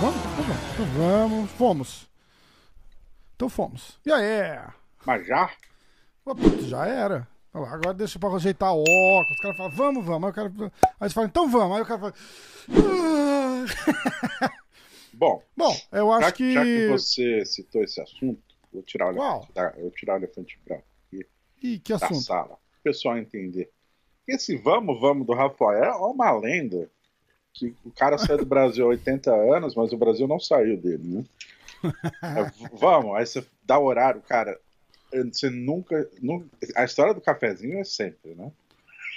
Vamos, vamos, então vamos, fomos. Então fomos. E aí? Mas já? Pô, putz, já era. Olha lá, Agora deixa pra ajeitar óculos. Os caras falam, vamos, vamos. Aí, o cara... Aí você fala, então vamos. Aí o cara fala. "Ah." Bom, Bom, eu já, acho que... que. já que você citou esse assunto, vou tirar o elefante, da, eu vou tirar o elefante branco aqui Ih, que da assunto. sala, o pessoal entender. Esse vamos, vamos do Rafael é uma lenda que o cara saiu do Brasil há 80 anos, mas o Brasil não saiu dele, né? É, vamos, aí você dá horário, cara. Você nunca, nunca. A história do cafezinho é sempre, né?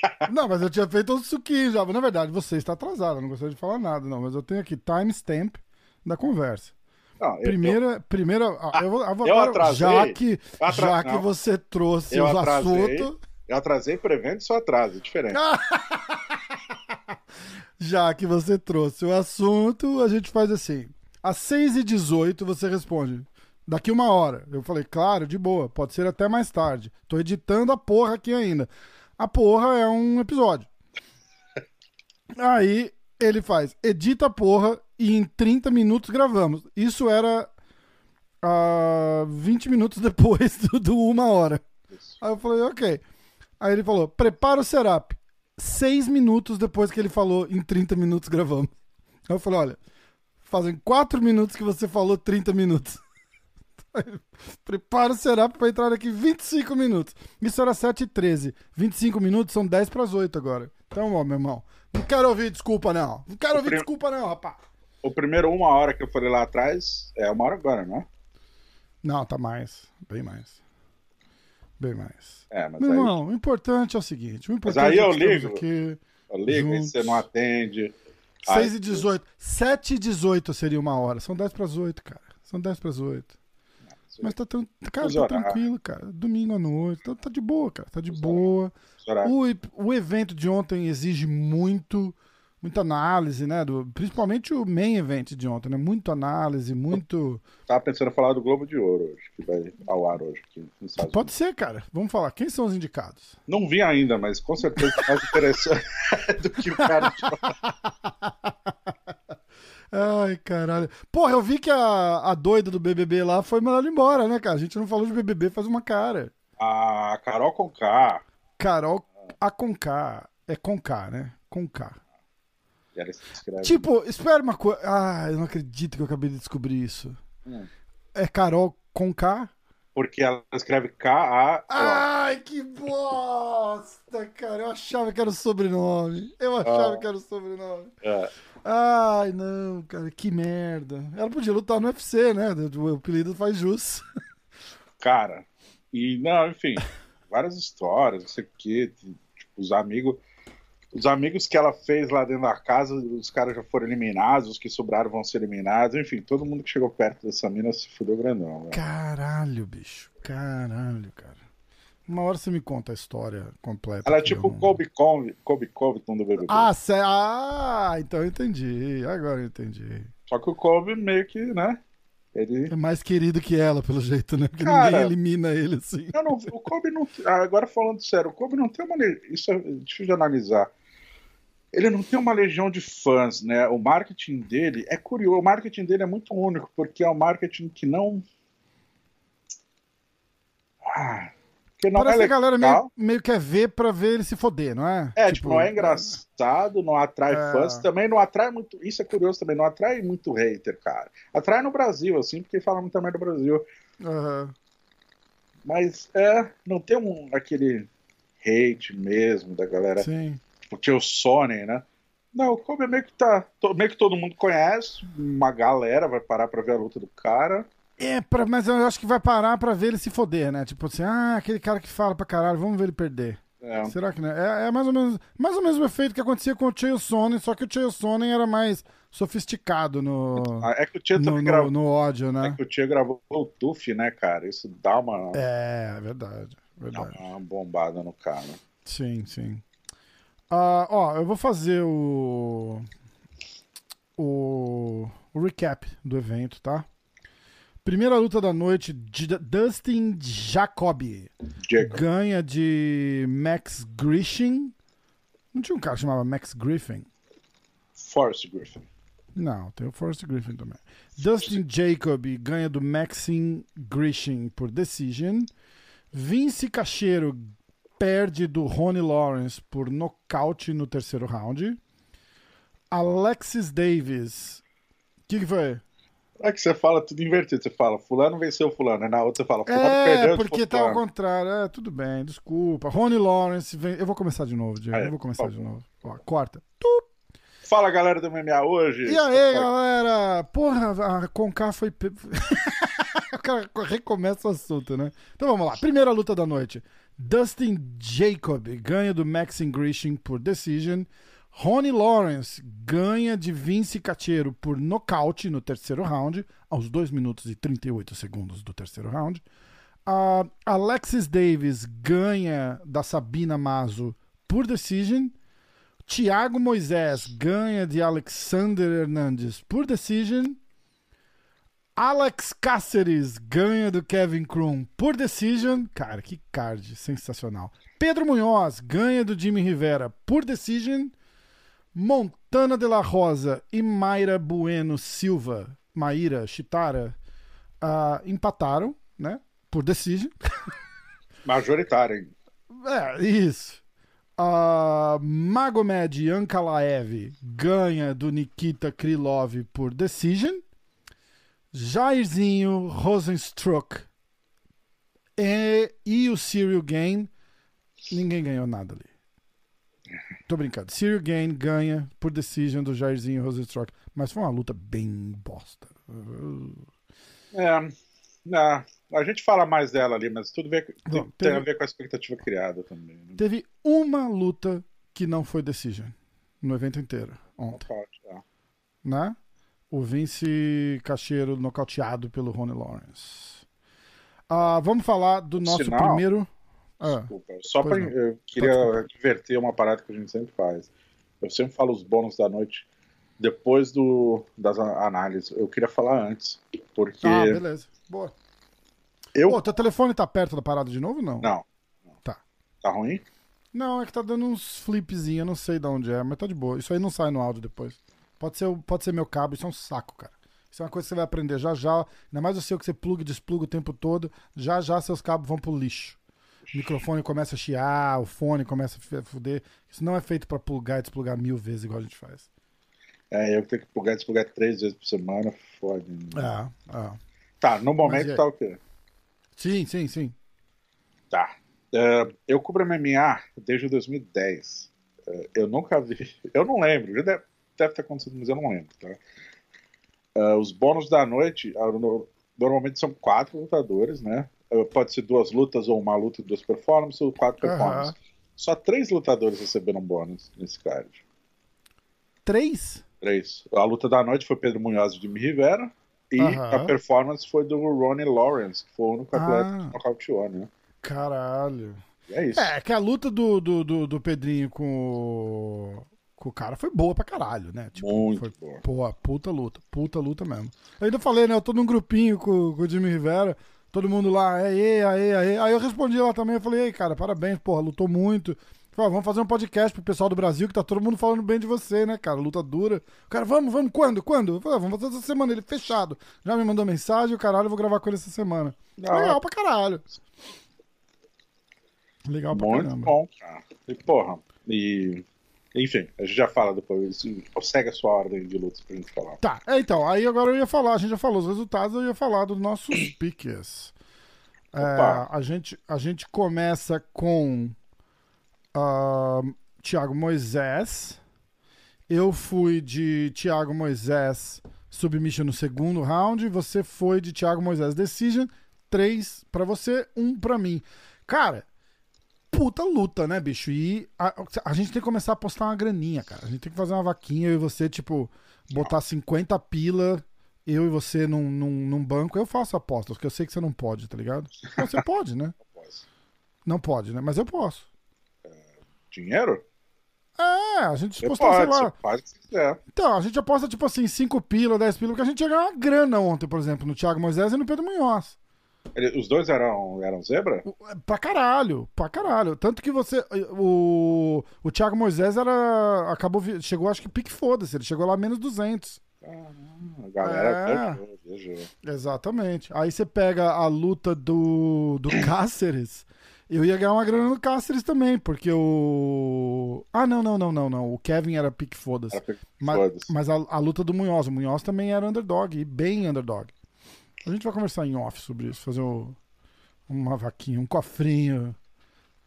Não, mas eu tinha feito um suquinho já. Na verdade, você está atrasado. Eu não gostaria de falar nada, não. Mas eu tenho aqui timestamp da conversa. Não, eu- Primeira. primeira ah, eu vou, eu vou atrasei. já que, atra- já que não. você trouxe os atrasei. assuntos. Eu atrasei prevendo seu atraso, é diferente. Já que você trouxe o assunto, a gente faz assim. Às 6h18 você responde. Daqui uma hora. Eu falei, claro, de boa. Pode ser até mais tarde. Tô editando a porra aqui ainda. A porra é um episódio. Aí ele faz, edita a porra e em 30 minutos gravamos. Isso era ah, 20 minutos depois do, do uma hora. Aí eu falei, ok. Aí ele falou, prepara o setup. Seis minutos depois que ele falou, em 30 minutos gravamos. Aí eu falei, olha, fazem 4 minutos que você falou 30 minutos. Prepara o setup pra entrar aqui 25 minutos. Isso era 7 e 13. 25 minutos são 10 para as 8 agora. Então, ó, meu irmão, não quero ouvir desculpa, não. Não quero ouvir prim- desculpa, não, rapaz. O primeiro uma hora que eu falei lá atrás é uma hora agora, não é? Não, tá mais. Bem mais. Bem mais. É, mas Meu aí irmão, o importante é o seguinte: o importante aí é eu ligo. aqui. eu ligo e juntos. você não atende. 6 Aí- e 18. 7 e 18 seria uma hora. São 10 para as 8, cara. São 10 para as 8. Mas tá, tran- cara, tá tranquilo, cara. Domingo à noite. Tá, tá de boa, cara. Tá de boa. Será? O, o evento de ontem exige muito, muita análise, né? Do, principalmente o main event de ontem, né? Muito análise, muito. Tava pensando em falar do Globo de Ouro hoje, que vai ao ar hoje aqui Pode ser, cara. Vamos falar. Quem são os indicados? Não vi ainda, mas com certeza é mais interessante do que o cara. Ai, caralho. Porra, eu vi que a, a doida do BBB lá foi mandada embora, né, cara? A gente não falou de BBB faz uma cara. A Carol Conká. Carol a Conká. É Conká, né? Escreve. Tipo, espera uma coisa. Ah, eu não acredito que eu acabei de descobrir isso. Hum. É Carol Conká? Porque ela escreve K-A. Ai, que bosta, cara. Eu achava que era o sobrenome. Eu achava Ah. que era o sobrenome. É, Ai, não, cara, que merda. Ela podia lutar no UFC, né? O apelido faz jus. cara. E, não, enfim, várias histórias, não sei o quê. Tipo, os amigos. Os amigos que ela fez lá dentro da casa, os caras já foram eliminados, os que sobraram vão ser eliminados. Enfim, todo mundo que chegou perto dessa mina se fudeu grandão. Caralho, bicho. Caralho, cara. Uma hora você me conta a história completa. Ela é tipo o não- Kobe, Kobe Covington do BBB. Ah, cê... ah, então eu entendi. Agora eu entendi. Só que o Kobe meio que, né? Ele. É mais querido que ela, pelo jeito, né? Porque Cara. ninguém elimina ele assim. Não, o Kobe não. Agora falando sério, o Kobe não tem uma. Isso é difícil de analisar. Ele não tem uma legião de fãs, né? O marketing dele é curioso. O marketing dele é muito único, porque é um marketing que não. Ah, que não Parece é que a galera meio, meio quer ver pra ver ele se foder, não é? É, tipo, não é engraçado, não atrai É. fãs, também não atrai muito. Isso é curioso também, não atrai muito hater, cara. Atrai no Brasil, assim, porque fala muito também do Brasil. Aham. Mas é, não tem um, aquele hate mesmo da galera. Sim. Porque o Sony, né? Não, o Kobe meio que tá. Meio que todo mundo conhece, uma galera vai parar pra ver a luta do cara. É, pra- mas eu acho que vai parar pra ver ele se foder, né? Tipo assim, ah, aquele cara que fala pra caralho, vamos ver ele perder. É, Será que não? É, é mais ou menos mais ou menos o efeito que acontecia com o Chael Sonnen, só que o Chael Sonnen era mais sofisticado no, é que o Tia no, no, gravou. no ódio, É né? que o Tia gravou o Tuff, né, cara? Isso dá uma, É, é verdade. dá Verdade. uma bombada no cara. Sim, sim. Ah, ó, eu vou fazer o, o o recap do evento, tá? Primeira luta da noite, Dustin Jacoby Jacob. ganha de Max Griffin. Não tinha um cara que chamava Max Griffin? Forrest Griffin. Não, tem o Forrest Griffin também. Dustin Jacob ganha do Maxine Grishin por decision. Vince Cacheiro perde do Ronnie Lawrence por nocaute no terceiro round. Alexis Davis. O que, que foi? É que você fala tudo invertido. Você fala, fulano venceu fulano. Aí na outra você fala, fulano perdeu É, porque tá ao contrário. É, tudo bem, desculpa. Ronnie Lawrence. Vem... Eu vou começar de novo, Diego. É, Eu vou começar de novo. Ó, corta. Tu. Fala, galera do MMA hoje. E aí, galera? Porra, a Conká foi. o cara recomeça o assunto, né? Então vamos lá. Primeira luta da noite. Dustin Jacob ganha do Maxine Grishin por decision. Ronnie Lawrence ganha de Vince Cacheiro por nocaute no terceiro round, aos 2 minutos e 38 segundos do terceiro round. A Alexis Davis ganha da Sabina Mazo por decision. Thiago Moisés ganha de Alexander Hernandes por decision. Alex Cáceres ganha do Kevin Krum por decision. Cara, que card sensacional. Pedro Munhoz ganha do Jimmy Rivera por decision. Montana de la Rosa e Mayra Bueno Silva, Maíra Chitara, ah, empataram, né? Por decision. Majoritário? É, isso. A Magomed Ankalaev ganha do Nikita Krylov por decision. Jairzinho Rosenstruck e, e o Cyril Gain, ninguém ganhou nada ali. Tô brincando. Cyril Gain ganha por decision do Jairzinho Rosenstruck, mas foi uma luta bem bosta. É, é, a gente fala mais dela ali, mas tudo bem, tem, Bom, tem teve- a ver com a expectativa criada também. Né? Teve uma luta que não foi decision no evento inteiro ontem. Nocaute, é. né? O Vince Cacheiro nocauteado pelo Ronnie Lawrence. Ah, vamos falar do nosso Sinal? primeiro. Ah, Desculpa, só não. eu queria desculpa. diverter uma parada que a gente sempre faz. Eu sempre falo os bônus da noite depois do, das análises. Eu queria falar antes, porque ah, beleza. Boa. eu... Ô, teu telefone tá perto da parada de novo não? Não, Tá. tá ruim? Não, é que tá dando uns flipzinhos, eu não sei de onde é, mas tá de boa. Isso aí não sai no áudio depois. Pode ser, pode ser meu cabo, isso é um saco, cara. Isso é uma coisa que você vai aprender já já. Ainda mais o seu que você pluga e despluga o tempo todo. Já já seus cabos vão pro lixo. O microfone começa a chiar, o fone começa a fuder. Isso não é feito pra plugar e desplugar mil vezes igual a gente faz. É, eu tenho que plugar e desplugar três vezes por semana, fode. né? Ah, ah. Tá, no momento aí? tá o quê? Sim, sim, sim. Tá. É, eu cubro MMA desde 2010. É, eu nunca vi. Eu não lembro. Já deve, deve ter acontecido, mas eu não lembro, tá? É, os bônus da noite, ah, no- normalmente são quatro lutadores, né? É, pode ser duas lutas ou uma luta e duas performances, ou quatro performances. Só três lutadores receberam bônus nesse card. Três? Três. A luta da noite foi Pedro Munhoz e Jimmy Rivera. E Aham. a performance foi do Ronnie Lawrence, que foi o único atleta Ah. que nocauteou, né? Caralho. E é isso. É, que a luta do, do, do, do Pedrinho com o, com o cara foi boa pra caralho, né? Tipo, Muito foi, boa. Pô, puta luta, puta luta mesmo. Eu ainda falei, né? Eu tô num grupinho com, com o Jimmy Rivera, todo mundo lá, aê, aê, aê. Aí eu respondi lá também, eu falei, ei, cara, parabéns, porra, lutou muito. Falei, "Ah, vamos fazer um podcast pro pessoal do Brasil, que tá todo mundo falando bem de você, né, cara? Luta dura. O cara, vamos, vamos, quando? Quando? Eu falei, "Ah, vamos fazer essa semana. Ele, fechado. Já me mandou mensagem, o caralho, eu vou gravar com ele essa semana. Ah. Legal pra caralho. Legal pra Muito caramba. bom, cara. E porra, e. Enfim, a gente já fala depois. Segue a sua ordem de lutas pra gente falar. Tá, é, então, aí agora eu ia falar, a gente já falou os resultados, eu ia falar dos nossos piques. É, a, gente, a gente começa com ah, Thiago Moisés. Eu fui de Thiago Moisés submission no segundo round. Você foi de Thiago Moisés decision. Três pra você, um pra mim. Cara, puta luta, né, bicho? E a, a gente tem que começar a postar uma graninha, cara. A gente tem que fazer uma vaquinha eu e você, tipo, botar 50 pila, eu e você num, num, num banco. Eu faço apostas, porque eu sei que você não pode, tá ligado? Você pode, né? Após. Não pode, né? Mas eu posso. Dinheiro? É, a gente Você postou, pode, sei lá. faz o que quiser. Então, a gente aposta, tipo assim, 5 pila, 10 pila, porque a gente ia ganhar uma grana ontem, por exemplo, no Thiago Moisés e no Pedro Munhoz. Ele- Os dois eram, eram zebra? É, Pra caralho, pra caralho. Tanto que você. O, o Thiago Moisés era. Acabou. Chegou, acho que pique foda-se. Ele chegou lá menos 200. Caramba, a galera É. viajou, viajou. Exatamente. Aí você pega a luta do, do Cáceres. Eu ia ganhar uma grana no Cáceres também, porque o. Ah, não, não, não, não, não. O Kevin era pique foda-se. Mas, mas a, a luta do Munhoz. O Munhoz também era underdog, e bem underdog. A gente vai conversar em off sobre isso, fazer um- uma vaquinha, um cofrinho.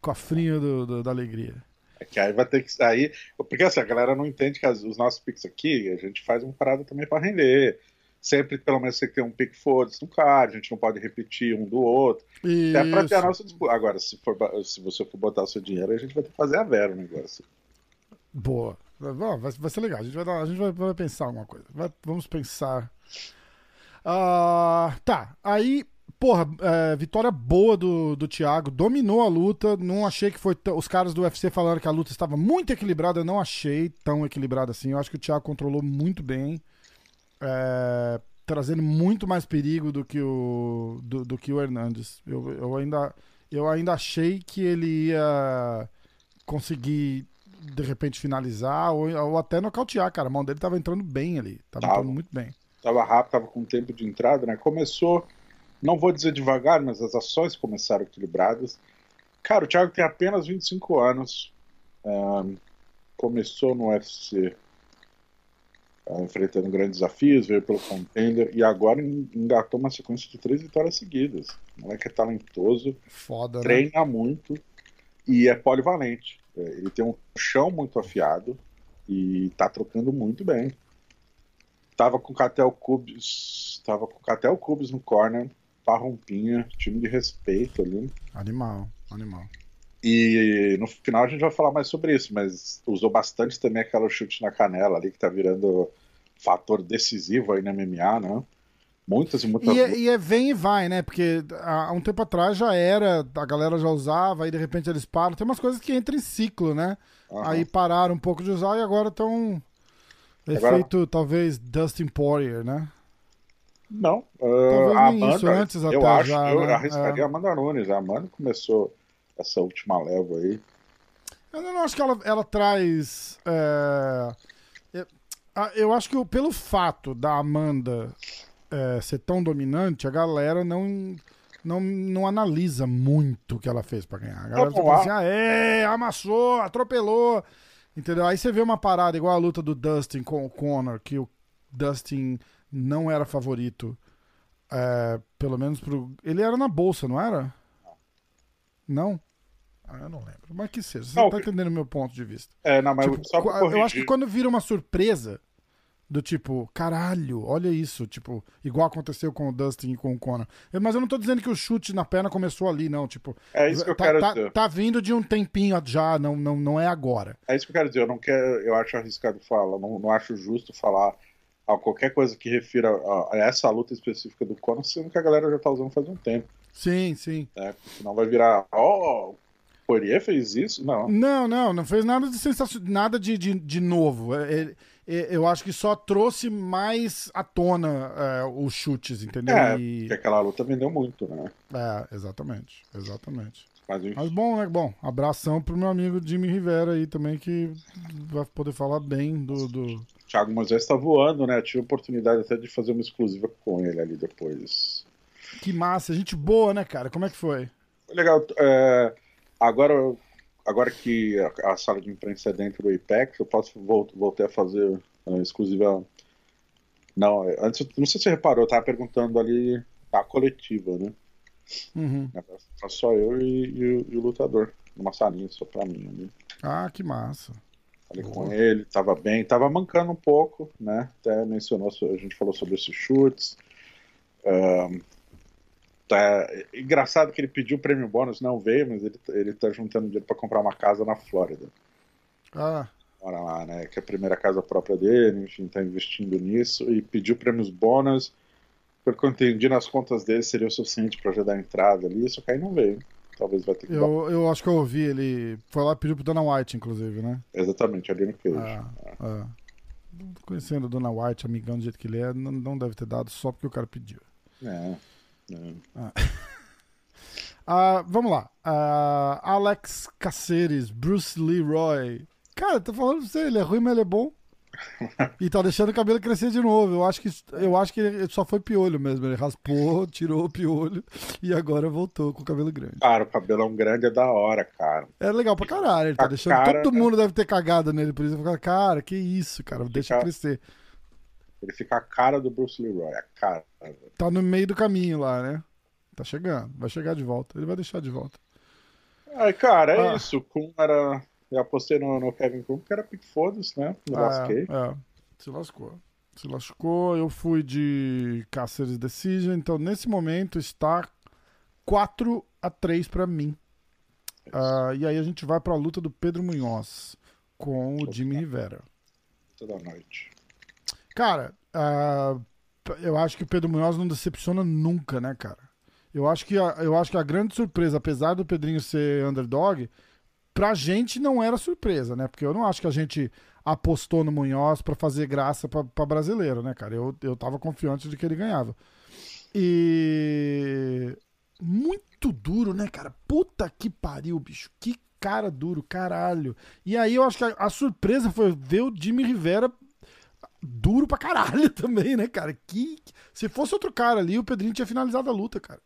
Cofrinho do- do- da alegria. É que aí vai ter que sair. Porque assim, a galera não entende que as- os nossos pics aqui, a gente faz uma parada também pra render. Sempre, pelo menos, você tem um pique foda-se no card, a gente não pode repetir um do outro. Até pra ter a Isso. nossa disputa. Agora, se, for, se você for botar o seu dinheiro, a gente vai ter que fazer a vera o negócio. Boa. Vai, vai- vai ser legal. A gente vai, dar- a gente vai, vai pensar alguma coisa. Vai- vamos pensar. Ah, tá. Aí, porra, é, vitória boa do, do Thiago. Dominou a luta. Não achei que foi. Os caras do UFC falaram que a luta estava muito equilibrada. Eu não achei tão equilibrada assim. Eu acho que o Thiago controlou muito bem. é, trazendo muito mais perigo do que o, do, do que o Hernandes. Eu, eu, ainda, eu ainda achei que ele ia conseguir de repente finalizar ou, ou até nocautear, cara. A mão dele tava entrando bem ali. Tava Tava. entrando muito bem. Tava rápido, tava com tempo de entrada, né? Começou, não vou dizer devagar, mas as ações começaram equilibradas. Cara, o Thiago tem apenas 25 anos. ahn, começou no UFC ah, enfrentando grandes desafios, veio pelo contender e agora en- engatou uma sequência de três vitórias seguidas. O moleque é talentoso, Foda, né? treina muito e é polivalente. É, Ele tem um chão muito afiado e tá trocando muito bem. Tava com o Catel Cubes, tava com o Catel Cubes no corner, parrompinha, time de respeito ali. Animal, animal. E no final a gente vai falar mais sobre isso, mas usou bastante também aquela chute na canela ali que tá virando fator decisivo aí na MMA, né? Muitas e muitas E é, e é vem e vai, né? Porque há um tempo atrás já era, a galera já usava, aí de repente eles param. Tem umas coisas que entram em ciclo, né? Aham. Aí pararam um pouco de usar e agora estão. Agora- Efeito, talvez, Dustin Poirier, né? Não, ah, Talvez a Amanda, isso, antes eu até acho, já, eu né? arriscaria É. a Amanda Nunes. A Amanda começou essa última leva aí. Eu não acho que ela, ela traz. é, eu, ah, eu acho que pelo fato da Amanda é, ser tão dominante, a galera não, não, não analisa muito o que ela fez pra ganhar. A galera lá. assim, ah, é, amassou, atropelou. Entendeu? Aí você vê uma parada igual a luta do Dustin com o Conor, que o Dustin não era favorito. é, pelo menos pro. Ele era na bolsa, não era? Não? Ah, eu não lembro. Mas que seja. Você Não, tá entendendo o meu ponto de vista. É, não, mas Tipo, só pra eu corrigir. acho que quando vira uma surpresa do tipo, caralho, olha isso, tipo, igual aconteceu com o Dustin e com o Conor. Eu- Mas eu não tô dizendo que o chute na perna começou ali, não, tipo, É isso que eu tá, quero tá, dizer. tá vindo de um tempinho já, não, não, não é agora. É isso que eu quero dizer. Eu não quero, eu acho arriscado falar, não, não acho justo falar a qualquer coisa que refira a, essa luta específica do Conor, sendo que a galera já tá usando faz um tempo, Sim, sim. Porque senão vai virar, ó, o Poirier fez isso? Não. Não, não, não fez nada de sensacional, nada de, de, de novo. É- é- é- eu acho que só trouxe mais à tona é, os chutes, entendeu? É, E- porque aquela luta vendeu muito, né? é, exatamente, exatamente. Mas. Mas bom, né? Bom, abração pro meu amigo Jimmy Rivera aí também, que vai poder falar bem do. do... Thiago Moisés tá voando, né? Eu tive a oportunidade até de fazer uma exclusiva com ele ali depois. Que massa, gente boa, né, cara? Como é que foi? Foi legal. é, agora, agora que a, sala de imprensa é dentro do Apex, eu posso vol- voltar a fazer a exclusiva. Não, antes, não sei se você reparou, eu tava perguntando ali a coletiva, né? Uhum. Tá só eu e, e o- e o lutador, numa salinha só pra mim ali. Ah, que massa. Falei Boa. com ele, tava bem, tava mancando um pouco, né? Até mencionou, a gente falou sobre esses chutes. Tá, engraçado que ele pediu o prêmio bônus, não veio, mas ele, ele tá juntando dinheiro pra comprar uma casa na Flórida. Ah, Mora lá, né? Que é a primeira casa própria dele, enfim, tá investindo nisso e pediu prêmios bônus. Pelo que eu entendi, nas contas dele seria o suficiente pra ajudar a entrada ali, só que aí não veio. talvez vai ter que. Eu, eu acho que eu ouvi, ele foi lá e pediu pro Dana White, inclusive, né? Exatamente, ali no queijo. Ah, ah. Conhecendo o Dana White, amigão do jeito que ele é, não, não deve ter dado só porque o cara pediu. É. é. Ah. Ah, vamos lá. Ah, Alex Caceres, Bruce Leroy. Cara, tô falando pra você, ele é ruim, mas ele é bom. e tá deixando o cabelo crescer de novo. Eu acho que, eu acho que ele só foi piolho mesmo. Ele raspou, tirou o piolho e agora voltou com o cabelo grande. Cara, o cabelão grande é da hora, cara. É legal pra caralho. Ele tá A deixando. cara- Todo mundo deve ter cagado nele por isso. Cara, que isso, cara. Deixa Fica- crescer. Ele fica a cara do Bruce Leroy, a cara. Tá no meio do caminho lá, né? Tá chegando. Vai chegar de volta. Ele vai deixar de volta. Ai, cara, é Ah. isso. Kuhn era. Eu apostei no, no Kevin Kuhn, que era pique foda-se, né? Me lasquei. É, é. Se lascou. Se lascou. Eu fui de Cáceres Decision. Então, nesse momento, está 4 a 3 pra mim. Ah, e aí a gente vai pra luta do Pedro Munhoz com o Jimmy Rivera. Toda noite. Cara, ah, eu acho que o Pedro Munhoz não decepciona nunca, né, cara? Eu acho que a, eu acho que a grande surpresa, apesar do Pedrinho ser underdog, pra gente não era surpresa, né? Porque eu não acho que a gente apostou no Munhoz pra fazer graça pra brasileiro, né, cara? Eu, eu tava confiante de que ele ganhava. E. Muito duro, né, cara? Puta que pariu, bicho. Que cara duro, caralho. E aí eu acho que a, a surpresa foi ver o Jimmy Rivera duro pra caralho também, né, cara? Que, se fosse outro cara ali, o Pedrinho tinha finalizado a luta, cara.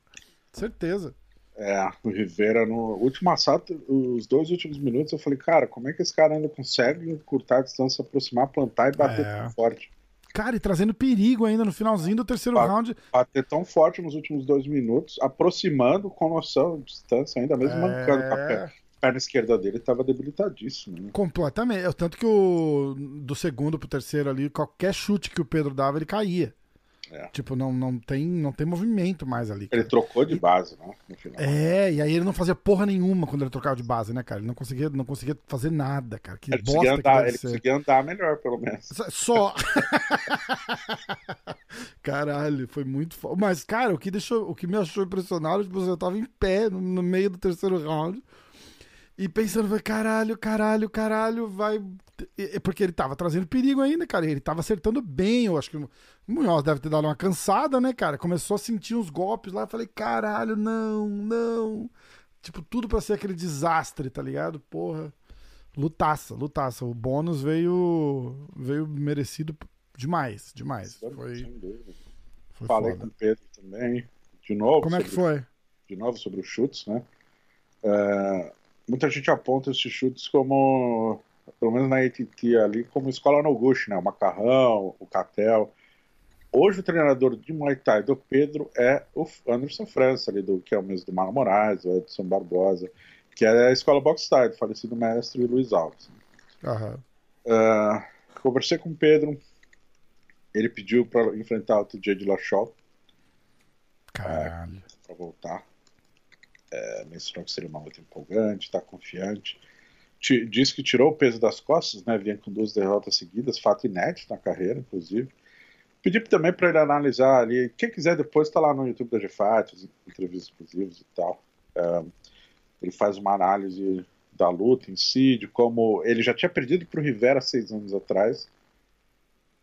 Certeza. É, o Rivera no último assalto, os dois últimos minutos, eu falei, cara, como é que esse cara ainda consegue encurtar a distância, aproximar, plantar e bater É. tão forte? Cara, e trazendo perigo ainda no finalzinho do terceiro Ba- round. Bater tão forte nos últimos dois minutos, aproximando com noção de distância, ainda mesmo mancando com a É, perna, esquerda dele, tava debilitadíssimo. Né? completamente. É, Tanto que o do segundo pro terceiro ali, qualquer chute que o Pedro dava, ele caía. É. Tipo, não, não, tem, não tem movimento mais ali. Ele cara. trocou de base, né? No final. É, e aí ele não fazia porra nenhuma quando ele trocava de base, né, cara? Ele não conseguia, não conseguia fazer nada, cara. Que Ele bosta conseguia, que andar, deve ele ser. conseguia andar melhor, pelo menos. Só. Caralho, foi muito foda. Mas, cara, o que, deixou, o que me achou impressionado, tipo, eu tava em pé no, no meio do terceiro round. E pensando, vai, caralho, caralho, caralho, vai. E- Porque ele tava trazendo perigo ainda, cara. Ele tava acertando bem. Eu acho que o Munhoz deve ter dado uma cansada, né, cara? Começou a sentir uns golpes lá. Eu falei, caralho, não, não. Tipo, tudo pra ser aquele desastre, tá ligado? Porra. Lutaça, lutaça. O bônus veio veio merecido demais, demais. Foi, foi Falei foda. com o Pedro também. De novo. Como é que foi? de novo sobre os chutes, né? É, muita gente aponta esses chutes como, pelo menos na ATT ali, como escola Noguchi, né? O Macarrão, o Catel. Hoje o treinador de Muay Thai do Pedro é o Anderson França, ali do, que é o mesmo do Mano Moraes, o Edson Barbosa, que é a escola Box Thai, do falecido mestre Luiz Alves. Aham. É, conversei com o Pedro, ele pediu para enfrentar o TJ de Lachol Caralho. para voltar. É, mencionou que seria uma luta empolgante, está confiante. Diz que tirou o peso das costas, né? Vinha com duas derrotas seguidas, fato inédito na carreira, inclusive. Pedi também para ele analisar ali. Quem quiser depois está lá no YouTube da GFAT, as entrevistas exclusivas e tal. É, ele faz uma análise da luta em si, de como ele já tinha perdido para o Rivera seis anos atrás,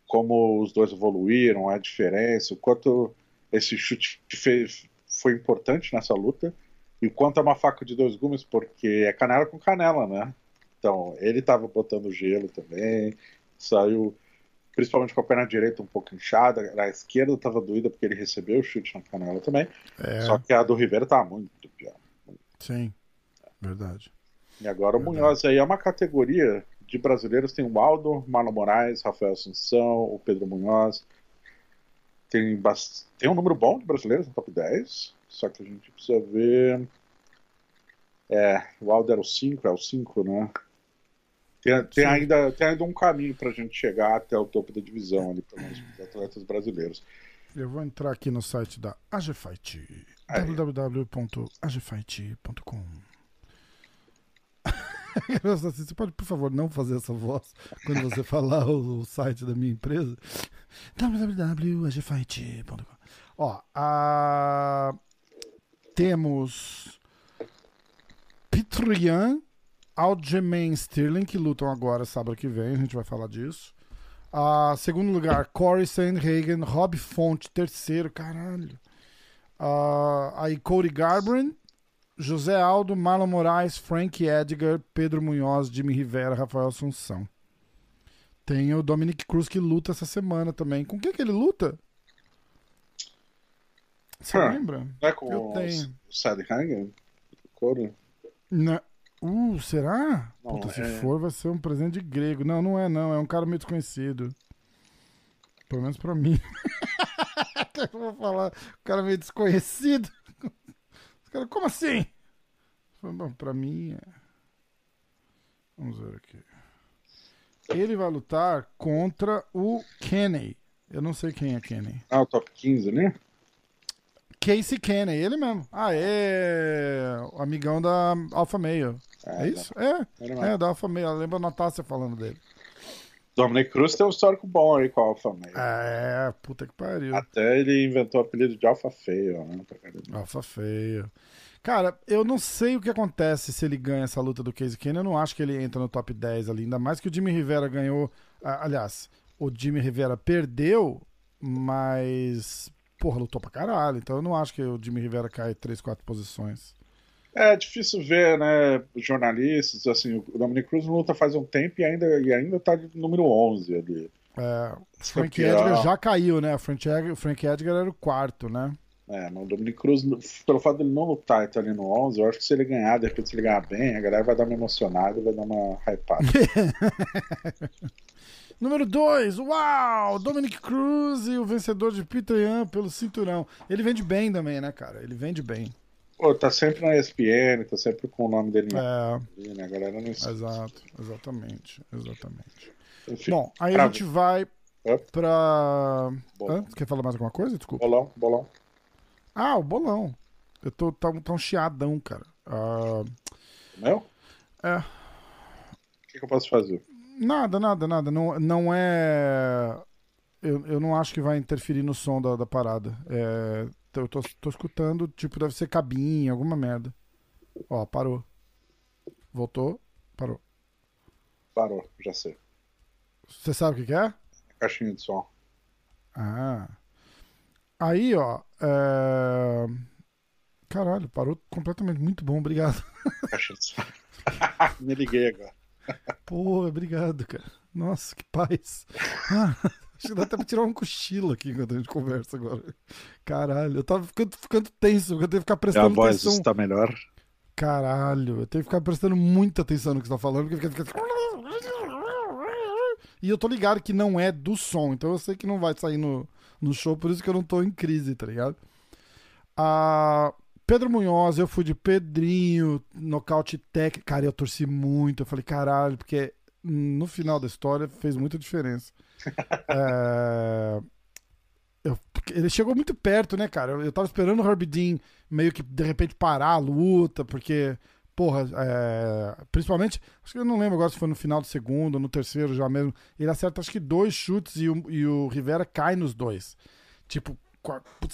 como os dois evoluíram, a diferença, o quanto esse chute fez, foi importante nessa luta, e o quanto é uma faca de dois gumes, porque é canela com canela, né? Então, ele estava botando gelo também, saiu principalmente com a perna direita um pouco inchada, a esquerda estava doída porque ele recebeu o chute na canela também, É, só que a do Rivera estava muito pior. sim. Verdade. E agora o Verdade. Munhoz aí é uma categoria de brasileiros, tem o Aldo, Marlon Moraes, Rafael Assunção, o Pedro Munhoz. Tem, bast... tem um número bom de brasileiros no top 10, só que a gente precisa ver. É, o Aldo era o 5, é o 5, né? Tem, tem ainda, tem ainda um caminho pra gente chegar até o topo da divisão ali, pelo menos os atletas brasileiros. Eu vou entrar aqui no site da AGFight. Www.agfight.com assim, Você pode, por favor, não fazer essa voz quando você falar o, o site da minha empresa? www.agfight.com Ó, a... temos Trian, Aljamain Sterling, que lutam agora sábado que vem, a gente vai falar disso. Uh, segundo lugar, Corey Sandhagen, Rob Font, terceiro, caralho. Uh, aí Cody Garbrandt, José Aldo, Marlon Moraes, Frank Edgar, Pedro Munhoz, Jimmy Rivera, Rafael Assunção. Tem o Dominic Cruz que luta essa semana também. Com quem que ele luta? Você Ah, lembra? É com Eu o tenho. Sadhagen? Coro? Na... Uh, será? Não, Puta, se é- for, vai ser um presente de grego. Não, não é não. É um cara meio desconhecido. Pelo menos pra mim. Eu vou falar, um cara meio desconhecido. Os caras, como assim? Bom, pra mim é... Vamos ver aqui. Ele vai lutar contra o Kenny. Eu não sei quem é Kenny. Ah, o top 15, né? Casey Kenny, ele mesmo. Ah, é o amigão da Alpha Male. É isso? É, Ele mesmo. é da Alpha Male. Eu lembro a Natácia falando dele. Dominic Cruz tem um histórico bom aí com a Alpha Male. É, puta que pariu. Até ele inventou o apelido de Alpha Feio, né? Alpha feio. Cara, eu não sei o que acontece se ele ganha essa luta do Casey Kenny. Eu não acho que ele entra no top 10 ali. Ainda mais que o Jimmy Rivera ganhou. ah, Aliás, o Jimmy Rivera perdeu, mas. Porra, lutou pra caralho. Então eu não acho que o Jimmy Rivera cai 3, 4 posições. É difícil ver, né, jornalistas, assim, o Dominic Cruz luta faz um tempo e ainda, e ainda tá de número 11 ali. É, o Frank Campeão. Edgar já caiu, né? O Frank Frank Edgar era o quarto, né? É, mas o Dominic Cruz, pelo fato dele não lutar e tá ali no 11, eu acho que se ele ganhar, de repente se ele ganhar bem, a galera vai dar uma emocionada e vai dar uma hypada. Número 2, uau! Dominic Cruz e o vencedor de Peter Yan pelo cinturão. Ele vende bem também, né, cara? Ele vende bem. Pô, tá sempre na ESPN, tá sempre com o nome dele É, né? A galera não esquece. exato, exatamente, exatamente. Enfim, Bom, aí a gente vai pra. Bolão. Quer falar mais alguma coisa? Desculpa. bolão, bolão. Ah, o bolão. Eu tô tão, tão chiadão, cara. O meu? É. O que, que eu posso fazer? Nada, nada, nada. Não, não é. Eu, eu não acho que vai interferir no som da, da parada. É, eu tô, tô escutando, tipo, deve ser cabinha, alguma merda. Ó, parou. Voltou, parou. Parou, já sei. Você sabe o que, que é? Caixinha de som. Ah. Aí, ó. é, Caralho, parou completamente. Muito bom, obrigado. Caixinha de som. Me liguei agora. Porra, obrigado, cara. Nossa, que paz. Acho que dá até pra tirar um cochilo aqui enquanto a gente conversa agora. Caralho, eu tava ficando, ficando tenso, porque eu tenho que ficar prestando voz atenção. está melhor? Caralho, eu tenho que ficar prestando muita atenção no que você tá falando, porque fica. fica- E eu tô ligado que não é do som, então eu sei que não vai sair no, no show, por isso que eu não tô em crise, tá ligado? Ah, Pedro Munhoz, eu fui de Pedrinho, nocaute técnico. Cara, eu torci muito. Eu falei, caralho, porque no final da história fez muita diferença. É, eu- ele chegou muito perto, né, cara? Eu, eu tava esperando o Herbie Dean meio que de repente parar a luta, porque, porra, é, principalmente, acho que eu não lembro agora se foi no final do segundo no terceiro já mesmo. Ele acerta acho que dois chutes e o, e o Rivera cai nos dois. Tipo,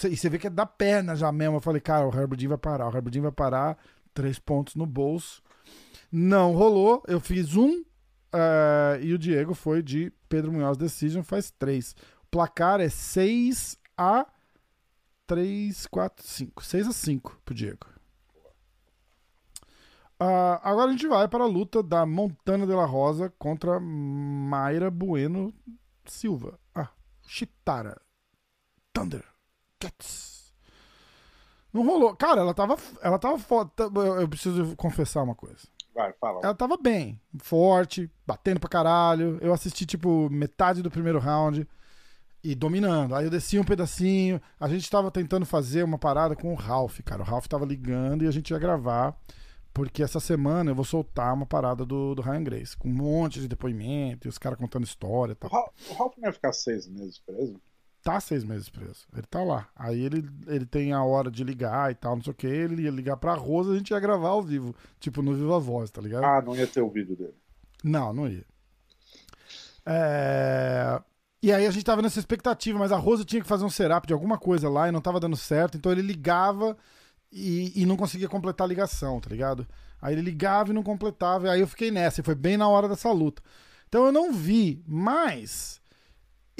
e você vê que é da perna já mesmo. Eu falei, cara, o Herbert vai parar, o Herbert vai parar, três pontos no bolso. Não rolou, eu fiz um eh, e o Diego foi de Pedro Munhoz Decision, faz três. O placar é 6 a 3, 4, 5. 6 a 5 pro Diego. Ah, agora a gente vai para a luta da Montana de la Rosa contra Mayra Bueno Silva. Ah, Chitara. Thunder. Cats. Não rolou. Cara, ela tava, ela tava foda. Eu preciso confessar uma coisa. Vai, fala. Ela tava bem, forte, batendo pra caralho. Eu assisti, tipo, metade do primeiro round e dominando. Aí eu desci um pedacinho. A gente tava tentando fazer uma parada com o Ralph, cara. O Ralph tava ligando e a gente ia gravar. Porque essa semana eu vou soltar uma parada do, do Ryan Grace, com um monte de depoimento, e os caras contando história e O tal. Ralph, o Ralph não ia ficar seis meses preso? Tá seis meses preso. Ele tá lá. Aí ele, ele tem a hora de ligar e tal, não sei o que. Ele ia ligar pra Rosa a gente ia gravar ao vivo. Tipo, no Viva Voz, tá ligado? Ah, não ia ter o vídeo dele. Não, não ia. É, E aí a gente tava nessa expectativa, mas a Rosa tinha que fazer um setup de alguma coisa lá e não tava dando certo, então ele ligava e, e não conseguia completar a ligação, tá ligado? Aí ele ligava e não completava, e aí eu fiquei nessa, e foi bem na hora dessa luta. Então eu não vi, mas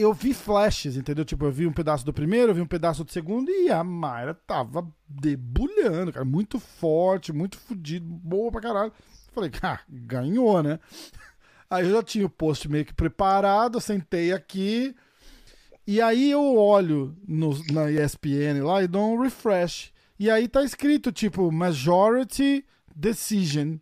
eu vi flashes, entendeu? Tipo, eu vi um pedaço do primeiro, eu vi um pedaço do segundo, e a Mayra tava debulhando, cara, muito forte, muito fodido, boa pra caralho. Falei, ah, ganhou, né? Aí eu já tinha o post meio que preparado, sentei aqui, e aí eu olho no, na ESPN lá e dou um refresh. E aí tá escrito, tipo, majority decision.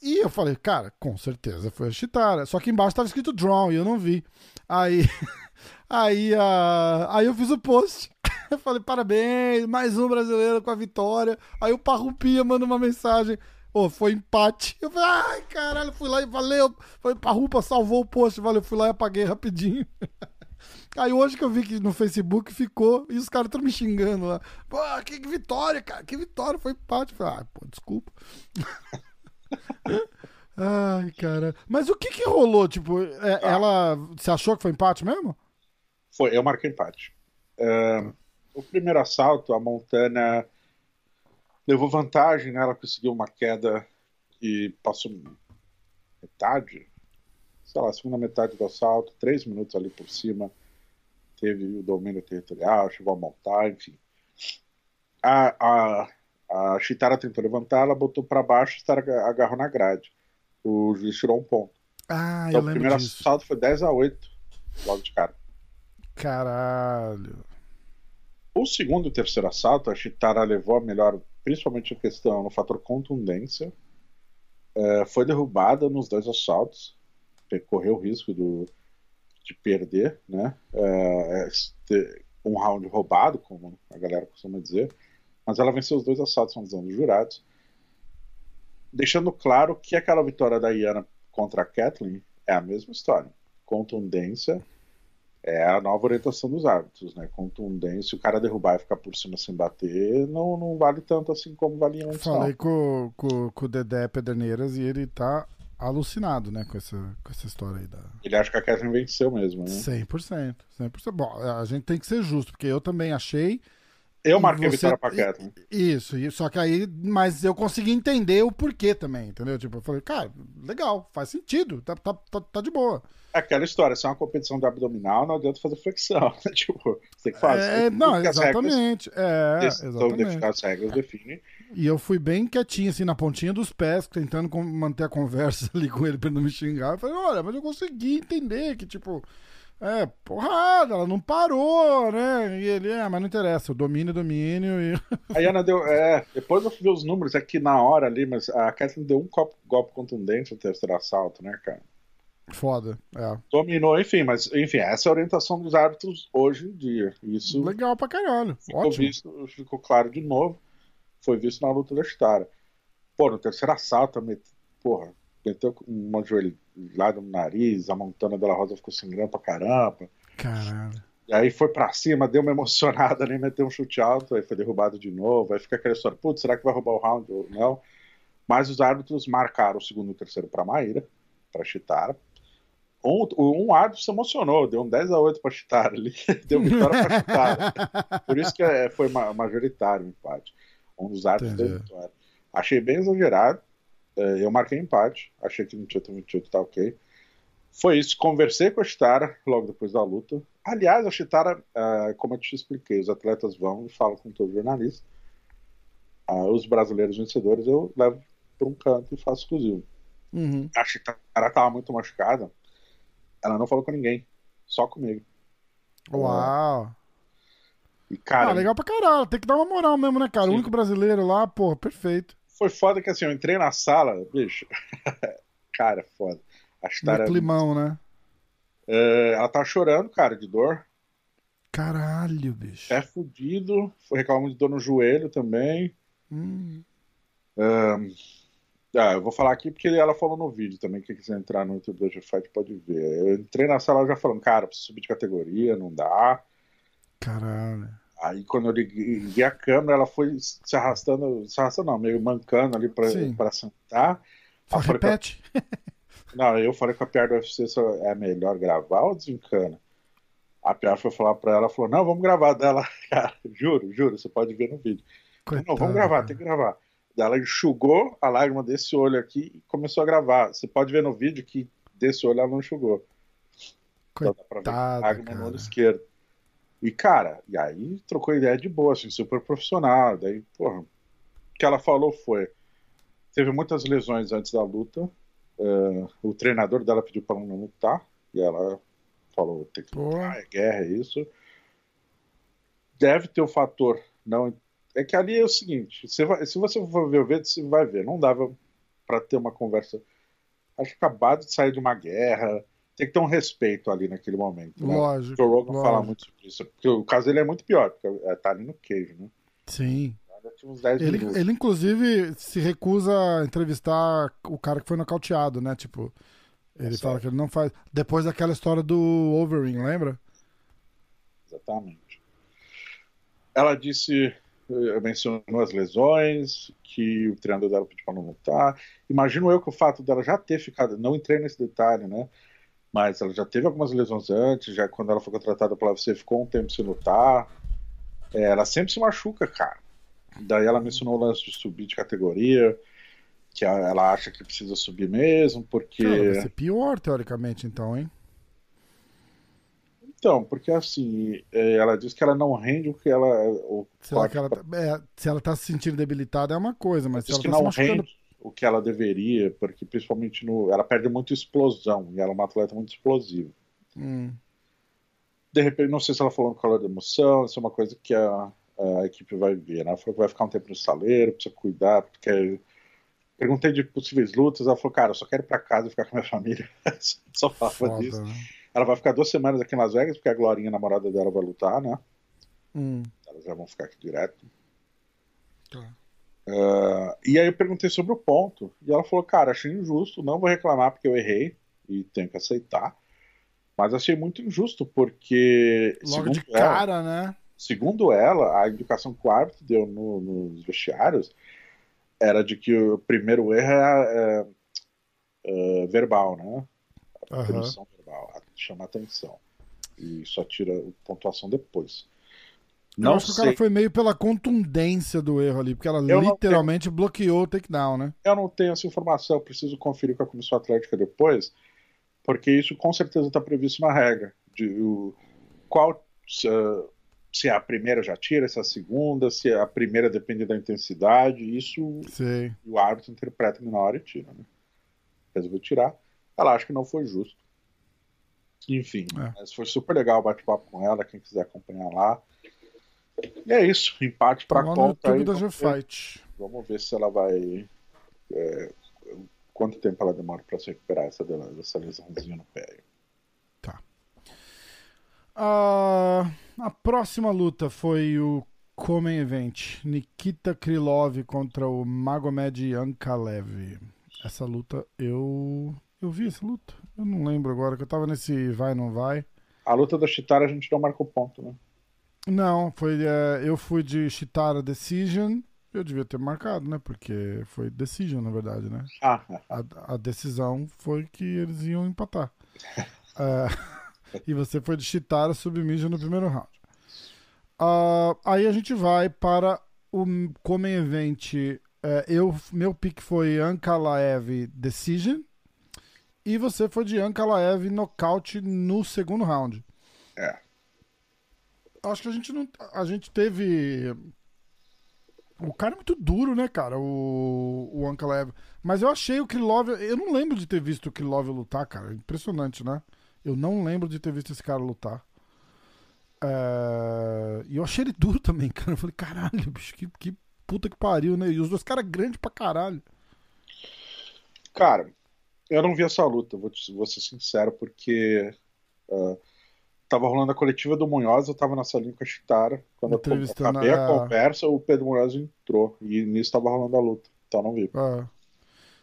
E eu falei, cara, com certeza foi a Chitara. Só que embaixo tava escrito draw e eu não vi. Aí, aí, uh, aí eu fiz o post. Eu falei, parabéns, mais um brasileiro com a vitória. Aí o Parrupia manda uma mensagem. Ô, foi empate. Eu falei, ai, caralho, fui lá e valeu. Foi Parrupa, salvou o post, valeu. Fui lá e apaguei rapidinho. Aí hoje que eu vi que no Facebook ficou e os caras estão me xingando lá. Pô, que vitória, cara, que vitória, foi empate. Falei, ah, pô, desculpa. Ai, cara. Mas o que que rolou? Tipo, é, ah. ela. Você achou que foi empate mesmo? Foi, eu marquei empate. Uh, o primeiro assalto, a Montana levou vantagem, né? Ela conseguiu uma queda e passou metade, sei lá, segunda metade do assalto, três minutos ali por cima teve o domínio territorial, chegou a montar, enfim. A, a, a Chitara tentou levantar, ela botou para baixo, a Chitara agarrou na grade. O juiz tirou um ponto. Ah, então, eu lembro o primeiro disso. salto foi 10 a 8 logo de cara. Caralho. O segundo e terceiro assalto, a Chitara levou a melhor, principalmente a questão no fator contundência. É, foi derrubada nos dois assaltos, correu o risco do, de perder, né? É um round roubado, como a galera costuma dizer, mas ela venceu os dois assaltos, são dos jurados, deixando claro que aquela vitória da Iana contra a Kathleen é a mesma história. Contundência é a nova orientação dos árbitros, né? Contundência, o cara derrubar e ficar por cima sem bater, não, não vale tanto assim como valia antes. Falei com, com, com o Dedé Pederneiras e ele tá alucinado, né, com essa, com essa história aí da. Ele acha que a Catherine venceu mesmo, né? 100%. 100%. Bom, a gente tem que ser justo, porque eu também achei. Eu marquei você... vitória pra Catherine. Isso, só que aí. Mas eu consegui entender o porquê também, entendeu? Tipo, eu falei, cara, legal, faz sentido, tá, tá, tá, tá de boa. É aquela história, se é uma competição de abdominal, não adianta fazer flexão. Né? tipo, você tem que fazer. É, não, exatamente. Regras, é, exatamente. Então, as regras definem. E eu fui bem quietinho, assim, na pontinha dos pés, tentando manter a conversa ali com ele pra não me xingar. Eu falei, olha, mas eu consegui entender que, tipo, é, porrada, ela não parou, né? E ele, é, mas não interessa, o domínio é domínio. E... A Ana deu, é, depois eu fui ver os números aqui na hora ali, mas a Kathleen deu um golpe, golpe contundente no terceiro assalto, né, cara? Foda, é. Dominou, enfim, mas enfim, essa é a orientação dos árbitros hoje em dia. Isso Legal pra caralho. Ficou, Ótimo. Visto, ficou claro de novo. Foi visto na luta da Stara. Pô, no terceiro assalto, met... porra, meteu uma joelhada no nariz, a Montana Della Rosa ficou sangrando pra caramba. Caralho. E aí foi pra cima, deu uma emocionada ali, meteu um chute alto, aí foi derrubado de novo. Aí fica aquela história, putz, será que vai roubar o round ou não? Mas os árbitros marcaram o segundo e o terceiro pra Maíra, pra Chitara. Um, um árbitro se emocionou, deu um 10 a 8 para Chitara ali, deu vitória para Chitara. Por isso que é, foi majoritário o empate. Um dos árbitros deu vitória. Achei bem exagerado. É, eu marquei empate, achei que no título 28 tá ok. Foi isso, conversei com a Chitara logo depois da luta. Aliás, a Chitara, é, como eu te expliquei, os atletas vão e falam com todo jornalista. Ah, os brasileiros vencedores eu levo para um canto e faço exclusivo. Uhum. A Chitara estava muito machucada ela não falou com ninguém, só comigo. Uau! E, cara, ah, legal pra caralho, tem que dar uma moral mesmo, né, cara? Sim. O único brasileiro lá, pô, perfeito. Foi foda que assim, eu entrei na sala, bicho. cara, foda. A Chitara. climão, né? É, ela tá chorando, cara, de dor. Caralho, bicho. É fudido. Foi reclamando de dor no joelho também. Hum. Um, ah, eu vou falar aqui porque ela falou no vídeo também. Quem quiser entrar no YouTube do Fight pode ver. Eu entrei na sala já falando, cara, preciso subir de categoria, não dá. Caralho. Aí quando eu liguei a câmera, ela foi se arrastando, se arrastando não, meio mancando ali pra, pra sentar. Só repete. A... Não, eu falei com a Pierre do UFC é melhor gravar ou desencana. A Pierre foi falar pra ela, falou, não, vamos gravar dela. Cara, juro, juro, você pode ver no vídeo. Coitado, não, vamos gravar, tem que gravar. Ela enxugou a lágrima desse olho aqui e começou a gravar. Você pode ver no vídeo que desse olho ela não enxugou. Coitada, então dá pra ver a lágrima no olho esquerdo. E, cara, e aí trocou ideia de boa, assim, super profissional. Daí, porra, o que ela falou foi: teve muitas lesões antes da luta. Uh, o treinador dela pediu para não lutar. E ela falou: tem que lutar, é guerra, é isso. Deve ter o fator não é que ali é o seguinte: você vai, se você for ver o vídeo, você vai ver. Não dava para ter uma conversa. Acho que acabado de sair de uma guerra. Tem que ter um respeito ali naquele momento. Né? Lógico. O Rogan lógico. fala muito sobre isso. Porque o caso dele é muito pior, porque é, tá ali no queijo, né? Sim. Ele, ele, inclusive, se recusa a entrevistar o cara que foi nocauteado, né? Tipo, ele é fala que ele não faz. Depois daquela história do Overeem, lembra? Exatamente. Ela disse eh, mencionou as lesões, que o treinador dela pediu para não lutar. Imagino eu que o fato dela já ter ficado, não entrei nesse detalhe, né? Mas ela já teve algumas lesões antes, já quando ela foi contratada pela UFC ficou um tempo sem lutar. É, ela sempre se machuca, cara. Daí ela mencionou o lance de subir de categoria, que ela acha que precisa subir mesmo, porque. Cara, vai ser pior, teoricamente, então, hein? Então, porque assim, é, ela diz que ela não rende o que ela. O se, ela, ela tá, é, se ela tá se sentindo debilitada é uma coisa, mas se ela que tá não rende o que ela deveria, porque principalmente no. Ela perde muito explosão, e ela é uma atleta muito explosiva. Hum. De repente, não sei se ela falou no calor da emoção, isso é uma coisa que a, a equipe vai ver, né? Ela falou que vai ficar um tempo no saleiro, precisa cuidar, porque. Perguntei de possíveis lutas, ela falou, cara, eu só quero ir pra casa e ficar com a minha família. só falava disso. Né? Ela vai ficar duas semanas aqui em Las Vegas, porque a Glorinha, a namorada dela, vai lutar, né? Hum. Elas já vão ficar aqui direto. Tá. Uh, e aí eu perguntei sobre o ponto. E ela falou, cara, achei injusto, não vou reclamar porque eu errei e tenho que aceitar. Mas achei muito injusto, porque. Logo de cara, ela, né? Segundo ela, a indicação que o árbitro deu no, nos vestiários era de que o primeiro erro é, é, é verbal, né? A uhum chama atenção. E só tira a pontuação depois. Não eu acho que o cara foi meio pela contundência do erro ali, porque ela eu literalmente bloqueou o takedown, né? Eu não tenho essa informação, preciso conferir com a Comissão Atlética depois, porque isso com certeza está previsto na regra. De, o, qual, se, se, a primeira já tira, se a segunda, se a primeira depende da intensidade, isso Sim. o árbitro interpreta na hora e tira. Né? Resolveu tirar. Ela acha que não foi justo. Enfim, é. mas foi super legal o bate-papo com ela, quem quiser acompanhar lá. E é isso, empate para tá conta aí. Vamos, ver, vamos ver se ela vai. É, quanto tempo ela demora para se recuperar essa, essa lesãozinha no pé. Tá. Uh, a próxima luta foi o Comen Event. Nikita Krylov contra o Magomed Ankalev. Essa luta eu eu vi essa luta? Eu não lembro agora, que eu tava nesse vai, não vai. A luta da Chitara a gente não marcou ponto, né? Não, foi. É, eu fui de Chitara Decision. Eu devia ter marcado, né? Porque foi Decision, na verdade, né? Ah. A, a decisão foi que eles iam empatar. é, e você foi de Chitara Submission no primeiro round. Uh, aí a gente vai para o Come Event. É, eu, meu pick foi Ankalaev Decision. E você foi de Ankalaev nocaute no segundo round. É. Acho que a gente não. A gente teve. O cara é muito duro, né, cara? O, o Ankalaev. Mas eu achei o Krylov. Eu não lembro de ter visto o Krylov lutar, cara. Impressionante, né? Eu não lembro de ter visto esse cara lutar. É... E eu achei ele duro também, cara. Eu falei, caralho, bicho, que, que puta que pariu, né? E os dois caras grandes pra caralho. Cara, eu não vi essa luta, vou, te, vou ser sincero, porque uh, tava rolando a coletiva do Munhoz, eu tava na salinha com a Chitara. Quando eu acabei a... a conversa, o Pedro Munhoz entrou. E nisso tava rolando a luta. Então não vi. Ah.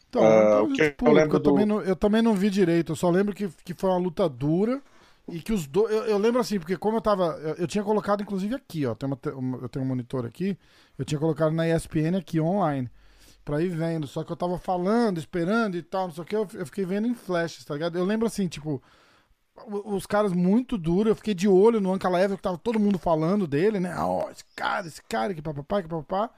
Então, uh, então eu, lembro eu, do... também não, eu também não vi direito. Eu só lembro que, que foi uma luta dura. E que os dois. Eu, eu, lembro assim, porque como eu tava. Eu, eu, tinha colocado, inclusive, aqui, ó. Tem uma, eu tenho um monitor aqui. Eu tinha colocado na ESPN aqui online pra ir vendo. Só que eu tava falando, esperando e tal, não sei o que, eu, eu fiquei vendo em flashes, tá ligado? Eu lembro assim, tipo, os caras muito duros, eu fiquei de olho no Anca Level, que tava todo mundo falando dele, né? Ó, oh, esse cara, esse cara, que papapá, que papapá.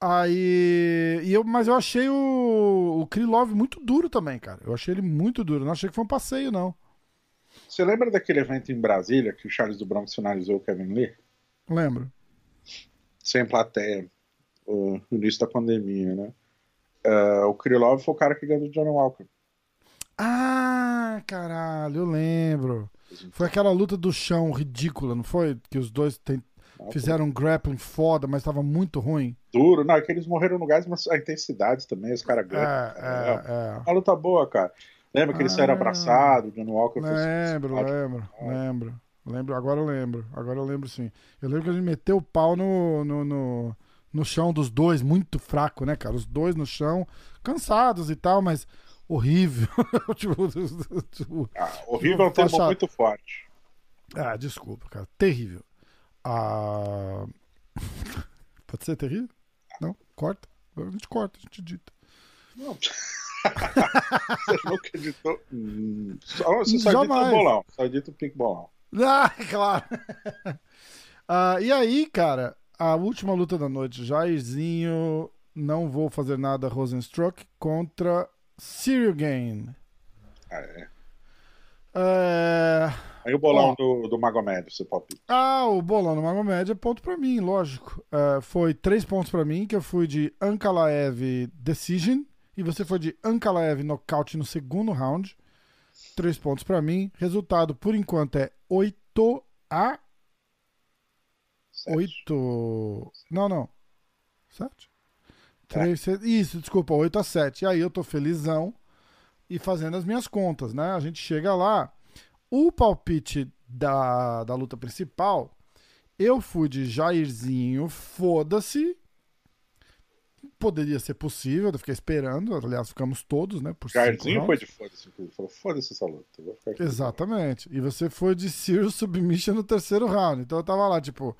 Aí. E eu, mas eu achei o, o Krylov muito duro também, cara. Eu achei ele muito duro. Não achei que foi um passeio, não. Você lembra daquele evento em Brasília que o Charles do Bronx finalizou o Kevin Lee? Lembro. Sem plateia. No início da pandemia, né? Uh, o Krylov foi o cara que ganhou do Johnny Walker. Ah, caralho, eu lembro. Foi aquela luta do chão ridícula, não foi? Que os dois tem... fizeram um grappling foda, mas tava muito ruim. Duro, não, é que eles morreram no gás, mas a intensidade também, os caras ganham. É, é, é. Uma luta boa, cara. Lembra que eles ah, saíram abraçados, o John Walker Lembro, fez... lembro, lembro. Lembro, agora eu lembro. Agora eu lembro sim. Eu lembro que ele meteu o pau no, no, no, no chão dos dois, muito fraco, né, cara? Os dois no chão, cansados e tal, mas horrível. tipo, tipo, ah, horrível é um termo muito forte. Ah, desculpa, cara. Terrível. Ah... Pode ser terrível? Não? Corta? A gente corta, a gente dita. Não. você nunca editou. Hum, só, você só Jamais. edita o bolão. Só edita o pink bolão. Ah, claro. ah, e aí, cara, a última luta da noite, Jairzinho, não vou fazer nada, Rosenstruck contra Cyril Gain. Ah, é. é... Aí o bolão do, do Magomed, você pode. Ah, o bolão do Magomed é ponto pra mim, lógico. É, foi três pontos pra mim, que eu fui de Ankalaev Decision. E você foi de Ankalaev nocaute no segundo round. Três pontos para mim. Resultado, por enquanto, é 8 a. 8. Não, não. 7? 3, 7. Isso, desculpa, 8 a 7. E aí eu tô felizão e fazendo as minhas contas, né? A gente chega lá. O palpite da, da luta principal, eu fui de Jairzinho, foda-se, poderia ser possível, eu fiquei esperando, aliás, ficamos todos, né? Por Jairzinho foi de foda-se, falou, foda-se essa luta. Exatamente. E você foi de Serious Submission no terceiro round. Então eu tava lá, tipo.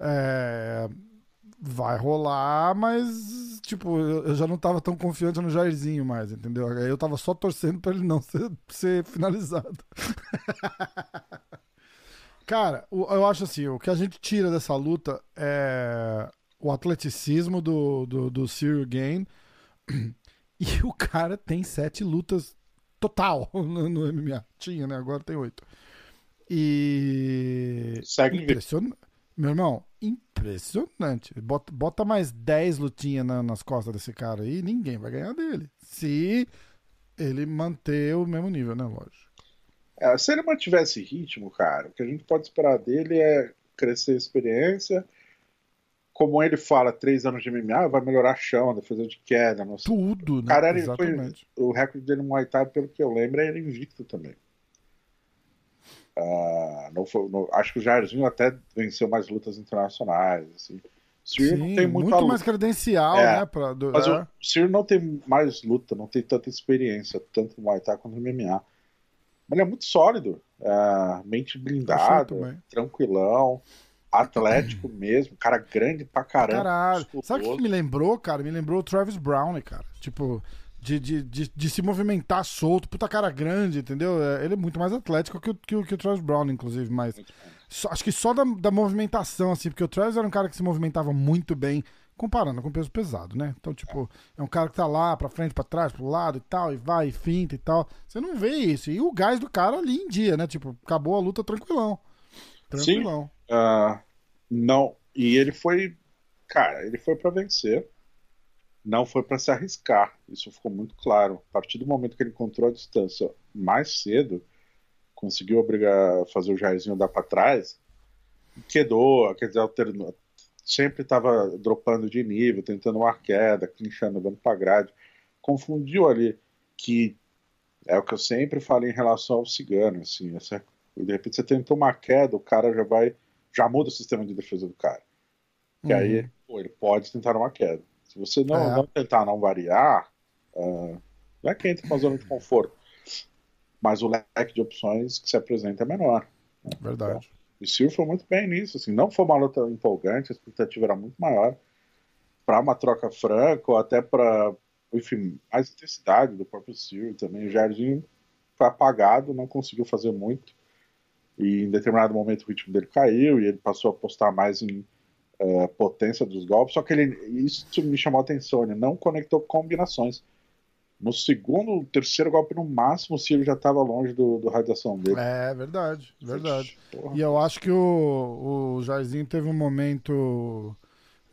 É... Vai rolar, mas, tipo, eu já não tava tão confiante no Jairzinho mais, entendeu? Aí eu tava só torcendo pra ele não ser, ser finalizado. Cara, eu acho assim, o que a gente tira dessa luta é o atleticismo do, do, do Cyril Gain. E o cara tem sete lutas total no, no MMA. Tinha, né? Agora tem oito. E. Segue Impressionante. Meu irmão, impressionante. Bota, bota mais dez lutinhas na, nas costas desse cara aí, ninguém vai ganhar dele. Se ele manter o mesmo nível, né? Lógico. É, se ele mantivesse ritmo, cara, o que a gente pode esperar dele é crescer a experiência como ele fala, três anos de MMA, vai melhorar chão, defesa de queda. Não sei. Tudo, né? Cara, ele foi, o recorde dele no Muay Thai, pelo que eu lembro, é ele invicto também. Uh, não foi, não, acho que o Jairzinho até venceu mais lutas internacionais. Assim. Sim, não tem muito mais credencial, é, né? Pra, do, mas é. o Ciro não tem mais luta, não tem tanta experiência, tanto no Muay Thai quanto no MMA. Mas ele é muito sólido, é, mente blindada, tranquilão atlético mesmo, cara grande pra caramba. Caralho. Sabe o que me lembrou, cara? Me lembrou o Travis Brown, cara. Tipo, de, de, de, de, se movimentar solto, puta cara grande, entendeu? É, ele é muito mais atlético que o, que o, que o Travis Brown, inclusive, mas. Só, acho que só da, da movimentação, assim, porque o Travis era um cara que se movimentava muito bem, comparando com peso pesado, né? Então, tipo, é um cara que tá lá pra frente, pra trás, pro lado e tal, e vai, e finta e tal. Você não vê isso. E o gás do cara ali em dia, né? Tipo, acabou a luta tranquilão. Tranquilão. Sim. Uh, não. E ele foi. Cara, ele foi para vencer. Não foi para se arriscar. Isso ficou muito claro. A partir do momento que ele encontrou a distância mais cedo, conseguiu obrigar fazer o Jairzinho dar para trás, quedou, quer dizer, alternou, sempre estava dropando de nível, tentando uma queda, clinchando, dando para grade. Confundiu ali que é o que eu sempre falo em relação ao cigano, assim, essa de repente você tenta uma queda, o cara já vai, já muda o sistema de defesa do cara. Que uhum. aí pô, ele pode tentar uma queda. Se você não, é. não tentar não variar, uh, não é que entra uma zona de conforto. Mas o leque de opções que se apresenta é menor. Né? Verdade. Então, o Sil foi muito bem nisso. Assim, não foi uma luta empolgante, a expectativa era muito maior. Para uma troca franca, ou até para, enfim, mais intensidade do próprio Sil também. O Jardim foi apagado, não conseguiu fazer muito. E em determinado momento o ritmo dele caiu e ele passou a apostar mais em uh, potência dos golpes, só que ele, isso me chamou a atenção, ele não conectou combinações. No segundo, terceiro golpe no máximo, o Ciro já estava longe do, do radiação dele. É, verdade, verdade. Porra. E eu acho que o, o Jairzinho teve um momento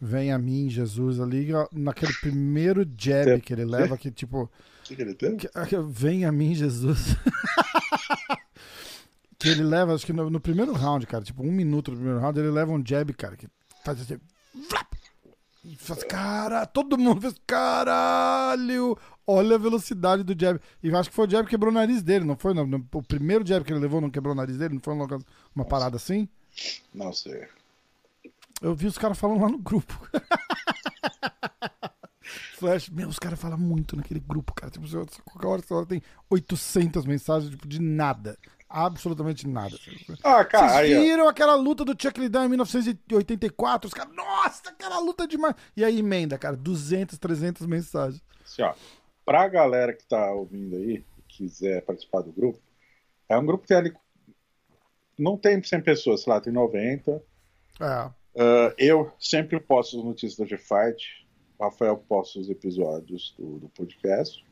Vem a mim, Jesus, ali, naquele primeiro jab que ele leva, que tipo. Que, que ele tem? Vem a mim, Jesus. que ele leva, acho que no, no, primeiro round, cara, tipo, um minuto no primeiro round, ele leva um jab, cara, que faz assim. E faz, cara, todo mundo fez, caralho! Olha a velocidade do jab. E acho que foi o jab que quebrou o nariz dele, não foi? No, o primeiro jab que ele levou não quebrou o nariz dele? Não foi uma, uma parada assim? Não sei. Eu vi os caras falando lá no grupo. Flash, meu, os caras falam muito naquele grupo, cara. Tipo, qualquer hora, hora tem 800 mensagens, tipo, de nada. Absolutamente nada. Ah, cara. Vocês viram aí, aquela luta do Chuck Liddell em 1984? Os caras, nossa, aquela luta demais. E aí emenda, cara, 200, 300 mensagens. Assim, ó, pra galera que tá ouvindo aí, quiser participar do grupo, é um grupo que tem ali. Não tem 100 pessoas, sei lá, tem 90. É. Uh, eu sempre posto as notícias da G-Fight. Rafael posta os episódios do, do, podcast.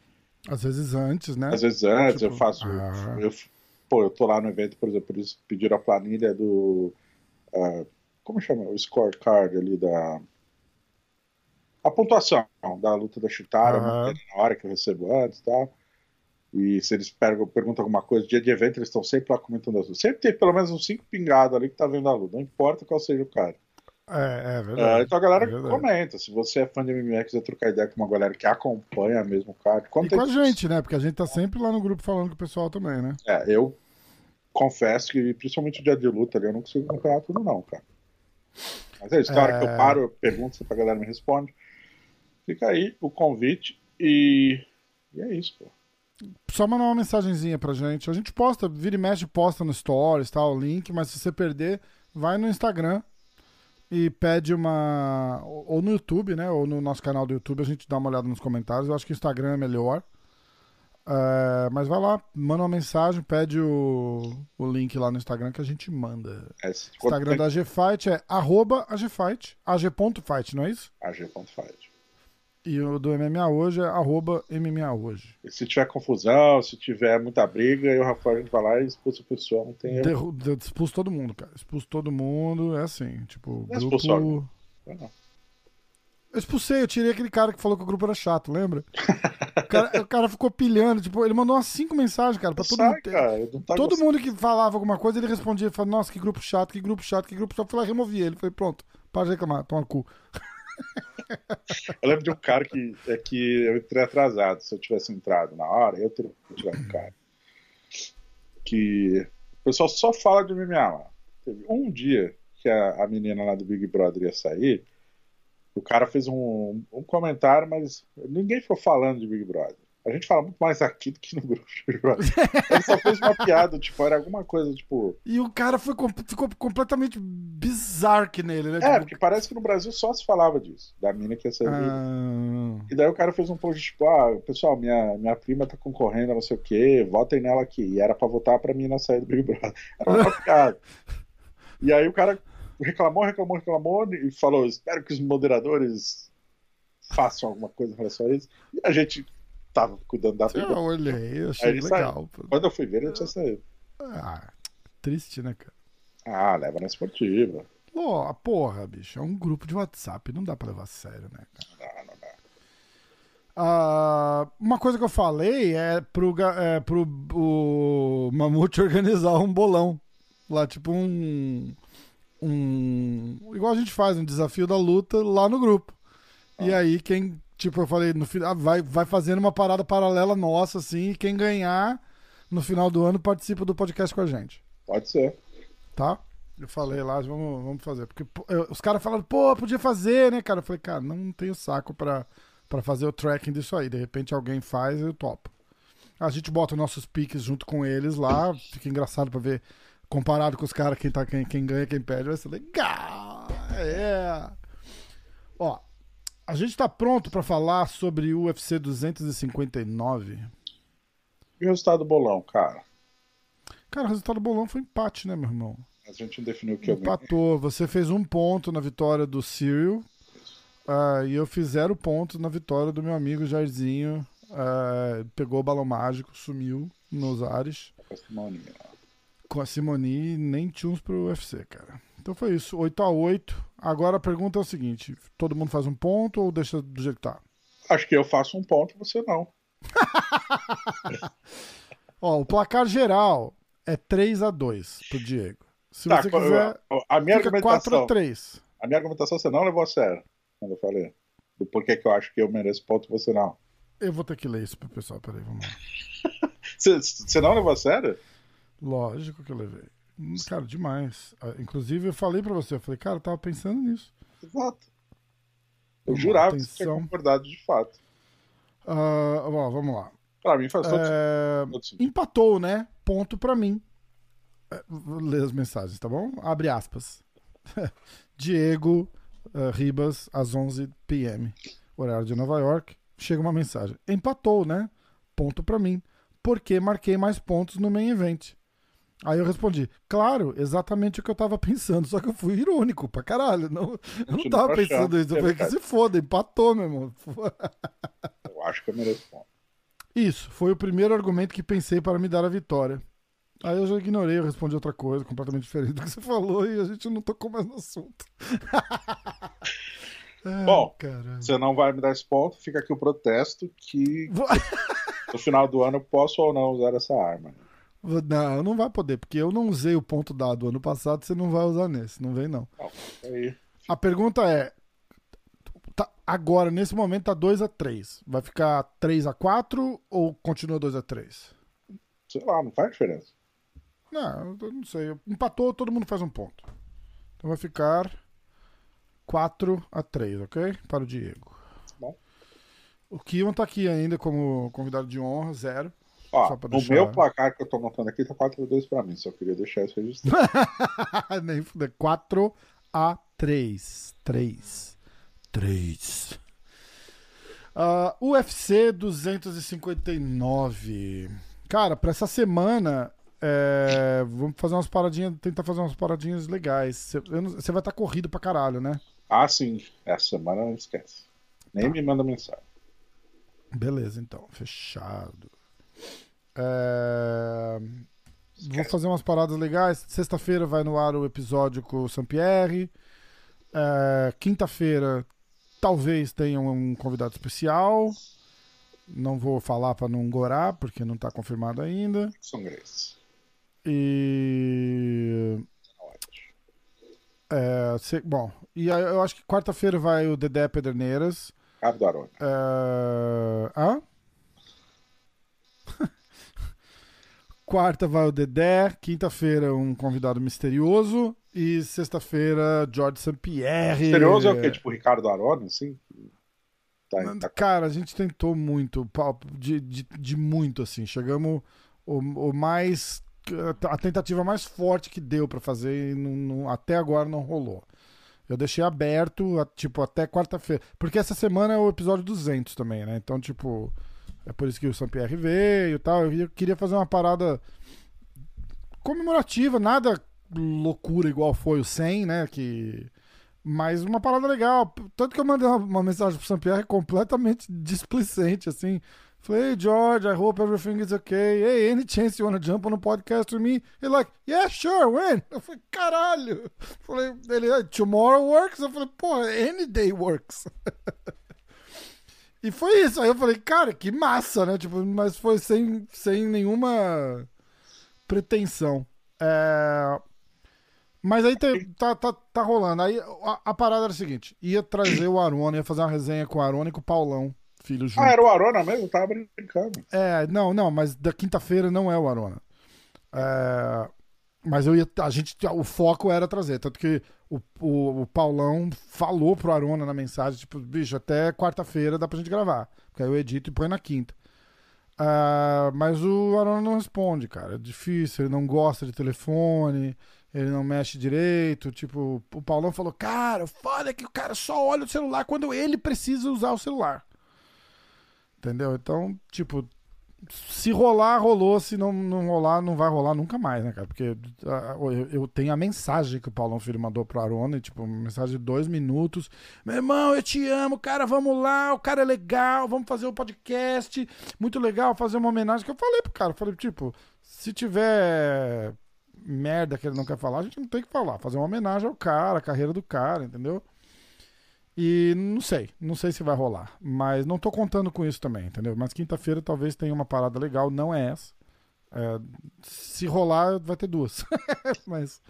Às vezes antes, né? Às vezes antes, tipo, eu faço. Ah. Eu, pô, eu tô lá no evento, por exemplo, eles pediram a planilha do. Uh, como chama? O scorecard ali da. A pontuação da luta da Chutara, ah. na hora que eu recebo antes e tal. E se eles perguntam alguma coisa, dia de evento, eles estão sempre lá comentando as lutas. Sempre tem pelo menos uns cinco pingados ali que tá vendo a luta, não importa qual seja o cara. É, é verdade. Uh, então a galera é comenta. Se você é fã de MMA, quiser trocar ideia com uma galera que acompanha mesmo o card. E com a gente, né? Porque a gente tá sempre lá no grupo falando com o pessoal também, né? É, eu confesso que, principalmente o dia de luta ali, eu não consigo acompanhar tudo, não, cara. Mas é isso, é... hora que eu é. paro, eu pergunto se a galera me responde. Fica aí o convite e, e é isso, pô. Só mandar uma mensagenzinha pra gente. A gente posta, vira e mexe, posta no Stories, tal, o link, mas se você perder, vai no Instagram, e pede uma. Ou no YouTube, né? Ou no nosso canal do YouTube, a gente dá uma olhada nos comentários. Eu acho que o Instagram é melhor. É, mas vai lá, manda uma mensagem, pede o, o link lá no Instagram que a gente manda. É, Instagram da GFight é arroba AGFight, ag.fight, não é isso? ag.fight. E o do MMA hoje é arroba MMA hoje. E se tiver confusão, se tiver muita briga, eu, Rafael, a gente vai lá e expulsa o pessoal, não tem erro. expulso todo mundo, cara. Expulso todo mundo, é assim, tipo, não grupo... Expulsou, não. Eu expulsei, eu tirei aquele cara que falou que o grupo era chato, lembra? o, cara, o cara ficou pilhando, tipo, ele mandou umas cinco mensagens, cara, pra todo Sai, mundo. Cara, tá todo gostando. mundo que falava alguma coisa, ele respondia, falava, nossa, que grupo chato, que grupo chato, que grupo chato. Eu fui lá e removi ele. Falei, pronto, para de reclamar, toma no cu. eu lembro de um cara que, é que eu entrei atrasado. Se eu tivesse entrado na hora, eu teria tirado o cara. Que o pessoal só fala de MMA lá. Teve um dia que a, a menina lá do Big Brother ia sair, o cara fez um, um comentário, mas ninguém ficou falando de Big Brother. A gente fala muito mais aqui do que no grupo. Ele só fez uma piada, tipo, era alguma coisa, tipo. E o cara foi, ficou completamente bizarro nele, né? É, tipo... porque parece que no Brasil só se falava disso, da mina que ia ser ah... E daí o cara fez um post, tipo, ah, pessoal, minha, minha prima tá concorrendo a não sei o quê, votem nela aqui. E era pra votar pra mina sair do Big Brother. Era uma piada. e aí o cara reclamou, reclamou, reclamou e falou: espero que os moderadores façam alguma coisa em relação a isso. E a gente tava cuidando da vida. Eu olhei, eu achei legal. Quando eu fui ver, ele tinha saído. Ah, triste, né, cara? Ah, leva na esportiva. Pô, porra, bicho, é um grupo de WhatsApp, não dá pra levar a sério, né, cara? Não, não dá. Ah, uma coisa que eu falei é pro, é pro o Mamute organizar um bolão. Lá, tipo um. Um. Igual a gente faz, um desafio da luta lá no grupo. Ah. E aí, quem Tipo, eu falei, no final, vai, vai fazendo uma parada paralela nossa, assim, e quem ganhar no final do ano participa do podcast com a gente. Pode ser. Tá? Eu falei lá, vamos, vamos fazer. Porque eu, os caras falaram, pô, podia fazer, né, cara? Eu falei, cara, não tenho saco pra, pra fazer o tracking disso aí. De repente alguém faz, eu topo. A gente bota nossos piques junto com eles lá, fica engraçado pra ver, comparado com os caras, quem, tá, quem, quem ganha, quem perde, vai ser legal. É. Ó, a gente está pronto para falar sobre o UFC 259. E o resultado do bolão, cara? Cara, o resultado do bolão foi empate, né, meu irmão? A gente não definiu o que eu. Empatou. Você fez um ponto na vitória do Cyril. ah, e eu fiz zero pontos na vitória do meu amigo Jairzinho. ah, pegou o balão mágico, sumiu nos ares. Testemunha. Com a Simoni, nem tchuns pro UFC, cara. Então foi isso, 8 a 8 Agora a pergunta é o seguinte: todo mundo faz um ponto ou deixa do jeito que tá? Acho que eu faço um ponto e você não. Ó, o placar geral é 3 a 2 pro Diego. Se Tá, você quiser, a minha fica 4 argumentação. a 3 A minha argumentação você não levou a sério quando eu falei. Do porquê que eu acho que eu mereço ponto e você não. Eu vou ter que ler isso pro pessoal, peraí, vamos lá. Você, você não levou a sério? Lógico que eu levei. Cara, demais. Ah, Inclusive, eu falei pra você, eu falei, cara, eu tava pensando nisso. Exato. Eu lá, jurava que você tinha atenção. concordado de fato. Ah, ó, vamos lá. Pra mim faz todo É, todo sentido. empatou, né? Ponto pra mim. É, Vou ler as mensagens, tá bom? Abre aspas. Diego eh, Ribas, às 11 p.m., horário de Nova York. Chega uma mensagem. Empatou, né? Ponto pra mim. Porque marquei mais pontos no main event. Aí eu respondi, claro, exatamente o que eu tava pensando, só que eu fui irônico pra caralho. Não, eu não tava pensando isso. Eu falei que se foda, empatou, meu irmão. Eu acho que eu mereço ponto. Isso, foi o primeiro argumento que pensei para me dar a vitória. Aí eu já ignorei, eu respondi outra coisa completamente diferente do que você falou e a gente não tocou mais no assunto. Ai, Bom, caralho. Você não vai me dar esse ponto, fica aqui o protesto que no final do ano eu posso ou não usar essa arma. Não, não vai poder, porque eu não usei o ponto dado ano passado, você não vai usar nesse, não vem não. Não, aí. A pergunta é, tá- agora, nesse momento, tá 2x3. Vai ficar 3x4 ou continua 2x3? Sei lá, não faz diferença. Não, eu não sei. Empatou, todo mundo faz um ponto. Então vai ficar 4 a 3, ok? Para o Diego. Bom. O Kion tá aqui ainda como convidado de honra, zero. Ó, Só pra no deixar- meu placar que eu tô montando aqui tá 4x2 pra mim, só queria deixar isso registrado. Nem fuder. 4 a 3. 3. 3. Uh, UFC 259. Cara, pra essa semana, é, vamos fazer umas paradinhas, tentar fazer umas paradinhas legais. Você não- vai estar corrido pra caralho, né? ah, sim, essa semana não esquece. Nem Tá. me manda mensagem. Beleza, então. Fechado. É, Vou fazer umas paradas legais. Sexta-feira vai no ar o episódio com o Sampierre. É, Quinta-feira talvez tenha um convidado especial. Não vou falar para não gorar, porque não tá confirmado ainda. São. E. É, se- bom, e aí eu acho que quarta-feira vai o Dedé Pederneiras. Cabo do Arona. É, Hã? Quarta vai o Dedé, quinta-feira um convidado misterioso e sexta-feira George St. Pierre. Misterioso é o quê? Tipo Ricardo Arona, assim? Tá, tá Cara, a gente tentou muito, de, de, de muito, assim. Chegamos o, o mais. A tentativa mais forte que deu pra fazer e não- não- até agora não rolou. Eu deixei aberto, tipo, até quarta-feira. Porque essa semana é o episódio 200 também, né? Então, tipo, é por isso que o São Pierre veio e tal. Eu queria fazer uma parada comemorativa, nada loucura igual foi o 100, né? Que mas uma parada legal. Tanto que eu mandei uma, mensagem pro São Pierre completamente displicente, assim. Falei, hey, George, I hope everything is okay. Hey, any chance you wanna jump on a podcast with me? Ele like, yeah, sure, when? Eu falei, caralho. Falei, ele, "Ah, tomorrow works? Eu falei, porra, any day works. e foi isso. Aí eu falei, cara, que massa, né? Tipo, mas foi sem, sem nenhuma pretensão. É... Mas aí tá, tá, tá rolando. Aí a, a parada era a seguinte: ia trazer o Arona, ia fazer uma resenha com o Arona e com o Paulão, filho junto. Ah, era o Arona mesmo? Eu tava brincando. É, não, não, mas da quinta-feira não é o Arona. É, mas eu ia. A gente, o foco era trazer. Tanto que o, o, o Paulão falou pro Arona na mensagem, tipo, bicho, até quarta-feira dá pra gente gravar. Porque aí eu edito e põe na quinta. Ah, mas o Arona não responde, cara. É difícil, ele não gosta de telefone, ele não mexe direito. Tipo, o Paulão falou, cara, foda que o cara só olha o celular quando ele precisa usar o celular. Entendeu? Então, tipo, se rolar, rolou. Se não, não rolar, não vai rolar nunca mais, né, cara? Porque uh, eu, eu, tenho a mensagem que o Paulão Filho mandou pro Arona, tipo, uma mensagem de dois minutos. Meu irmão, eu te amo, cara, vamos lá, o cara é legal, vamos fazer o um podcast. Muito legal, fazer uma homenagem. Que eu falei pro cara, falei, tipo, se tiver merda que ele não quer falar, a gente não tem que falar. Fazer uma homenagem ao cara, a carreira do cara, entendeu? E não sei, não sei se vai rolar. Mas não tô contando com isso também, entendeu? Mas quinta-feira talvez tenha uma parada legal, não é essa. É, se rolar, vai ter duas. mas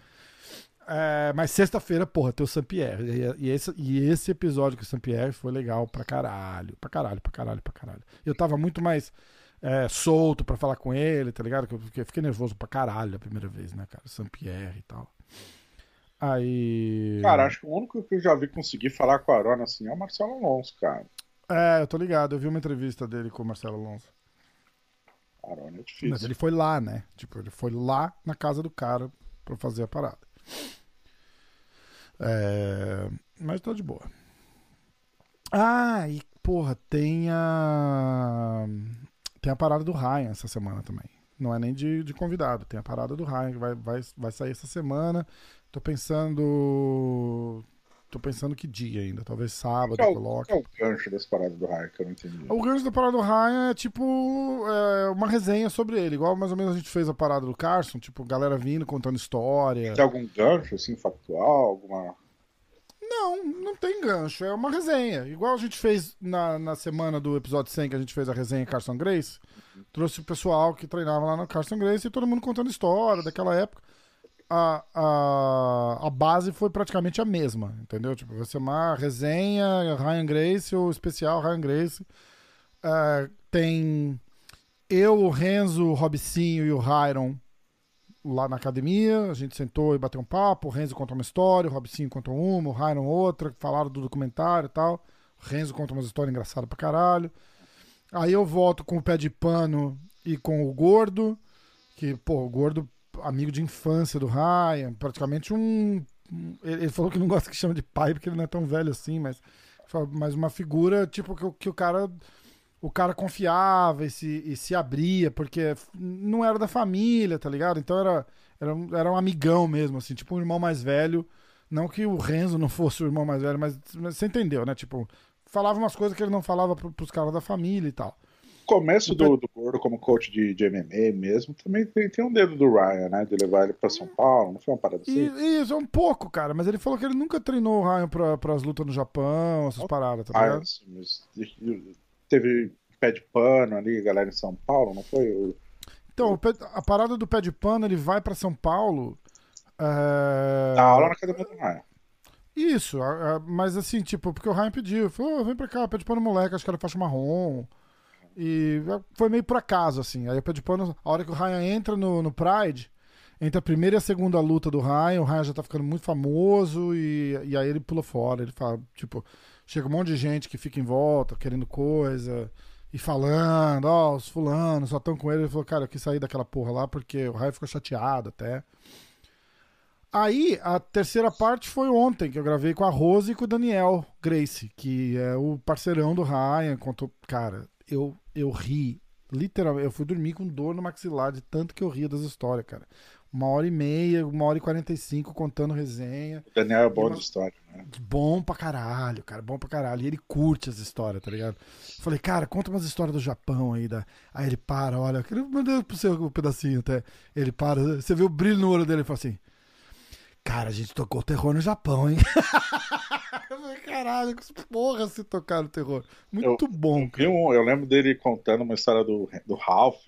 é, mas sexta-feira, porra, tem o Saint-Pierre. E, e, esse, e esse episódio com o Saint-Pierre foi legal pra caralho. Pra caralho, pra caralho, pra caralho. Eu tava muito mais é, solto pra falar com ele, tá ligado? Que eu fiquei nervoso pra caralho a primeira vez, né, cara? Saint-Pierre e tal. Aí. Cara, acho que o único que eu já vi conseguir falar com a Arona assim é o Marcelo Alonso, cara. É, eu tô ligado, eu vi uma entrevista dele com o Marcelo Alonso. Arona é difícil. Mas ele foi lá, né? Tipo, ele foi lá na casa do cara pra fazer a parada. É... Mas tô de boa. Ah, e porra, tem a. Tem a parada do Ryan essa semana também. Não é nem de, de convidado, tem a parada do Ryan que vai, vai, vai sair essa semana. Tô pensando. Tô pensando que dia ainda. Talvez sábado qual, coloque. Qual é o gancho dessa parada do Ryan que eu não entendi? O gancho da parada do Ryan é tipo é, uma resenha sobre ele. Igual mais ou menos a gente fez a parada do Carson, tipo, galera vindo, contando história. Tem algum gancho, assim, factual? Alguma. Não, não tem gancho. É uma resenha. Igual a gente fez na, na semana do episódio 100 que a gente fez a resenha Carson Grace. Trouxe o pessoal que treinava lá no Carson Grace e todo mundo contando história daquela época a, a, a base foi praticamente a mesma, entendeu? Tipo, vai ser uma resenha, Ryan Grace, o especial Ryan Grace. Uh, tem eu, o Renzo, o Robicinho e o Hyron lá na academia. A gente sentou e bateu um papo. O Renzo conta uma história, o Robicinho conta uma, o Hyron outra. Falaram do documentário e tal. O Renzo conta uma história engraçada pra caralho. Aí eu volto com o pé de pano e com o gordo. Que, pô, o gordo amigo de infância do Ryan, praticamente um. Ele falou que não gosta que chama de pai porque ele não é tão velho assim, mas, mas uma figura tipo que, que o cara o cara confiava e se, e se abria, porque não era da família, tá ligado? Então era, era, um, era um amigão mesmo, assim, tipo um irmão mais velho. Não que o Renzo não fosse o irmão mais velho, mas, mas você entendeu, né? Tipo, falava umas coisas que ele não falava pro, pros caras da família e tal começo do, do Gordo como coach de, de MMA mesmo, também tem, tem um dedo do Ryan, né? De levar ele pra São Paulo, não foi uma parada assim? Isso, é um pouco, cara, mas ele falou que ele nunca treinou o Ryan pra, pras lutas no Japão, essas paradas, tá ligado? Ah, mas teve pé de pano ali, galera em São Paulo, não foi? Então, a parada do pé de pano, ele vai pra São Paulo. É... Dá aula na academia do Ryan. Isso, mas assim, tipo, porque o Ryan pediu, falou, oh, vem pra cá, pé de pano moleque, acho que era faixa marrom. E foi meio por acaso, assim. Aí o pé de pano, a hora que o Ryan entra no, no Pride, entre a primeira e a segunda luta do Ryan, o Ryan já tá ficando muito famoso e, e aí ele pula fora. Ele fala, tipo, chega um monte de gente que fica em volta, querendo coisa e falando, ó, oh, os fulanos só estão com ele. Ele falou, cara, eu quis sair daquela porra lá porque o Ryan ficou chateado até. Aí, a terceira parte foi ontem, que eu gravei com a Rose e com o Daniel Grace, que é o parceirão do Ryan. Contou, cara, eu, eu ri, literalmente, eu fui dormir com dor no maxilar de tanto que eu ria das histórias, cara. Uma hora e meia, uma hora e quarenta e cinco contando resenha. O Daniel é bom uma... de história, né? Bom pra caralho, cara, bom pra caralho. E ele curte as histórias, tá ligado? Falei, cara, conta umas histórias do Japão aí. Da... Aí ele para, olha, eu mandei pro seu um pedacinho até. Ele para, você vê o brilho no olho dele e fala assim: Cara, a gente tocou terror no Japão, hein? Caralho, que porra se tocaram terror. Muito eu, bom. Eu, um, eu, lembro dele contando uma história do, do Ralph.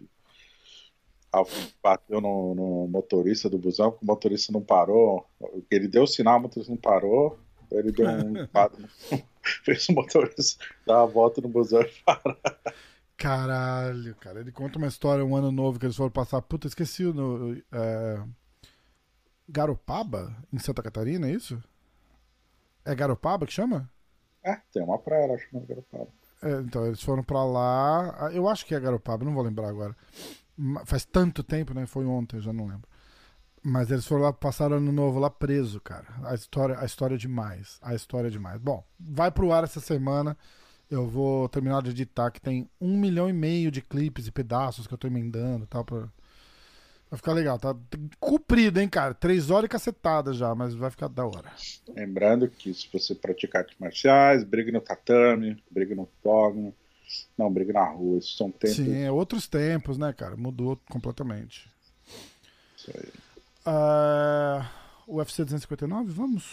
Ralph bateu no, no motorista do busão, porque o motorista não parou. Ele deu o sinal, o motorista não parou. Ele deu um fez o motorista dar a volta no busão e parar. Caralho, cara. Ele conta uma história, um ano novo que eles foram passar. Puta, esqueci o. É... Garopaba, em Santa Catarina, é isso? É Garopaba que chama? É, tem uma praia lá chamada Garopaba. É, então, eles foram pra lá. Ah, eu acho que é Garopaba, não vou lembrar agora. Faz tanto tempo, né? Foi ontem, eu já não lembro. Mas eles foram lá, passaram ano novo lá preso, cara. A história, a história é demais. A história é demais. Bom, vai pro ar essa semana. Eu vou terminar de editar, que tem um milhão e meio de clipes e pedaços que eu tô emendando e tal. Pra... Vai ficar legal, tá comprido, hein, cara? Três horas e cacetada já, mas vai ficar da hora. Lembrando que se você praticar artes marciais, brigue no tatame, brigue no octógono, não, brigue na rua. Isso são tempos. Sim, é outros tempos, né, cara? Mudou completamente. Isso aí. Uh, UFC 259, vamos?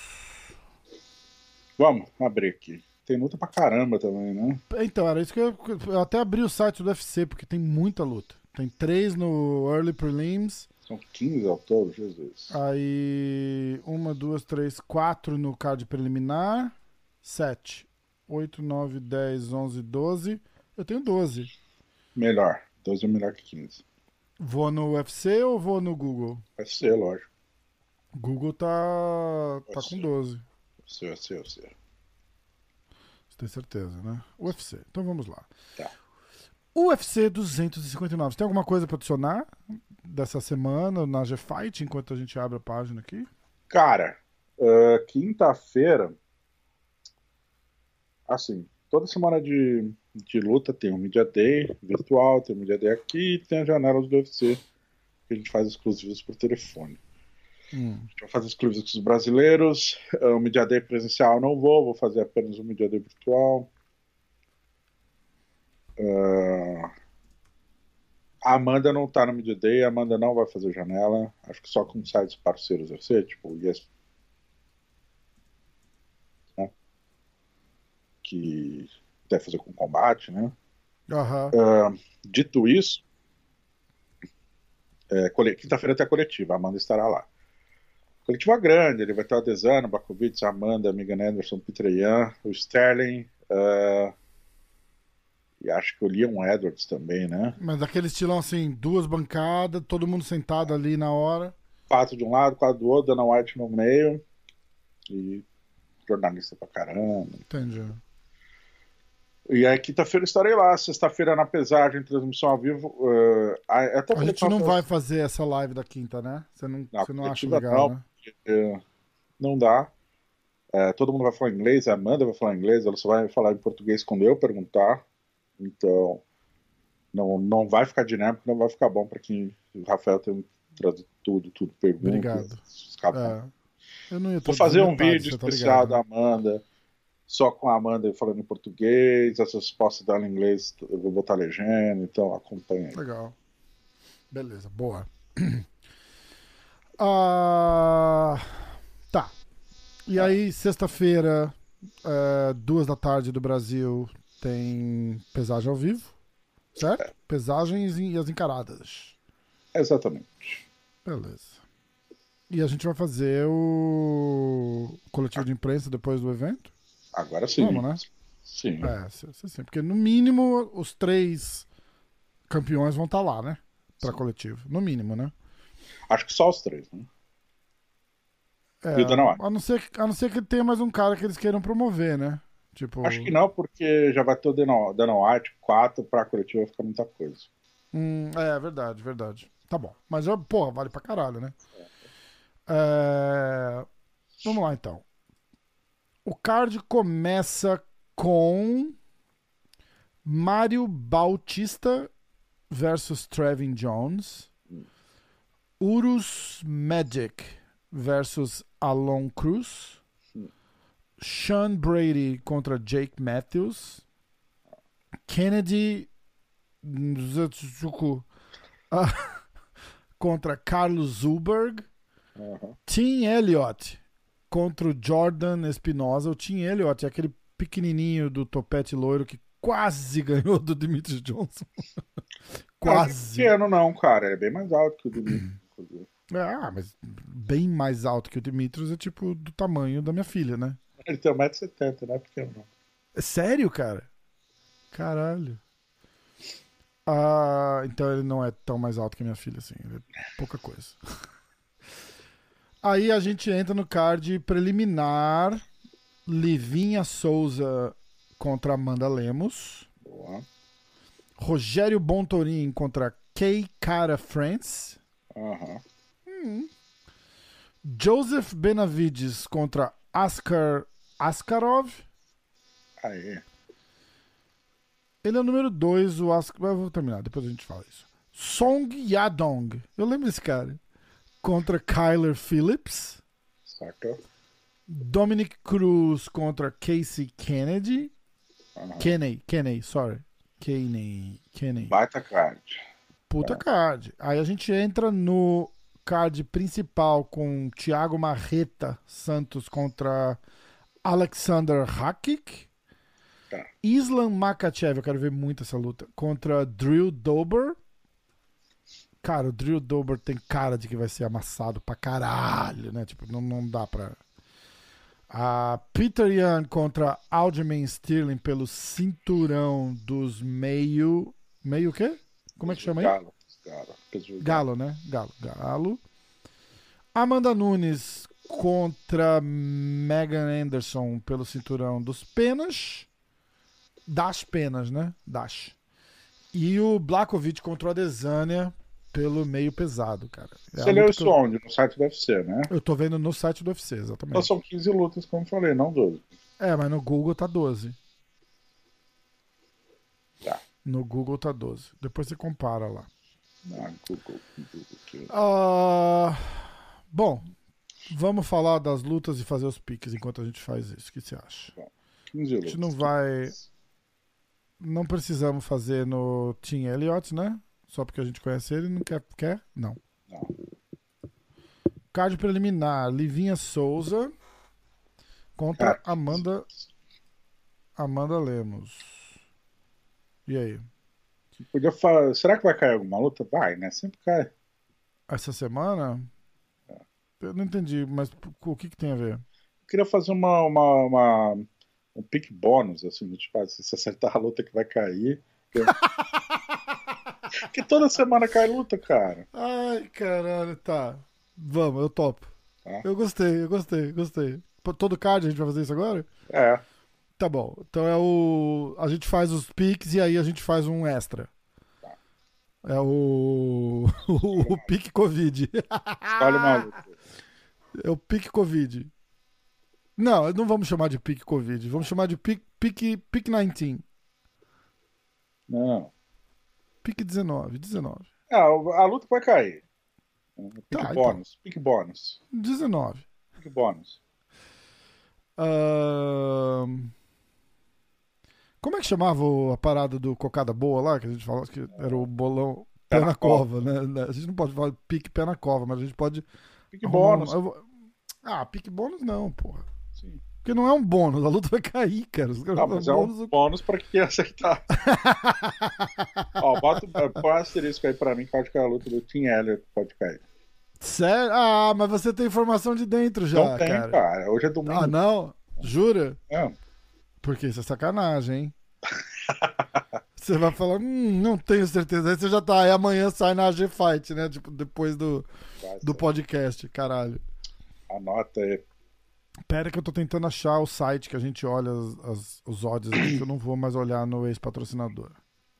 Vamos abrir aqui. Tem luta pra caramba também, né? Então, era isso que eu, eu até abri o site do UFC, porque tem muita luta. Tem três no Early Prelims. São 15 ao todo, Jesus. Aí, uma, duas, três, quatro no card preliminar. Sete. Oito, nove, dez, onze, doze. Eu tenho doze. Melhor. 12 é melhor que 15. Vou no UFC ou vou no Google? UFC, lógico. Google tá, tá UFC. com 12. UFC, UFC, UFC. Você tem certeza, né? UFC. Então vamos lá. Tá. UFC 259. Você tem alguma coisa pra adicionar dessa semana na G-Fight enquanto a gente abre a página aqui? Cara, ah, quinta-feira, assim, toda semana de, de luta tem um Media Day virtual, tem um Media Day aqui e tem a janela do UFC, que a gente faz exclusivos por telefone. Hum. A gente vai fazer exclusivos com os brasileiros, ah, o Media Day presencial não vou, vou fazer apenas o Media Day virtual. Ah, a Amanda não tá no Media Day, a Amanda não vai fazer janela, acho que só com sites parceiros UFC, tipo o ES que deve fazer com combate, né? Aham. Ah, dito isso, é, quinta-feira tem a coletiva, a Amanda estará lá. Coletiva grande, ele vai ter o Adesanya, Bakovic, Amanda, Megan Anderson, Peter Yan, o Sterling, ah, e acho que o Leon Edwards também, né? Mas daquele estilão assim, duas bancadas, todo mundo sentado ali na hora. Quatro de um lado, quatro do outro, Dana White no meio, e jornalista pra caramba. Entendi. E aí, quinta-feira estarei lá, sexta-feira na pesagem, transmissão ao vivo. eh, a- gente não vai fazer essa live da quinta, né? Você não, Não, você não acha legal, não. né? eh, não dá. Eh, todo mundo vai falar inglês, a Amanda vai falar inglês, ela só vai falar em português quando eu perguntar. Então, não, não vai ficar dinâmico, não vai ficar bom para quem. O Rafael tem traduzido tudo, tudo, perguntas. Obrigado. É. Eu não ia Vou fazer um metade, vídeo tá especial ligado, da Amanda, só com a Amanda falando em português, as respostas dela em inglês, eu vou botar legenda, então acompanha aí. Legal. Beleza, boa. Ah, tá. E aí, sexta-feira, é, duas da tarde do Brasil, tem pesagem ao vivo, certo? Pesagens e as encaradas. Exatamente. Beleza. E a gente vai fazer o coletivo de imprensa depois do evento? Agora sim. Vamos, né? Sim. É, sim. Porque no mínimo os três campeões vão estar lá, né? Pra Sim. coletivo. No mínimo, né? Acho que só os três, né? É, a, não ser, a não ser que tenha mais um cara que eles queiram promover, né? Tipo. Acho que não, porque já vai ter o Dana Dana White, quatro pra coletiva vai ficar muita coisa. Hum, é, verdade, verdade. Tá bom. Mas, porra, vale pra caralho, né? É, Vamos lá, então. O card começa com Mário Bautista versus Trevin Jones. Urus Magic versus Alon Cruz. Sean Brady contra Jake Matthews. Kennedy ah, contra Carlos Zuberg. Aham. Tim Elliott contra o Jordan Espinosa. O Tim Elliott é aquele pequenininho do topete loiro que quase ganhou do Dimitri Johnson. Não, quase. pequeno não, cara. É bem mais alto que o Dimitri. inclusive. Ah, mas bem mais alto que o Dimitrios é tipo do tamanho da minha filha, né? Ele tem 1,70m, não é pequeno não. É sério, cara? Caralho. Ah, então ele não é tão mais alto que a minha filha, assim. Ele é pouca coisa. Aí a gente entra no card preliminar. Livinha Souza contra Amanda Lemos. Boa. Rogério Bontorin contra Kay Cara France. Aham. Joseph Benavides contra Askar Askarov. Aí. Ele é o número 2, o. Eu vou terminar, depois a gente fala isso. Song Yadong. Eu lembro desse cara. Contra Kyler Phillips. Saca? Dominic Cruz contra Casey Kennedy. Aham. Kenney, Kenney, sorry. Kenney, Kenney. Baita card. Puta É. card. Aí a gente entra no card principal com Thiago Marreta Santos contra Alexander Hakic. Tá. Islam Makachev, eu quero ver muito essa luta, contra Drew Dober. Cara, o Drew Dober tem cara de que vai ser amassado pra caralho, né? Tipo, não, não dá pra. A Peter Yan contra Aljamain Sterling pelo cinturão dos meio. Meio o quê? Como é que chama aí? Galo. Galo. Galo, né? Galo. Galo. Amanda Nunes contra Megan Anderson pelo cinturão dos penas. Das penas, né? Das. E o Blakovic contra o Adesanya pelo meio pesado, cara. É a Você leu isso eu, onde? No site do UFC, né? eu tô vendo no site do UFC, Então exatamente. são 15 lutas, como eu falei, não 12. É, mas no Google tá 12. Tá. No Google tá 12. Depois você compara lá. Ah, Google, Google. Ah, bom, vamos falar das lutas e fazer os piques enquanto a gente faz isso. O que você acha? 15 A gente não vai. Não precisamos fazer no Team Elliott, né? Só porque a gente conhece ele não quer. Quer? Não. Não. Card preliminar: Livinha Souza contra Cara, Amanda. Amanda Lemos. E aí? Podia falar. Será que vai cair alguma luta? Vai, né? Sempre cai. Essa semana? Eu não entendi, mas o que, que tem a ver? Eu queria fazer uma, uma, uma- um pick bônus, assim, do tipo, ah, se você acertar a luta que vai cair. que- Porque toda semana cai luta, cara. Ai, caralho, tá. Vamos, eu topo. Tá. Eu gostei, eu gostei, gostei. Todo card a gente vai fazer isso agora? É. Tá bom. Então é o. A gente faz os piques e aí a gente faz um extra. É o. O, o pique Covid. Escolhe uma luta. É o pique Covid. Não, não vamos chamar de pique Covid. Vamos chamar de pique, pique, pique 19. Não. Pique 19. 19. Ah, a luta vai cair. Pick Tá, então. bônus. Pick bônus. 19. Pick bônus. Ahn, Como é que chamava a parada do cocada boa lá? Que a gente falou que era o bolão pé, Pé na, na cova, né? A gente não pode falar pique pé na cova, mas a gente pode. Um- bônus. vou- Ah, pique bônus não, porra. Sim. Porque não é um bônus, a luta vai cair, cara. Os caras Não, mas é bônus, um bônus pra quem acertar. Ó, bota põe um asterisco aí pra mim, pode cair a luta do Team Elliott, pode cair. Sério? Ah, mas você tem informação de dentro já, não tem, cara. cara. Hoje é domingo. Ah, não? Jura? É. Porque isso é sacanagem, hein? Você vai falar, hum, não tenho certeza. Aí você já tá, aí amanhã sai na AG Fight, né? Tipo, depois do, do podcast, caralho. Anota aí. Pera que eu tô tentando achar o site que a gente olha as- as- os odds aqui, que eu não vou mais olhar no ex-patrocinador.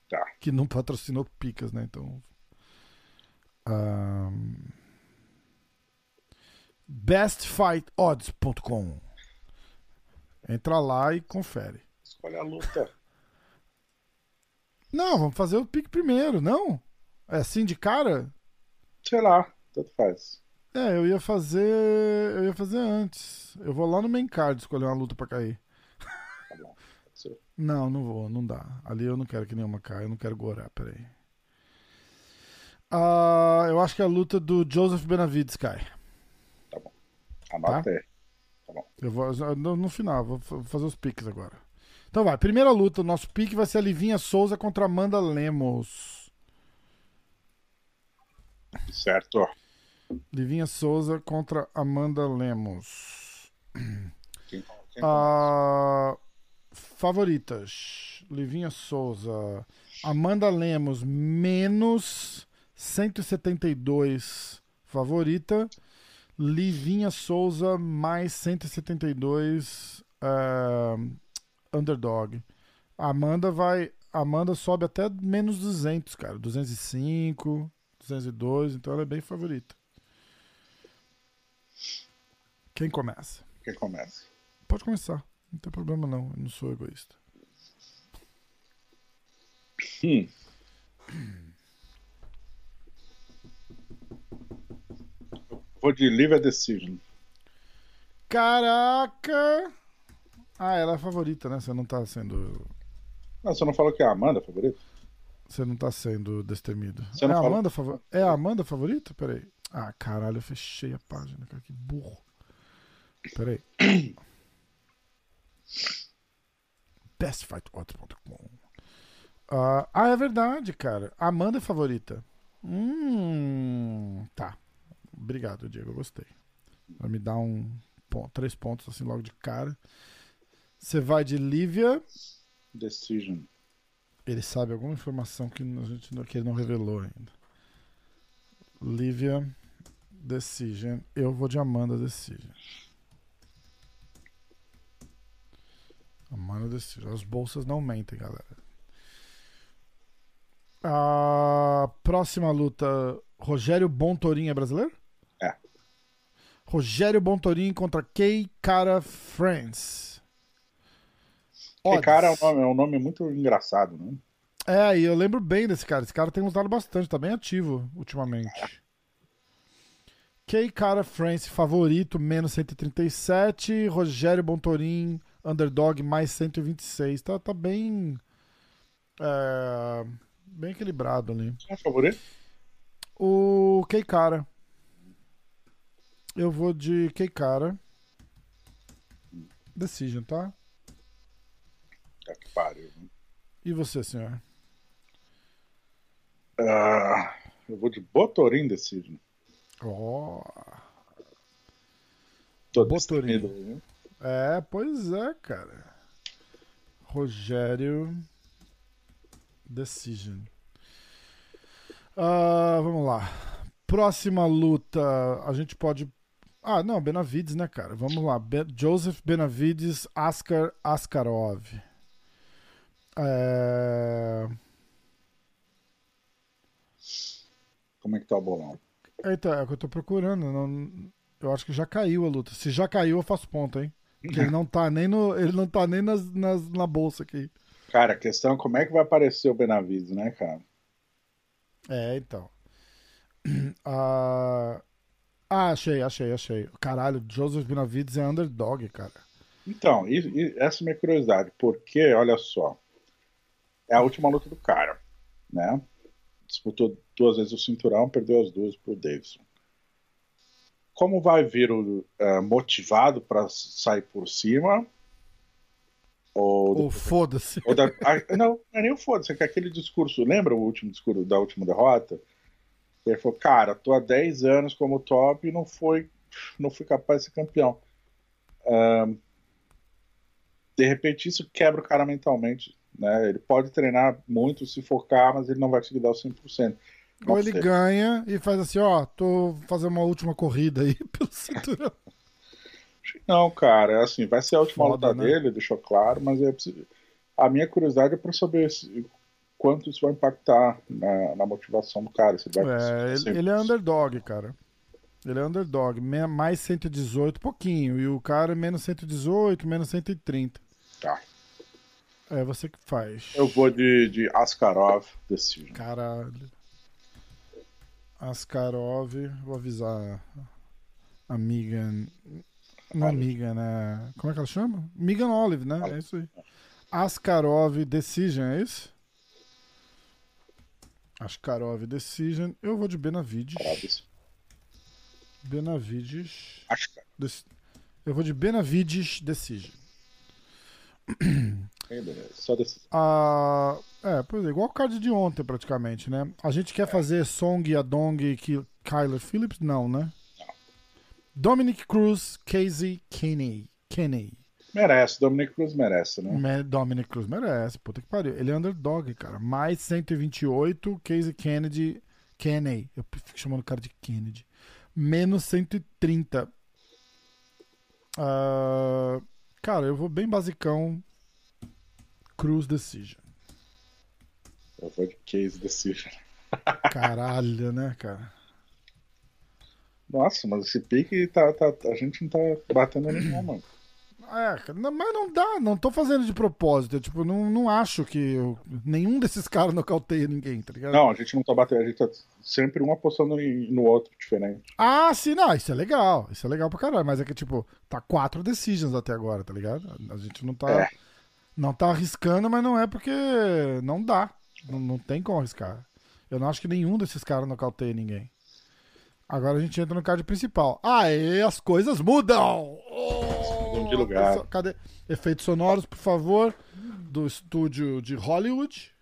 Tá. Que não patrocinou Picas, né? Então. Ahn, bestfightodds.com Entra lá e confere. Escolhe a luta. Não, vamos fazer o pique primeiro, não? É assim de cara? Sei lá, tanto faz. É, eu ia fazer. Eu ia fazer antes. Eu vou lá no main card escolher uma luta pra cair. Tá bom. Não, não vou, não dá. Ali eu não quero que nenhuma caia, eu não quero gorar, peraí. Ah, eu acho que é a luta do Joseph Benavides cai. Anota Tá. aí. Eu vou no, no final, vou fa- fazer os piques agora. Então vai, primeira luta, nosso pique vai ser a Livinha Souza contra Amanda Lemos. Certo. Livinha Souza contra Amanda Lemos. Quem, quem Ah, favoritas: Livinha Souza, Amanda Lemos, menos 172 favorita. Livinha Souza, mais 172 ah, underdog. A Amanda vai. Amanda sobe até menos 200, cara. 205, 202, então ela é bem favorita. Quem começa? quem começa? Pode começar. Não tem problema não. Eu não sou egoísta. Hum. Vou de Live a Decision. Caraca! Ah, ela é a favorita, né? Você não tá sendo. Não, você não falou que é a Amanda a favorita? Você não tá sendo destemido. Você é, não a falou- Amanda favor... é a Amanda favorita? Peraí. Ah, caralho, eu fechei a página, cara. Que burro. Peraí. Bestfightodds.com ah, ah, é verdade, cara. Amanda é favorita. Hum, tá. Obrigado, Diego. Eu gostei. Vai me dar um ponto, três pontos assim logo de cara. Você vai de Lívia. Decision. Ele sabe alguma informação que, a gente, não- que ele não revelou ainda. Lívia Decision. Eu vou de Amanda Decision. Amanda Decision. As bolsas não mentem, galera. A próxima luta. Rogério Bontorin é brasileiro? É. Rogério Bontorin contra Kei Cara France. Que cara é um, nome, é um nome muito engraçado, né? É, e eu lembro bem desse cara. Esse cara tem usado bastante, tá bem ativo ultimamente. Kei Cara France, favorito, menos 137. Rogério Bontorin, underdog, mais 126. Tá, tá bem. é, bem equilibrado ali. Quem é o favorito? O Kei Cara. Eu vou de Kei Cara. Decision, tá? Tá que pariu. né? E você, senhor? Ah, eu vou de Botorim Decision. Ó. Tô destemido, viu? É, pois é, cara. Rogério Decision. Ah, vamos lá. Próxima luta, a gente pode. Ah, não, Benavides, né, cara? Vamos lá. Be- Joseph Benavides, Askar Askarov. É... Como é que tá o bolão? Eita, é o que eu tô procurando. não- Eu acho que já caiu a luta. Se já caiu, eu faço ponto, hein? Porque ele não tá nem, no... ele não tá nem nas, nas- na bolsa aqui. Cara, a questão é como é que vai aparecer o Benavides, né, cara? É, então. Ah, ah, achei, achei, achei. Caralho, Joseph Benavides é underdog, cara. Então, e, e essa é a minha curiosidade, porque, olha só, é a última luta do cara, né? Disputou duas vezes o cinturão, perdeu as duas pro Davidson. Como vai vir o eh, motivado para sair por cima? Ou, Ou foda-se. ah, não, não é nem o foda-se, é que aquele discurso, lembra o último discurso da última derrota? Ele falou, cara, tô há 10 anos como top e não foi, não fui capaz de ser campeão. De repente isso quebra o cara mentalmente, né? Ele pode treinar muito, se focar, mas ele não vai conseguir dar o 100%. Ou ele sei. ganha e faz assim, ó, tô fazendo uma última corrida aí pelo cinturão. Não, cara, é assim, vai ser a última Foda, luta né? dele, deixou claro, mas é preciso... a minha curiosidade é para saber se- quanto isso vai impactar na, na motivação do cara. Se ele vai É, ele, ele é underdog, cara. Ele é underdog. Mais 118, pouquinho. E o cara é menos 118, menos 130. Tá. É você que faz. Eu vou de, de Askarov Decision. Caralho. Askarov, vou avisar a Megan. Não é Megan, né? Como é que ela chama? Megan Olive, né? É isso aí. Askarov Decision, é isso? Askarov Decision. Eu vou de Benavides. Benavides. Askarov. Dec- Eu vou de Benavides Decision. Só desse... Ah, é, pois é, igual o card de ontem, praticamente, né? A gente quer fazer Song, Adong e Kyler Phillips? Não, né? Dominic Cruz, Casey Kenny. Kenny. Merece, Dominic Cruz merece, né? Dominic Cruz merece, puta que pariu. Ele é underdog, cara. Mais 128, Casey Kennedy. Kenny. Eu fico chamando o cara de Kennedy. Menos 130. Ah, cara, eu vou bem basicão. Cruz Decision. Eu vou de Case Decision. Caralho, né, cara? Nossa, mas esse pique tá, tá, a gente não tá batendo nenhum, mano. É, mas não dá, não tô fazendo de propósito. Eu, tipo, não, não acho que eu, nenhum desses caras nocauteia ninguém, tá ligado? Não, a gente não tá batendo, a gente tá sempre um apostando em, no outro diferente. Ah, sim, não, isso é legal. Isso é legal pra caralho. Mas é que, tipo, tá quatro decisions até agora, tá ligado? A gente não tá. É. Não tá arriscando, mas não é porque não dá. Não, não tem como arriscar. Eu não acho que nenhum desses caras nocauteia ninguém. Agora a gente entra no card principal. Aê, as coisas mudam! Oh, mudam de lugar. Cadê? Efeitos sonoros, por favor, do estúdio de Hollywood.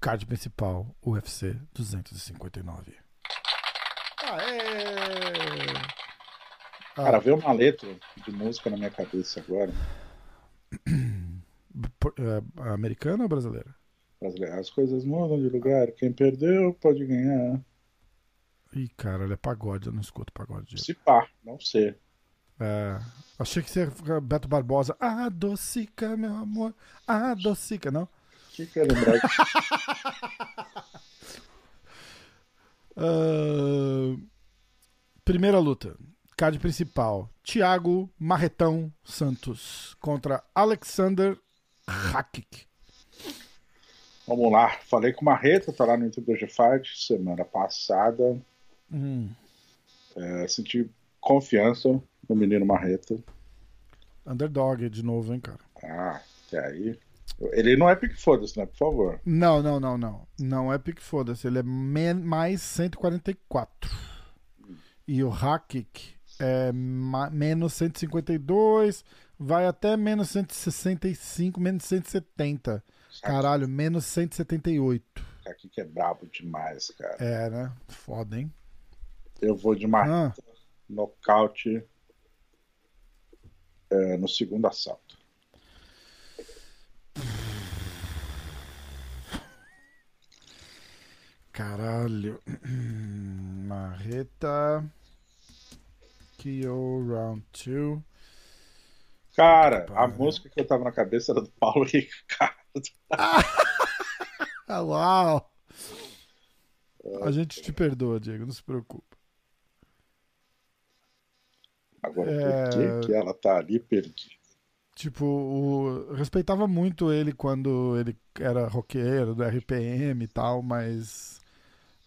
Card principal, UFC 259. Aê! Cara, ah. veio uma letra de música na minha cabeça agora. É, americana ou brasileira? Brasileira. As coisas mudam de lugar. Quem perdeu pode ganhar. Ih, cara, ele é pagode. Eu não escuto pagode. Se pá, não sei. É, achei que você ia Beto Barbosa. Adocica, meu amor. Adocica, não? Que que é lembrar? uh, primeira luta. Card principal: Thiago Marretão Santos contra Alexander Hakik. Vamos lá, falei com o Marreta, tá lá no YouTube do Fight semana passada. Hum. É, senti confiança no menino Marreta. Underdog de novo, hein, cara? Ah, até aí. Ele não é pique foda-se, né? Por favor. Não, não, não, não. Não é pique foda-se. Ele é mais 144. Hum. E o Hakik é menos 152 vai até menos 165, menos 170. Caralho, menos 178. Aqui que é brabo demais, cara. É, né? Foda, hein? Eu vou de marreta, ah. nocaute é, no segundo assalto. Caralho. Marreta. KO Round 2. Cara, a música que eu tava na cabeça era do Paulo Ricardo. Ah, uau! A gente te perdoa, Diego, não se preocupa. Agora, é... por que, que ela tá ali perdida? Tipo, o... respeitava muito ele quando ele era roqueiro do RPM e tal, mas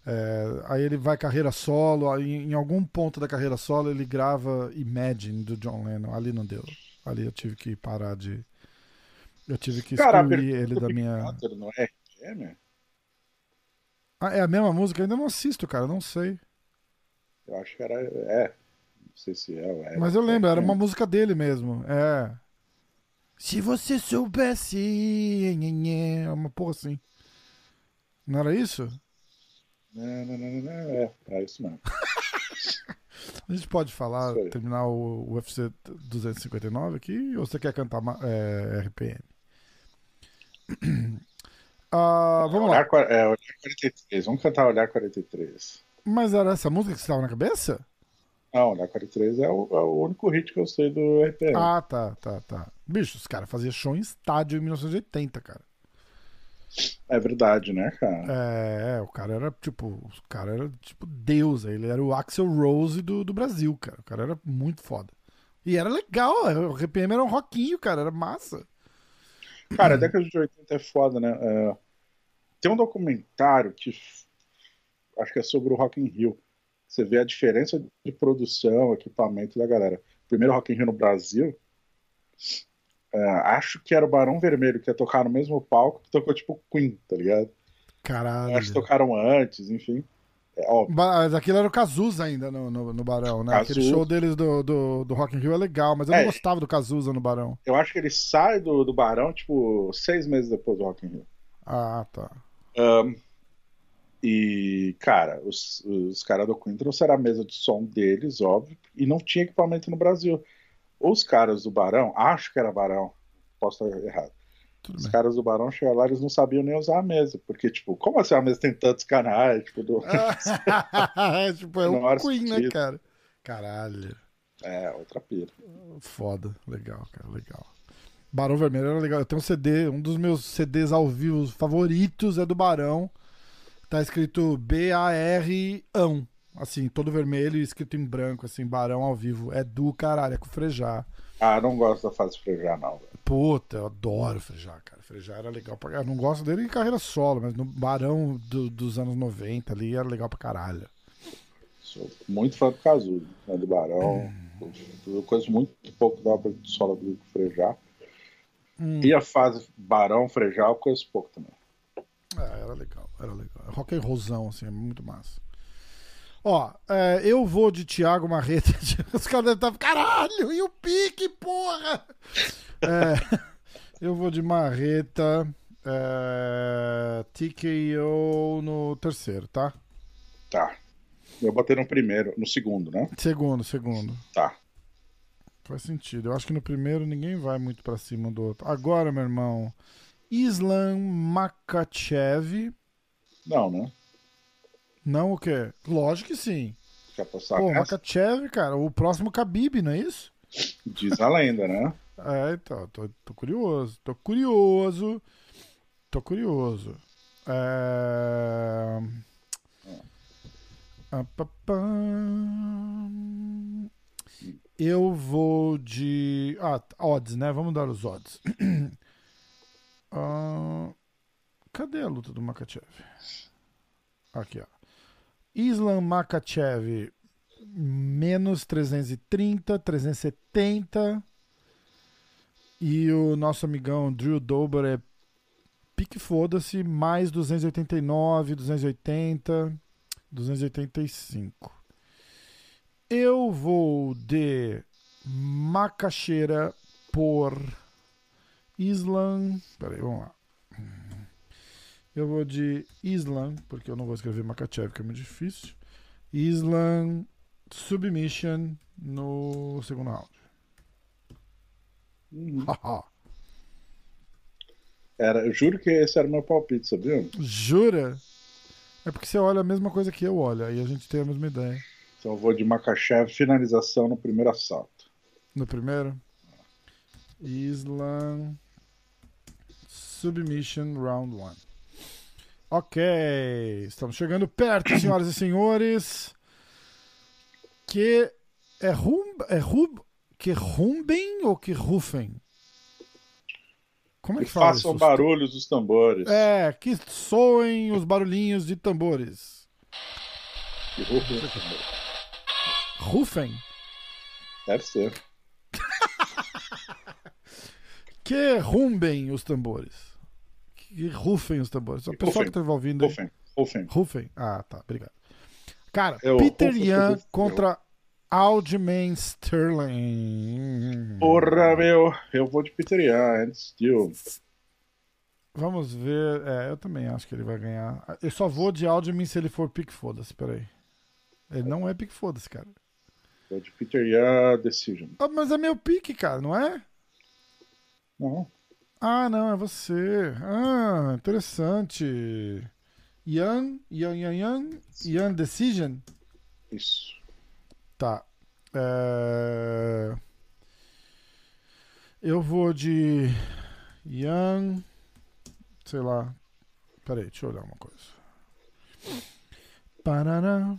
é... aí ele vai carreira solo, em, em algum ponto da carreira solo ele grava Imagine do John Lennon, ali não deu. Ali eu tive que parar de. Eu tive que excluir ele da minha. Não é RPM? Ah, é a mesma música? Eu ainda não assisto, cara, não sei. Eu acho que era. É. Não sei se é. é Mas eu lembro, era uma música dele mesmo. É. Se você soubesse. É uma porra assim. Não era isso? Não, não, não, não. É, é isso mesmo. A gente pode falar, terminar o UFC 259 aqui, ou você quer cantar é, RPM? Ah, vamos olhar, lá. É, olhar 43. Vamos cantar Olhar 43. Mas era essa música que você estava na cabeça? Não, Olhar 43 é o, é o, único hit que eu sei do RPM. Ah, tá, tá, tá. Bicho, os caras faziam show em estádio em 1980, cara. É verdade, né, cara? É, o cara era tipo, o cara era tipo Deus, ele era o Axel Rose do, do Brasil, cara. O cara era muito foda. E era legal, o RPM era um rockinho, cara, era massa. Cara, a década de 80 é foda, né? É... Tem um documentário que acho que é sobre o Rock in Rio. Você vê a diferença de produção, equipamento da galera. Primeiro Rock in Rio no Brasil, é, acho que era o Barão Vermelho que ia tocar no mesmo palco que tocou tipo Queen, tá ligado? Caralho. Acho que tocaram antes, enfim. É, mas aquilo era o Cazuza ainda no, no, no Barão, né? Cazuza. Aquele show deles do, do, do Rock in Rio é legal, mas eu é, não gostava do Cazuza no Barão. Eu acho que ele sai do, do Barão, tipo, seis meses depois do Rock in Rio. Ah, tá. Um, e, cara, os, os caras do Queen trouxeram a mesa de som deles, óbvio, e não tinha equipamento no Brasil. Os caras do Barão, acho que era Barão, posso estar errado. Tudo Os bem. caras do Barão chegaram lá, eles não sabiam nem usar a mesa. Porque, tipo, como assim a mesa tem tantos canais? Tipo, do... é, tipo, é um Queen, né, cara? Caralho. É, outra pira. Foda. Legal, cara, legal. Barão Vermelho era legal. Eu tenho um CD, um dos meus CDs ao vivo favoritos é do Barão. Tá escrito B-A-R-ão. Assim, todo vermelho e escrito em branco, assim, Barão ao vivo. É do caralho, é com Frejá. Ah, não gosto da fase Frejá, não. velho. Puta, eu adoro Frejá, cara. Frejá era legal pra caralho. Eu não gosto dele em carreira solo, mas no Barão do- dos anos 90 ali era legal pra caralho. Sou muito fã do Cazuza, né, do Barão. Eu conheço muito pouco da obra de solo do Frejá. Hum. E a fase Barão, Frejá, eu conheço pouco também. É, era legal, era legal. Rock and rollzão, assim, é muito massa. Ó, é, eu vou de Thiago Marreta. Os caras devem estar. Caralho, e o pique, porra! É, eu vou de Marreta. É, TKO no terceiro, tá? Tá. Eu botei no primeiro, no segundo, né? Segundo, segundo. Tá. Faz sentido. Eu acho que no primeiro ninguém vai muito pra cima do outro. Agora, meu irmão. Islam Makachev. Não, né? Não o quê? Lógico que sim. Quer apostar Pô? Makachev, cara, o próximo Khabib, não é isso? Diz a lenda, né? É, então, tô, tô curioso, tô curioso, tô curioso. É... Ah, pá. Eu vou de. Ah, odds, né? Vamos dar os odds. Ah, cadê a luta do Makachev? Aqui, ó. Islam Makachev menos 330, 370. E o nosso amigão Drew Dober é pique foda-se, mais 289, 280, 285. Eu vou de Macaxeira por Islam. Peraí, vamos lá. Eu vou de Islam, porque eu não vou escrever Makachev, que é muito difícil. Islam Submission no segundo round. Haha. Era, eu juro que esse era o meu palpite, sabia? Jura? É porque você olha a mesma coisa que eu olho, aí a gente tem a mesma ideia. Então eu vou de Makachev, finalização no primeiro assalto. No primeiro? Islam Submission Round 1. Ok, estamos chegando perto, senhoras e senhores. Que é rum, é rub, que rumbem ou que rufem? Como é Que que fala façam isso? barulhos dos tambores. É, que soem os barulhinhos de tambores. Que rufem. Rufem? Deve ser. Que rumbem os tambores. Que rufem os tambores. O pessoal que tá ouvindo. Rufem. Rufem. Rufem. Ah, tá. Obrigado. Cara, Eu- Peter Rufem. contra Aljamain Sterling. Porra, meu. Eu vou de Peter Yan, and still. Vamos ver. É, eu também acho que ele vai ganhar. Eu só vou de Aljamain se ele for pique foda-se. Peraí. Ele não é pique foda-se, cara. Vou de Peter Yan, Decision. Ah, mas é meu pique, cara, não é? Não. Ah, não, é você. Ah, interessante. Yan, Yan, Yan, Yan, Yan Decision? Isso. Tá. É... Eu vou de Yan. Sei lá. Peraí, deixa eu olhar uma coisa. Parará.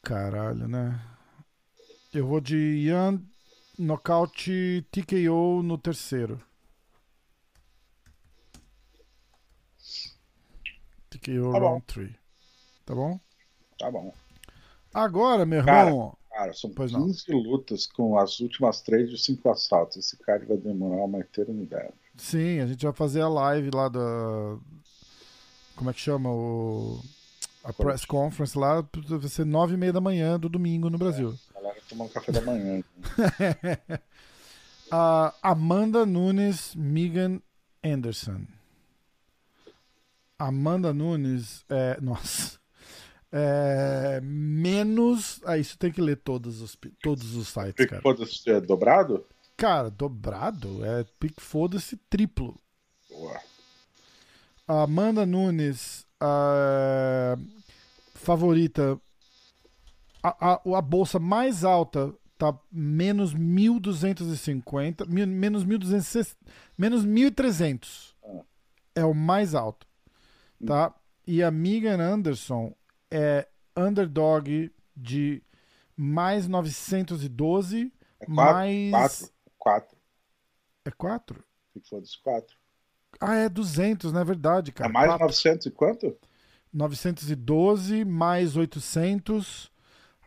Caralho, né? Eu vou de Yan nocaute TKO no terceiro. TKO Tá round 3. Tá bom? Tá bom. Agora, meu irmão. Cara, são Pois não. 15 lutas com as últimas três de cinco assaltos. Esse card vai demorar uma eternidade. Sim, a gente vai fazer a live lá da. Como é que chama? O... A press conference lá. Vai ser nove e meia da manhã do domingo no Brasil. A galera tomando café da manhã. a Amanda Nunes, Megan Anderson. Amanda Nunes é. Nossa. É, menos. Ah, isso tem que ler todos os, todos os sites, Pique cara. foda-se é dobrado? Cara, dobrado é pique foda-se triplo. Boa. Amanda Nunes, a favorita. A, a, a bolsa mais alta tá menos 1.250, mi- menos 1.260, menos 1.300. Ah. É o mais alto. tá? E a Megan Anderson é underdog de mais 912, É quatro, mais. quatro, quatro. É 4? Big Foda-se, quatro. Ah, é 200, não é verdade, cara. é mais Quatro. 900 e quanto? 912 mais 800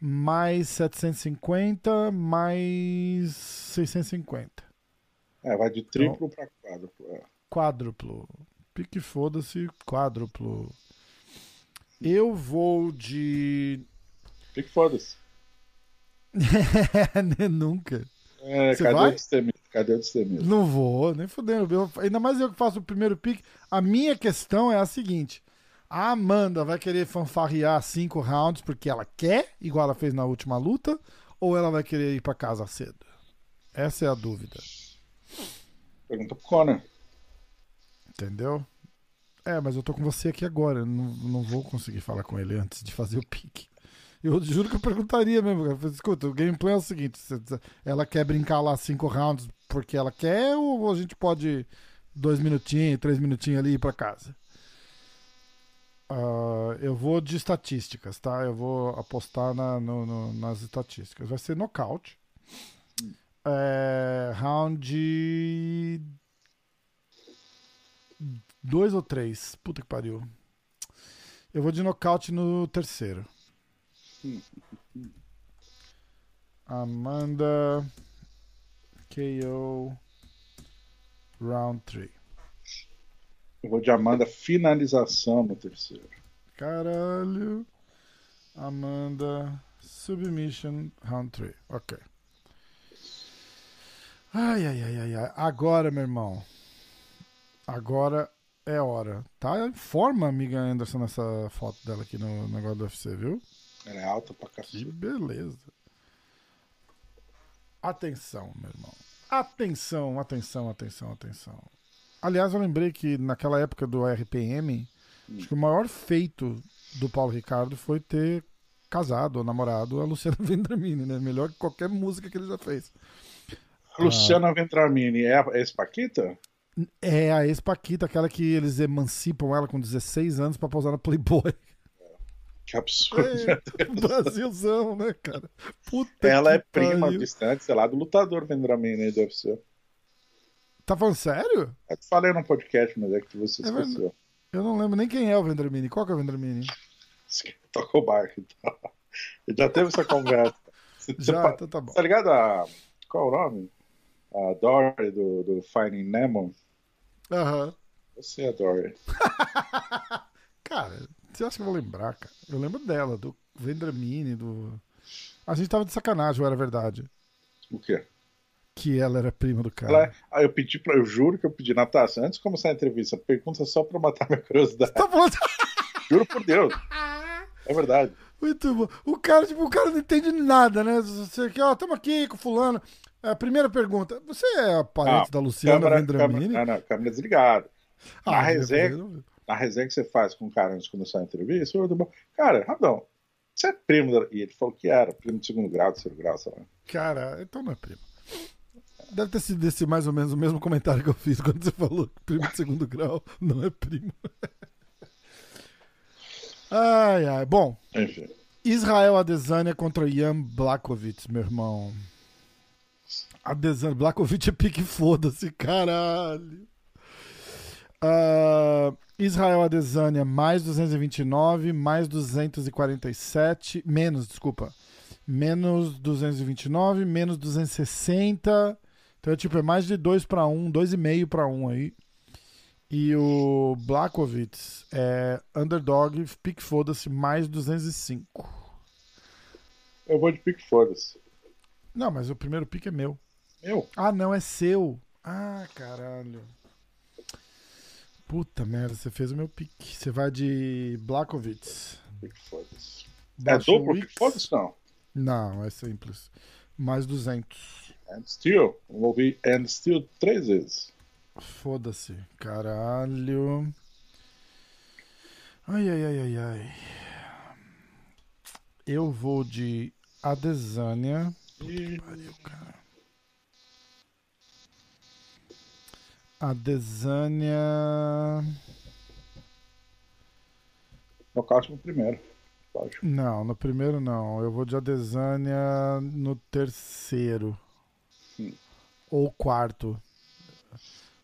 mais 750 mais 650. É, vai de triplo pra quádruplo. É. Quádruplo. Pique foda-se, quádruplo. Eu vou de. Big Foda-se. Nunca. É, Você cadê vai? o? Cadê o destemito? Não vou, nem fudendo. Eu- ainda mais eu que faço o primeiro pique. A minha questão é a seguinte: a Amanda vai querer fanfarrear cinco rounds porque ela quer, igual ela fez na última luta, ou ela vai querer ir pra casa cedo? Essa é a dúvida. Pergunta pro Conor. Entendeu? É, mas eu tô com você aqui agora. Não, não vou conseguir falar com ele antes de fazer o pique. Eu juro que eu perguntaria mesmo. Eu falei, Escuta, o gameplay é o seguinte: cê- ela quer brincar lá cinco rounds porque ela quer, ou a gente pode dois minutinhos, três minutinhos ali ir pra casa? Ah, eu vou de estatísticas, tá? Eu vou apostar na- no- no- nas estatísticas. Vai ser nocaute. É, round dois ou três. Puta que pariu. Eu vou de nocaute no terceiro. Amanda KO Round 3. Eu vou de Amanda finalização no terceiro. Caralho. Amanda Submission Round 3. Ok. Ai, ai, ai, ai, ai. Agora, meu irmão. Agora é hora. Tá em forma, amiga Anderson, nessa foto dela aqui no negócio do UFC, viu? Ela é alta pra Que cacete. beleza. Atenção, meu irmão. Atenção, atenção, atenção, atenção. Aliás, eu lembrei que naquela época do RPM, acho que o maior feito do Paulo Ricardo foi ter casado ou namorado a Luciana Vendramini, né? Melhor que qualquer música que ele já fez. Luciana Ventramini é, é esse Paquita? É a ex-Paquita, aquela que eles emancipam ela com 16 anos pra posar na Playboy. Que absurdo. É, Brasilzão, né, cara? Puta Ela é prima pariu. distante, sei lá, do lutador Vendramini do UFC. Tá falando sério? Eu te falei num podcast, mas é que você É verdade. esqueceu. Eu não lembro nem quem é o Vendramini. Qual que é o Vendramini? Toca o barco. Então. Já teve essa conversa. Já, pa- então tá bom. tá ligado a. Qual o nome? A Dory do, do Finding Nemo. Aham. Você é a Dory. Cara, você acha que eu vou lembrar, cara? Eu lembro dela, do Vendramini, do. A gente tava de sacanagem, ou era verdade? O quê? Que ela era prima do cara. Ela é- Aí eu pedi pra. Eu juro que eu pedi, Natasha, antes de começar a entrevista, pergunta só pra matar minha curiosidade. Tá falando. Juro por Deus. É verdade. Muito bom. O cara, tipo, o cara não entende nada, né? Você aqui, ó, estamos aqui com o fulano. A primeira pergunta: Você é parente Ah, da Luciana câmera, Vendramini? câmera, não, não, câmera desligada. Ah, na resenha- Na resenha que você faz com o cara antes de começar a entrevista, eu cara, Radão, você é primo da... E ele falou que era, primo de segundo grau, terceiro grau, sei lá. Cara, então não é primo. Deve ter sido esse mais ou menos o mesmo comentário que eu fiz quando você falou que primo de segundo grau não é primo. Ai, ai. Bom, Enfim. Israel Adesanya contra Jan Blakovic, meu irmão. Adesanya, Blakovic é pique foda-se, caralho. Ah, Israel Adesanya mais 229, mais 247, menos, desculpa. Menos 229, menos 260. Então, tipo, é mais de 2 para 1, 2,5 para 1 aí. E o Blakovic é underdog, pique foda-se, mais 205. Eu vou de pique foda-se. Não, mas o primeiro pique é meu. Meu, Ah, não, é seu. Ah, caralho. Puta merda, você fez o meu pique. Você vai de Blakovic. pique foda-se. É duplo pique foda-se, não. Não, é simples. Mais 200. And still, eu vou ouvir and still três vezes. Foda-se. Caralho. Ai, ai, ai, ai, ai. Eu vou de Adesanya. E Pariu, cara. Adesanya. Nocaute no primeiro. Lógico. Não, no primeiro não. Eu vou de Adesanya no terceiro. Ou quarto.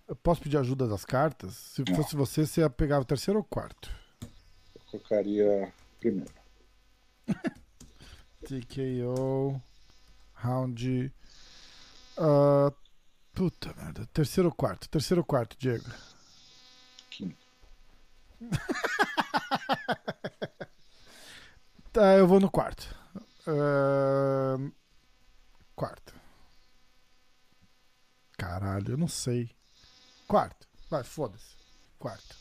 Eu posso pedir ajuda das cartas? Se Não. fosse você, você ia pegar o terceiro ou quarto? Eu colocaria primeiro. TKO. Round. ah, puta merda. Terceiro ou quarto? Terceiro ou quarto, Diego? Quinto. Tá, eu vou no quarto. Ah, quarto. Caralho, eu não sei. Quarto. Vai, foda-se. Quarto.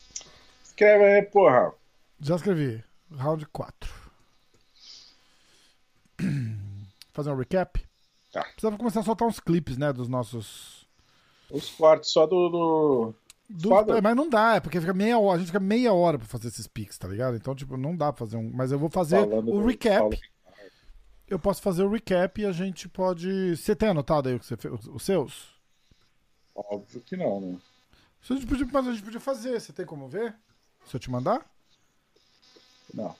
Escreve aí, porra. Já escrevi. Round 4. Fazer um recap? Tá. Precisava começar a soltar uns clipes, né? Dos nossos. Os cortes só do. do... do-. É, mas não dá, é porque fica meia hora. A gente fica meia hora pra fazer esses pics, tá ligado? Então, tipo, não dá pra fazer um. Mas eu vou fazer Falando o recap. Paulo- Eu posso fazer o recap e a gente pode. Você tem anotado aí o que você fez, os seus? Óbvio que não, né? Isso a gente podia, mas a gente podia fazer. Você tem como ver? Se eu te mandar? Não.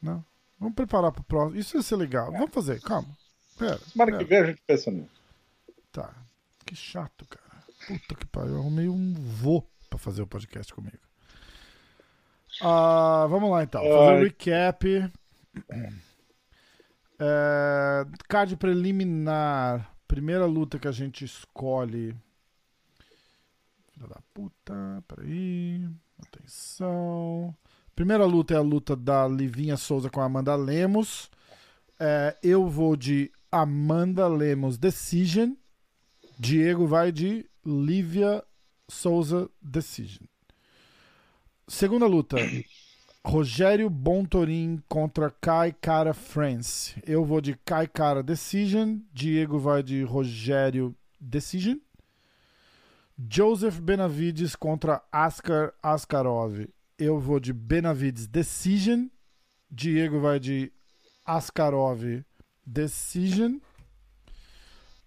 Não. Vamos preparar pro próximo. Isso ia ser legal. Vamos fazer, calma. Pera. Semana que vem a gente pensa nisso. Tá. Que chato, cara. Puta que pariu. Eu arrumei um vô pra fazer o podcast comigo. Ah, vamos lá então. Fazer o Ai. recap. É, card preliminar. Primeira luta que a gente escolhe. Filha da puta. Peraí. Atenção. Primeira luta é a luta da Livinha Souza com a Amanda Lemos. É, eu vou de Amanda Lemos Decision. Diego vai de Lívia Souza Decision. Segunda luta. Rogério Bontorin contra Kai Cara France. Eu vou de Kai Cara Decision. Diego vai de Rogério Decision. Joseph Benavides contra Askar Askarov. Eu vou de Benavides Decision. Diego vai de Askarov Decision.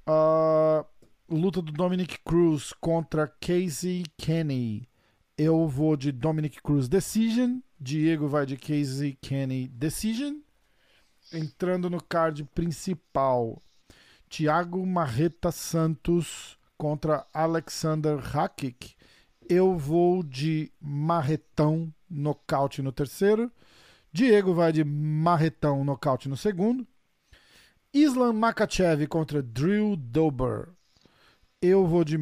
Ah, luta do Dominic Cruz contra Casey Kenny. Eu vou de Dominic Cruz Decision. Diego vai de Casey Kenny Decision. Entrando no card principal, Thiago Marreta Santos contra Alexander Hakic. Eu vou de Marretão nocaute no terceiro. Diego vai de Marretão nocaute no segundo. Islam Makachev contra Drew Dober. Eu vou de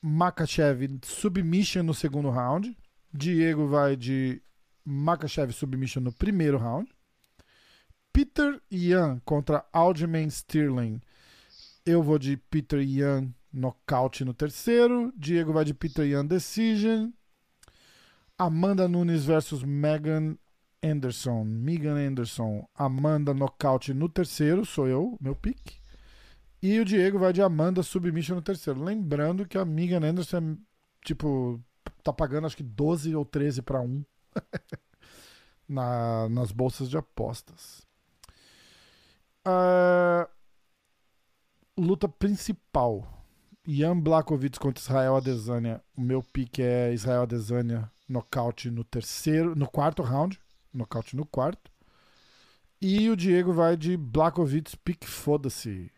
Makachev submission no segundo round. Diego vai de Makachev submission no primeiro round. Peter Yan contra Aljamain Sterling. Eu vou de Peter Yan nocaute no terceiro. Diego vai de Peter Yan decision. Amanda Nunes versus Megan Anderson. Megan Anderson. Amanda nocaute no terceiro. Sou eu, meu pick. E o Diego vai de Amanda submission no terceiro. Lembrando que a Megan Anderson é, tipo, tá pagando acho que 12 ou 13 para 1 na, nas bolsas de apostas. Ah, luta principal. Ian Blakovic contra Israel Adesanya. O meu pick é Israel Adesanya nocaute no terceiro, no quarto round, nocaute no quarto. E o Diego vai de Blakovic pick foda-se.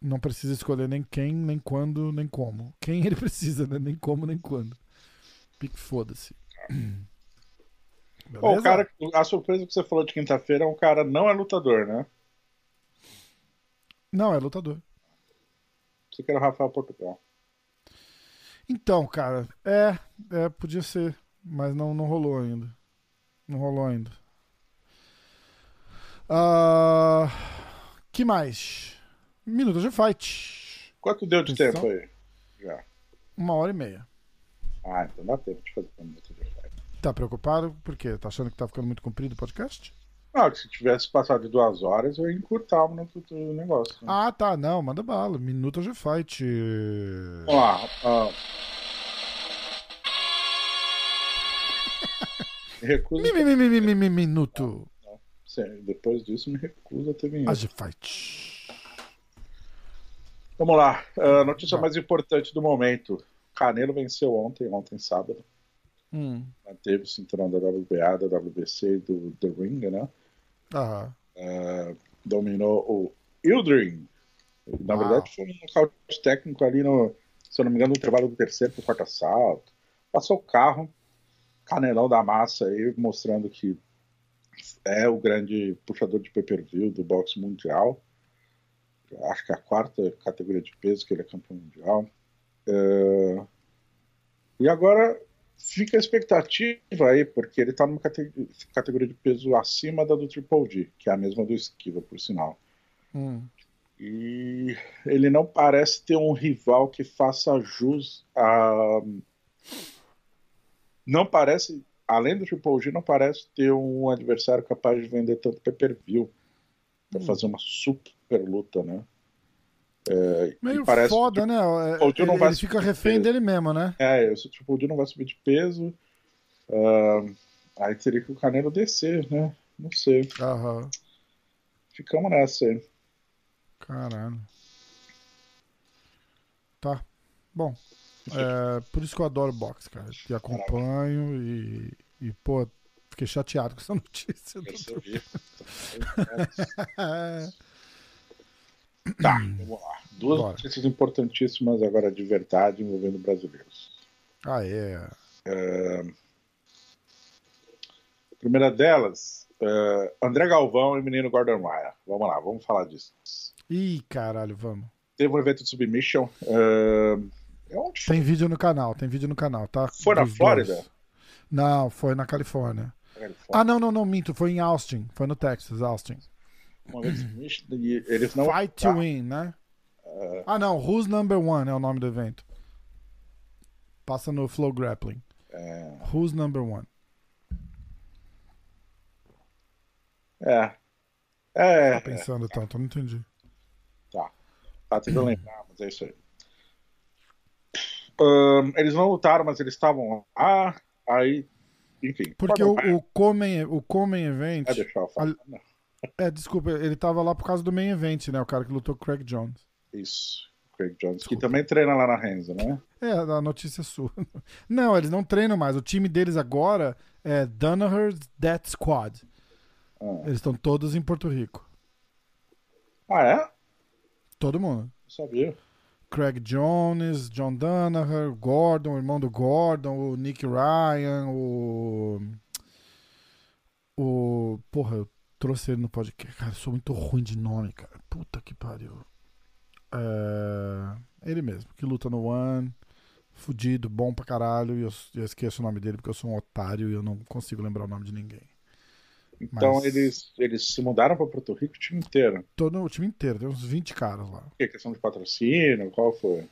Não precisa escolher nem quem, nem quando, nem como. Quem ele precisa, né? Nem como, nem quando. Pique foda-se. O cara, a surpresa que você falou de quinta-feira é um cara não é lutador, né? Não, é lutador. Você que era o Rafael Portugal. Então, cara, é, é, podia ser, mas não, não rolou ainda. Não rolou ainda. Ah, que mais? Minutos de fight. Quanto deu de Atenção. tempo aí? Já. Uma hora e meia. Ah, então dá tempo de fazer um minuto de fight. Tá preocupado? Por quê? Tá achando que tá ficando muito comprido o podcast? Não, se tivesse passado de duas horas, eu ia encurtar o minuto do negócio. né? Ah, tá. Não, manda bala. Minutos de fight. Vamos lá. ah. Me recuso. Mi, mi, mi, mi, mi, mi, mi, minuto. Sim, Depois disso, me recuso a ter vinheta. A de fight. Vamos lá. A notícia Vai. mais importante do momento. Canelo venceu ontem, ontem sábado. Hum. Manteve o cinturão da WBA, da WBC e do The Ring, né? Aham. Uh, dominou o Ildring. Na Uau. verdade, foi um nocaute técnico ali no, se eu não me engano, no intervalo do terceiro pro quarto assalto. Passou o carro, canelão da massa aí, mostrando que é o grande puxador de pay-per-view do boxe mundial. Acho que é a quarta categoria de peso que ele é campeão mundial. É, E agora fica a expectativa aí, porque ele tá numa cate- categoria de peso acima da do Triple G, que é a mesma do Esquiva, por sinal. Hum. E ele não parece ter um rival que faça jus a. Não parece, além do Triple G, não parece ter um adversário capaz de vender tanto pay-per-view pra Hum. fazer uma super luta, né? É, Meio parece foda, que, né? É, Ele, não vai ele fica refém peso. dele mesmo, né? É, se o Triple G não vai subir de peso, ah, aí teria que o Canelo descer, né? Não sei. Aham. Ficamos nessa aí. Caralho. Tá. Bom. É, por isso que eu adoro boxe, cara. Te acompanho e, e, pô, fiquei chateado com essa notícia. do Percebi. É. Tá, vamos lá. Duas Bora. notícias importantíssimas agora de verdade envolvendo brasileiros. Ah, é. Primeira delas, é, André Galvão e menino Gordon Ryan. Vamos lá, vamos falar disso. Ih, caralho, vamos. Teve um evento de submission. É, é onde foi? Tem vídeo no canal, tem vídeo no canal, tá? Foi na Dos Flórida? dois. Não, foi na Califórnia. Ele Ah, não, não, não, minto. Foi em Um Foi no Texas, Austin. Um de submission e eles não. Fight tá. to Win, né? Ah, não. Who's Number One é o nome do evento. Passa no Flow Grappling. É, Who's Number One? é. É, Tá pensando tanto, eu não entendi. Tá. Tá tentando lembrar, mas é isso aí. Ahn, eles não lutaram, mas eles estavam lá. Aí, enfim. Porque o, o Comen, o Comen Event. vai deixar eu falar. al- É, desculpa, ele tava lá por causa do main event, né? O cara que lutou com o Craig Jones. Isso. Craig Jones, que Desculpa. também treina lá na Renzo, né? É, a notícia é sua. Não, eles não treinam mais. O time deles agora é Danaher's Death Squad. Ah, Eles estão todos em Porto Rico. Ah, é? Todo mundo. sabia. Craig Jones, John Danaher, Gordon, o irmão do Gordon, o Nick Ryan, o. O. Porra, eu trouxe ele no podcast. Cara, eu sou muito ruim de nome, cara. Puta que pariu. É... Ele mesmo, que luta no One. Fudido, bom pra caralho. E eu, eu esqueço o nome dele porque eu sou um otário e eu não consigo lembrar o nome de ninguém. Então Mas- eles, eles se mudaram para Porto Rico o time inteiro. Todo o time inteiro, tem uns 20 caras lá. Quê? Questão de patrocínio? Qual foi?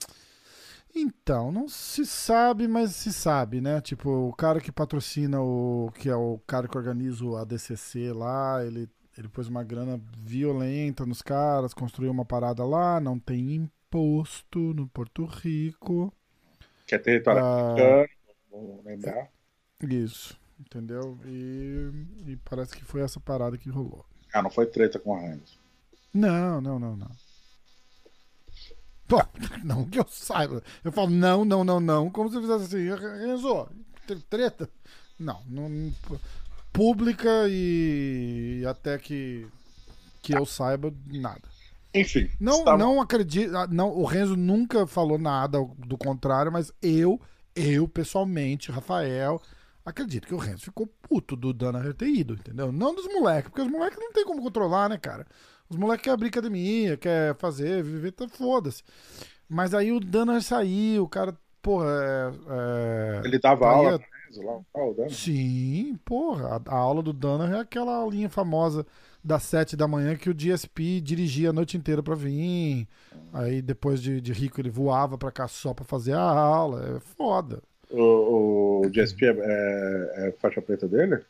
Então, não se sabe, mas se sabe, né? Tipo, o cara que patrocina o. que é o cara que organiza o ADCC lá, ele, ele pôs uma grana violenta nos caras, construiu uma parada lá, não tem imposto no Porto Rico. Que é território Ah, americano, vamos lembrar. isso, entendeu? E, e parece que foi essa parada que rolou. Ah, não foi treta com a Renzo. Não, não, não, não. Pô, não que eu saiba. Eu falo não, não, não, não, como se eu fizesse assim, Renzo, treta? Não, não pública e até que que eu saiba nada. Enfim, Não, estava- não acredito, ah, não, o Renzo nunca falou nada do contrário, mas eu, eu pessoalmente, Rafael, acredito que o Renzo ficou puto do Danaher ter ido, entendeu? Não dos moleques, porque os moleques não tem como controlar, né, cara? Os moleques querem abrir academia, quer fazer, viver, tá foda-se. Mas aí o Danaher saiu, o cara, porra, é, é, ele dava aula Renzo lá, o Dano. Sim, porra. A, a aula do Danaher é aquela linha famosa das sete da manhã que o DSP dirigia a noite inteira pra vir. Aí depois de, de rico ele voava pra cá só pra fazer a aula. É foda. O, o GSP é, é, é faixa preta dele?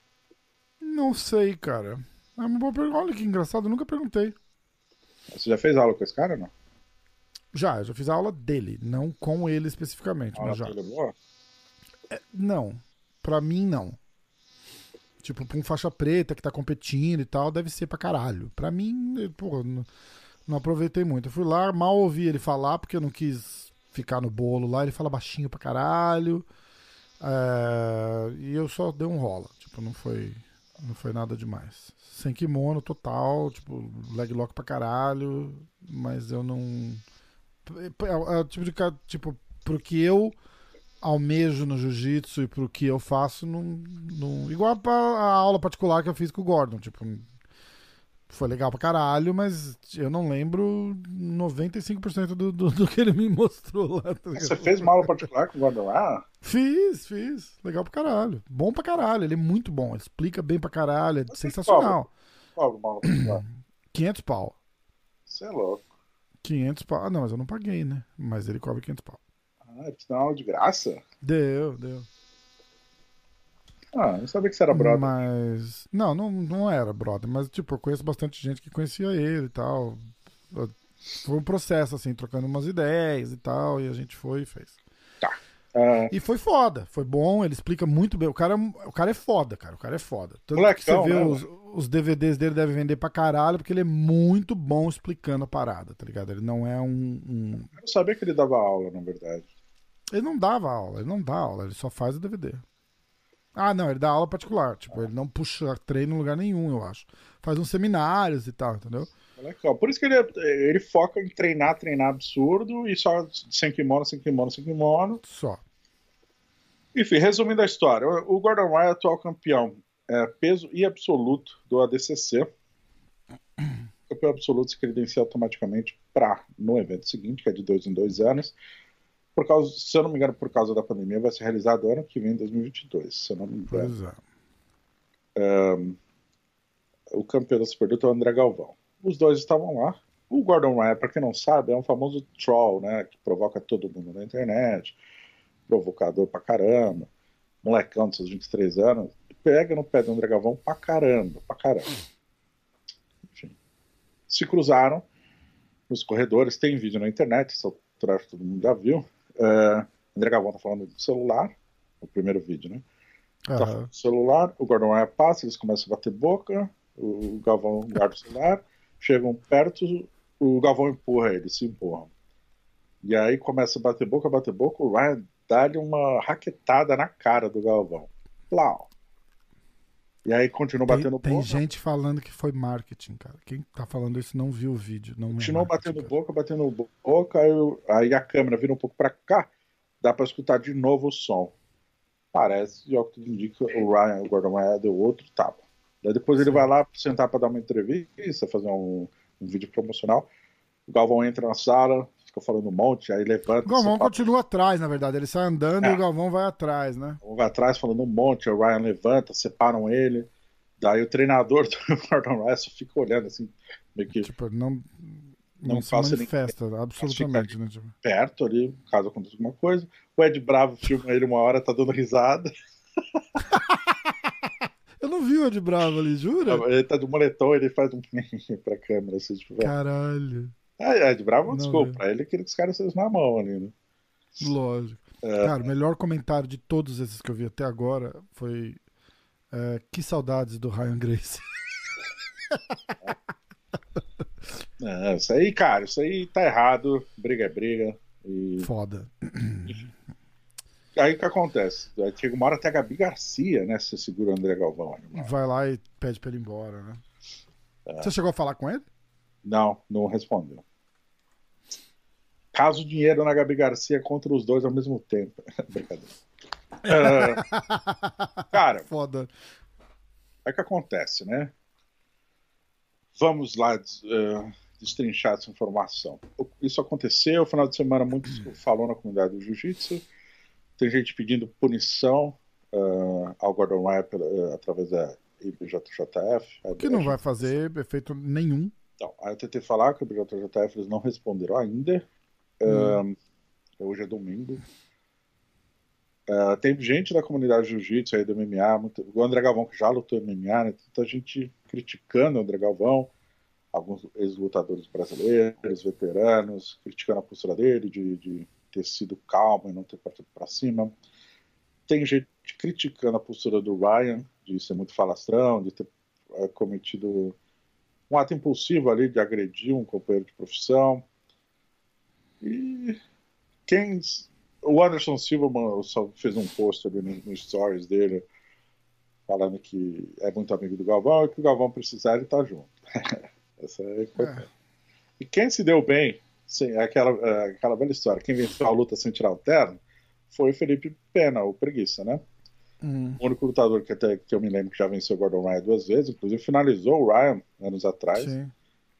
Não sei, cara. É uma boa pergunta. Olha que engraçado, eu nunca perguntei. Você já fez aula com esse cara ou não? Já, eu já fiz a aula dele, não com ele especificamente, A aula mas já. dele é boa? Não. Pra mim, não. Tipo, pra um faixa preta que tá competindo e tal, deve ser pra caralho. Pra mim, pô, não, não aproveitei muito. Eu fui lá, mal ouvi ele falar, porque eu não quis ficar no bolo lá. Ele fala baixinho pra caralho. É, e eu só dei um rola. Tipo, não foi, não foi nada demais. Sem kimono total, tipo, leg lock pra caralho. Mas eu não. É, é o tipo de. Tipo, pro que eu almejo no jiu-jitsu e pro que eu faço, não, não... igual a, a aula particular que eu fiz com o Gordon. Tipo, foi legal pra caralho, mas eu não lembro 95% do, do, do que ele me mostrou lá. Tá Você fez uma aula particular com o lá? Fiz, fiz. Legal pra caralho. Bom pra caralho. Ele é muito bom. Ele explica bem pra caralho. É sensacional. Qual uma aula particular? 500 pau. Você é louco. 500 pau. Ah, não, mas eu não paguei, né? Mas ele cobra 500 pau. Ah, te deu uma aula de graça? Deu, deu. Ah, não sabia que você era brother. Mas. Não, não, não era brother. Mas, tipo, eu conheço bastante gente que conhecia ele e tal. Foi um processo, assim, trocando umas ideias e tal. E a gente foi e fez. Tá. Uh... E foi foda. Foi bom, ele explica muito bem. O cara, o cara é foda, cara. O cara é foda. Tanto Molecão, que você vê né, os, os, DVDs dele devem vender pra caralho, porque ele é muito bom explicando a parada, tá ligado? Ele não é um. um... Eu não sabia que ele dava aula, na verdade. Ele não dava aula, ele não dá aula, ele só faz o DVD. Ah, não, ele dá aula particular. Tipo, ele não puxa treino em lugar nenhum, eu acho. Faz uns seminários e tal, entendeu? Legal. Por isso que ele, ele foca em treinar, treinar absurdo e só sem kimono, sem kimono, sem kimono. Só. Enfim, resumindo a história, o Gordon Ryan é atual campeão é, peso e absoluto do ADCC. Campeão absoluto se credencia automaticamente para no evento seguinte, que é de dois em dois anos por causa, se eu não me engano, por causa da pandemia, vai ser realizado ano que vem, 2022, se eu não me engano. É. Um, o campeão da Superluta é o André Galvão. Os dois estavam lá. O Gordon Ryan, para quem não sabe, é um famoso troll, né? Que provoca todo mundo na internet, provocador pra caramba, molecão de seus 23 anos, pega no pé do André Galvão pra caramba, pra caramba. Enfim. Se cruzaram nos corredores, tem vídeo na internet, só todo mundo já viu. Uh, André Galvão tá falando do celular, o primeiro vídeo, né? Uhum. Tá falando do celular, o Gordon Ryan passa, eles começam a bater boca, o Galvão guarda o celular, chegam perto, o Galvão empurra eles, se empurram. E aí começa a bater boca, bater boca, o Ryan dá-lhe uma raquetada na cara do Galvão. Plau. E aí continua batendo tem, boca. Tem gente falando que foi marketing, cara. Quem tá falando isso não viu o vídeo. Não continua é batendo cara. boca, batendo boca. Aí, aí, a câmera vira um pouco pra cá. Dá pra escutar de novo o som. Parece, e ao que tudo indica, o Ryan, o Gordon Ryan deu outro tapa. Daí depois Sim. ele vai lá sentar pra dar uma entrevista, fazer um, um vídeo promocional. O Galvão entra na sala, fica falando um monte, aí levanta. O Galvão continua atrás, na verdade. Ele sai andando é. e o Galvão vai atrás, né? O vai atrás falando um monte, o Ryan levanta, separam ele. Daí o treinador do Gordon Ryan só fica olhando assim, meio que. Tipo, não. Não, não se manifesta, ninguém. absolutamente, né? Tipo... Perto ali, caso aconteça alguma coisa. O Ed Bravo filma ele uma hora, tá dando risada. Eu não vi o Ed Bravo ali, jura? Ele tá de moletom, ele faz um pra câmera, assim, tipo, Caralho. É, Ed Bravo, não, desculpa, pra ele queria que os caras sejam na mão ali, né? Lógico. É. Cara, o melhor comentário de todos esses que eu vi até agora foi é, que saudades do Ryan Grace. É, isso aí, cara, isso aí tá errado. Briga é briga. E... Foda. Aí o que acontece? Chega uma hora até a Gabi Garcia, né? Você segura o André Galvão. Vai lá e pede pra ele ir embora, né? É. Você chegou a falar com ele? Não, não respondeu. Caso dinheiro na Gabi Garcia contra os dois ao mesmo tempo. Brincadeira. Uh, cara, foda. É que acontece, né? Vamos lá uh, destrinchar essa informação. Isso aconteceu, final de semana muito falou na comunidade do jiu-jitsu. Tem gente pedindo punição uh, ao Gordon Ryan uh, através da IBJJF. Que não vai fazer efeito nenhum. Então, aí eu tentei falar com o IBJJF, eles não responderam ainda. Hum. hoje é domingo. Uh, tem gente da comunidade jiu-jitsu aí do MMA, muito, o André Galvão que já lutou MMA, né? Tanta gente criticando o André Galvão, alguns ex-lutadores brasileiros, veteranos, criticando a postura dele de, de ter sido calmo e não ter partido para cima. Tem gente criticando a postura do Ryan, de ser muito falastrão, de ter uh, cometido um ato impulsivo ali de agredir um companheiro de profissão. E quem o, Anderson Silva só fez um post ali no, no stories dele falando que é muito amigo do Galvão e que o Galvão precisar ele tá junto. Essa é importante. É. E quem se deu bem, sim, é aquela, é aquela velha história, quem venceu a luta sem tirar o terno foi o Felipe Pena, o Preguiça, né? Hum. O único lutador que, até, que eu me lembro que já venceu o Gordon Ryan duas vezes, inclusive finalizou o Ryan anos atrás. Sim.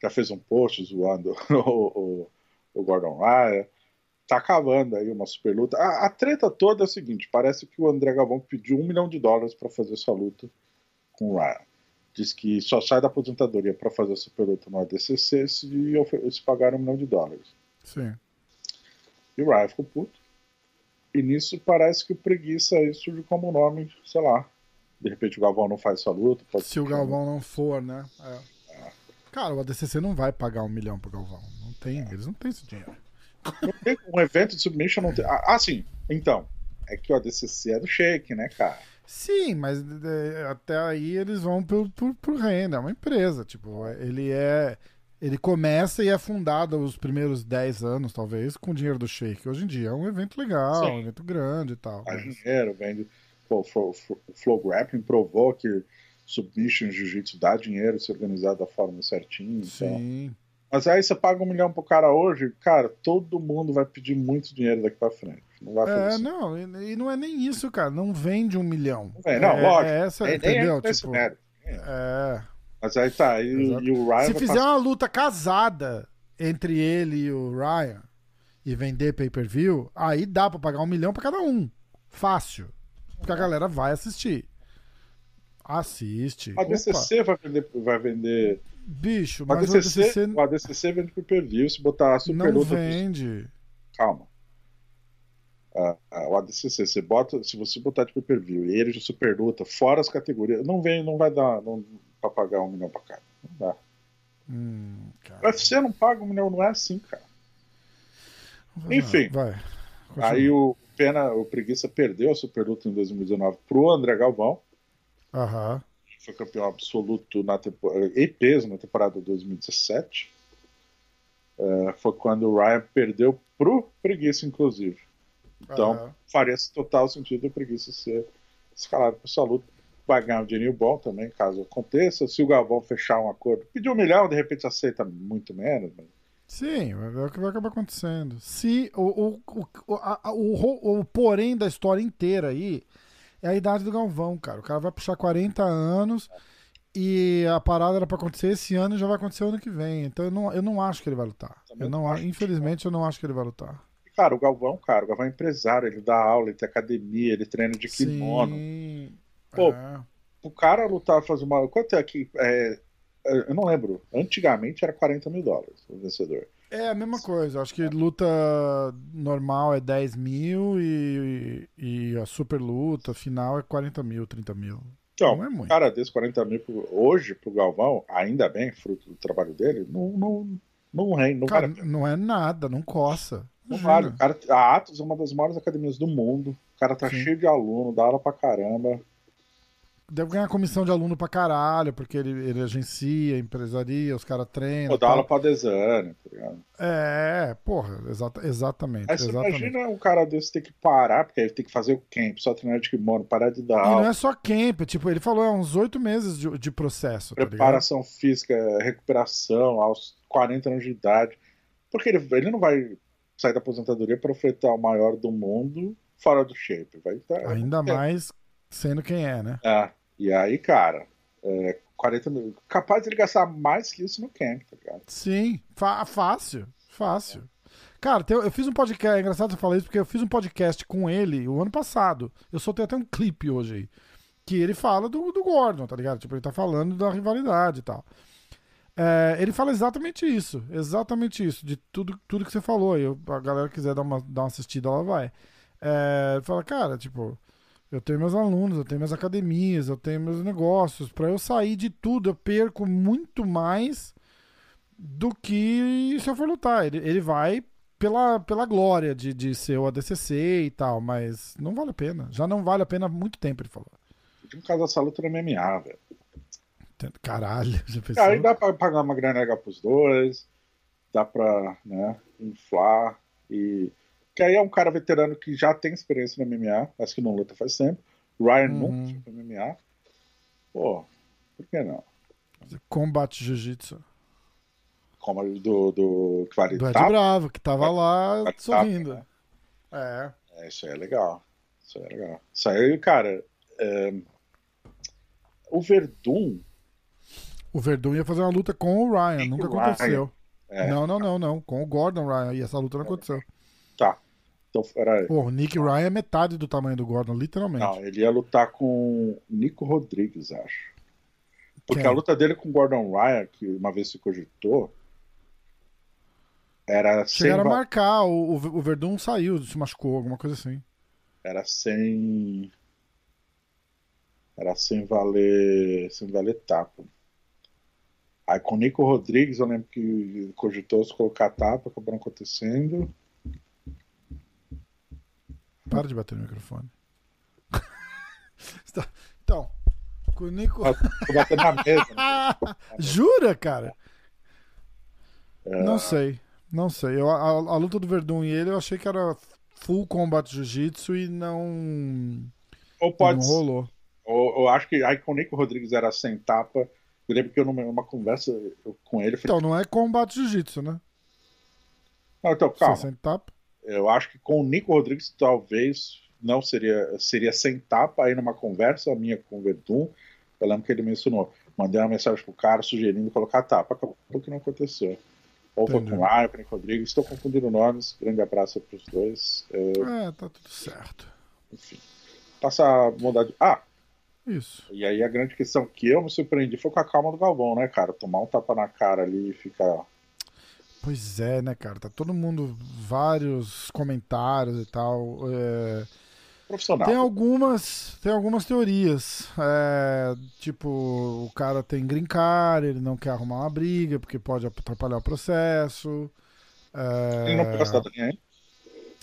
Já fez um post zoando o, o, o Gordon Ryan tá cavando aí uma super luta. A, a, treta toda é o seguinte: parece que o André Galvão pediu um milhão de dólares para fazer essa luta com o Ryan. Diz que só sai da aposentadoria para fazer a super luta no ADCC se, se pagar um milhão de dólares. Sim. E o Ryan ficou puto. E nisso parece que o Preguiça aí surge como nome, sei lá. De repente o Galvão não faz essa luta. se o Galvão não for, né? É. É. Cara, o ADCC não vai pagar um milhão pro Galvão. Não tem, é. eles não têm esse dinheiro um evento de submission não tem. Ah, sim. Então. É que o ADCC é do Shake, né, cara? Sim, mas é, até aí eles vão por, por, por renda. É uma empresa. Tipo, ele é. Ele começa e é fundado os primeiros 10 anos, talvez, com dinheiro do Shake. Hoje em dia é um evento legal, Sim. um evento grande e tal. Faz dinheiro, vende. Pô, o Flow Grappling provou que Submission Jiu-Jitsu dá dinheiro se organizar da forma certinha. Sim. Então... Mas aí você paga um milhão pro cara hoje, cara, todo mundo vai pedir muito dinheiro daqui pra frente. Não vai fazer é, isso. não, e não é nem isso, cara. Não vende um milhão. É, não é, lógico. É essa, é, entendeu? Nem tipo, é. é. Mas aí tá, e, e o Ryan. Se fizer passar... uma luta casada entre ele e o Ryan e vender pay-per-view, aí dá pra pagar um milhão pra cada um. Fácil. Porque a galera vai assistir. Assiste. A DCC vai vender, vai vender Bicho, mas o ADCC, o ADCC... O ADCC vende pro per se botar a super Não vende. Calma. Ah, ah, o ADCC, você bota, se você botar de pay-per-view e ele de super luta, fora as categorias, não vem, não vai dar não, pra pagar um milhão pra cada. Não dá. Hum, o UFC não paga um milhão, não é assim, cara. Enfim. Vai. Aí o Pena, o Preguiça perdeu a super luta em 2019 pro André Galvão. Aham foi campeão absoluto na temporada, e peso na temporada de 2017. É, foi quando o Ryan perdeu pro Preguiça, inclusive. Então uhum. faria total sentido o Preguiça ser escalado para essa luta. Vai ganhar um dinheiro bom também, caso aconteça. Se o Galvão fechar um acordo, pedir um milhão, de repente aceita muito menos. Mas... Sim, é o que vai acabar acontecendo. Se o, o, o, a, o, o porém da história inteira aí é a idade do Galvão, cara. O cara vai puxar 40 anos e a parada era pra acontecer esse ano e já vai acontecer ano que vem. Então eu não, eu não acho que ele vai lutar. eu não, infelizmente, eu não acho que ele vai lutar. Cara, o Galvão, cara, o Galvão é empresário, ele dá aula, ele tem academia, ele treina de kimono. Sim, Pô, é. o cara lutar, fazer uma. Quanto é aqui? É, eu não lembro. Antigamente era 40 mil dólares o vencedor. É a mesma coisa. Acho que luta normal é 10 mil e, e a super luta final é 40 mil, 30 mil. Então, não é muito. cara desse 40 mil hoje pro Galvão, ainda bem, fruto do trabalho dele, não, não, não, não cara, vale. Não é nada, não coça. Não vale. Cara, a Atos é uma das maiores academias do mundo. O cara tá Sim. cheio de aluno, dá aula pra caramba deve ganhar comissão de aluno pra caralho, porque ele, ele agencia, empresaria, os caras treinam. Pô, dá aula pra Desane, tá ligado? É, porra, exata, exatamente. Aí você exatamente. imagina um cara desse ter que parar, porque ele tem que fazer o camp, só treinar de kimono, parar de dar e aula. não é só camp, tipo, ele falou, é uns oito meses de, de processo. Tá Preparação tá física, recuperação, aos 40 anos de idade. Porque ele, ele não vai sair da aposentadoria para enfrentar o maior do mundo fora do shape. Vai estar, Ainda é. mais sendo quem é, né? É. E aí, cara, é, 40 mil. Capaz de ele gastar mais que isso no camp, tá ligado? Sim, fácil, fácil. Cara, eu fiz um podcast, é engraçado você falar isso, porque eu fiz um podcast com ele o ano passado. Eu soltei até um clipe hoje aí. Que ele fala do, do Gordon, tá ligado? Tipo, ele tá falando da rivalidade e tal. É, ele fala exatamente isso, exatamente isso, de tudo, tudo que você falou. E a galera quiser dar uma, dar uma assistida, ela vai. É, fala, cara, tipo, eu tenho meus alunos, eu tenho minhas academias, eu tenho meus negócios. Para eu sair de tudo, eu perco muito mais do que se eu for lutar. Ele, ele vai pela, pela glória de, de ser o ADCC e tal, mas não vale a pena. Já não vale a pena há muito tempo, ele falou. No caso dessa luta no MMA, velho. Caralho, já pensou? Aí dá pra pagar uma grana legal pros dois, dá pra né, inflar e Que aí é um cara veterano que já tem experiência no MMA, acho que não luta faz tempo. Ryan Uhum. nunca no MMA. Pô, por que não? Combate Jiu-Jitsu. Como do, do vale Do Ed Bravo, que tava lá vale tapa, sorrindo. né? É. É, isso aí é legal. Isso aí é legal. Isso aí, cara. é, O Verdun. O Verdun ia fazer uma luta com o Ryan, nunca aconteceu. É, Não, não, não, não. Com o Gordon Ryan. E essa luta não aconteceu. Então, peraí. Pô, o Nick Ryan é metade do tamanho do Gordon, literalmente. Não, ele ia lutar com Nico Rodrigues, acho. Porque Quem? a luta dele com o Gordon Ryan, que uma vez se cogitou, era sem, Chegaram a va- marcar, o, o Verdun saiu, se machucou, alguma coisa assim. era sem era sem valer sem valer tapa. Aí com o Nico Rodrigues, eu lembro que cogitou se colocar tapa, não acontecendo. Para de bater no microfone. Está- então, com o Nico. Tô batendo na mesa. né? Jura, cara? É. Não sei. Não sei. Eu, a, a luta do Verdun e ele eu achei que era full combat jiu-jitsu e não, Ou pode não rolou. ou, eu acho que aí com o Nico Rodrigues era sem tapa. Eu lembro que eu numa, conversa eu- com ele, falei, Então, não é combat jiu-jitsu, né? não, então, calma. Você sem tapa. Eu acho que com o Nico Rodrigues talvez não seria seria sem tapa aí numa conversa minha com o Verdun. Eu lembro que ele mencionou. Mandei uma mensagem pro cara sugerindo colocar tapa. Acabou que não aconteceu. Ou foi com o Ryan, com o Nico Rodrigues. Estou confundindo nomes. Grande abraço para os dois. É, É, tá tudo certo. enfim. Passa a mudar de. Ah, Isso. e aí a grande questão que eu me surpreendi foi com a calma do Galvão, né, cara? Tomar um tapa na cara ali e ficar. Pois é, né, cara? Tá todo mundo, vários comentários e tal. é, Profissional. Tem algumas, tem algumas teorias. É, tipo, o cara tem green card, ele não quer arrumar uma briga porque pode atrapalhar o processo. É, Ele não pegou cidadania, hein?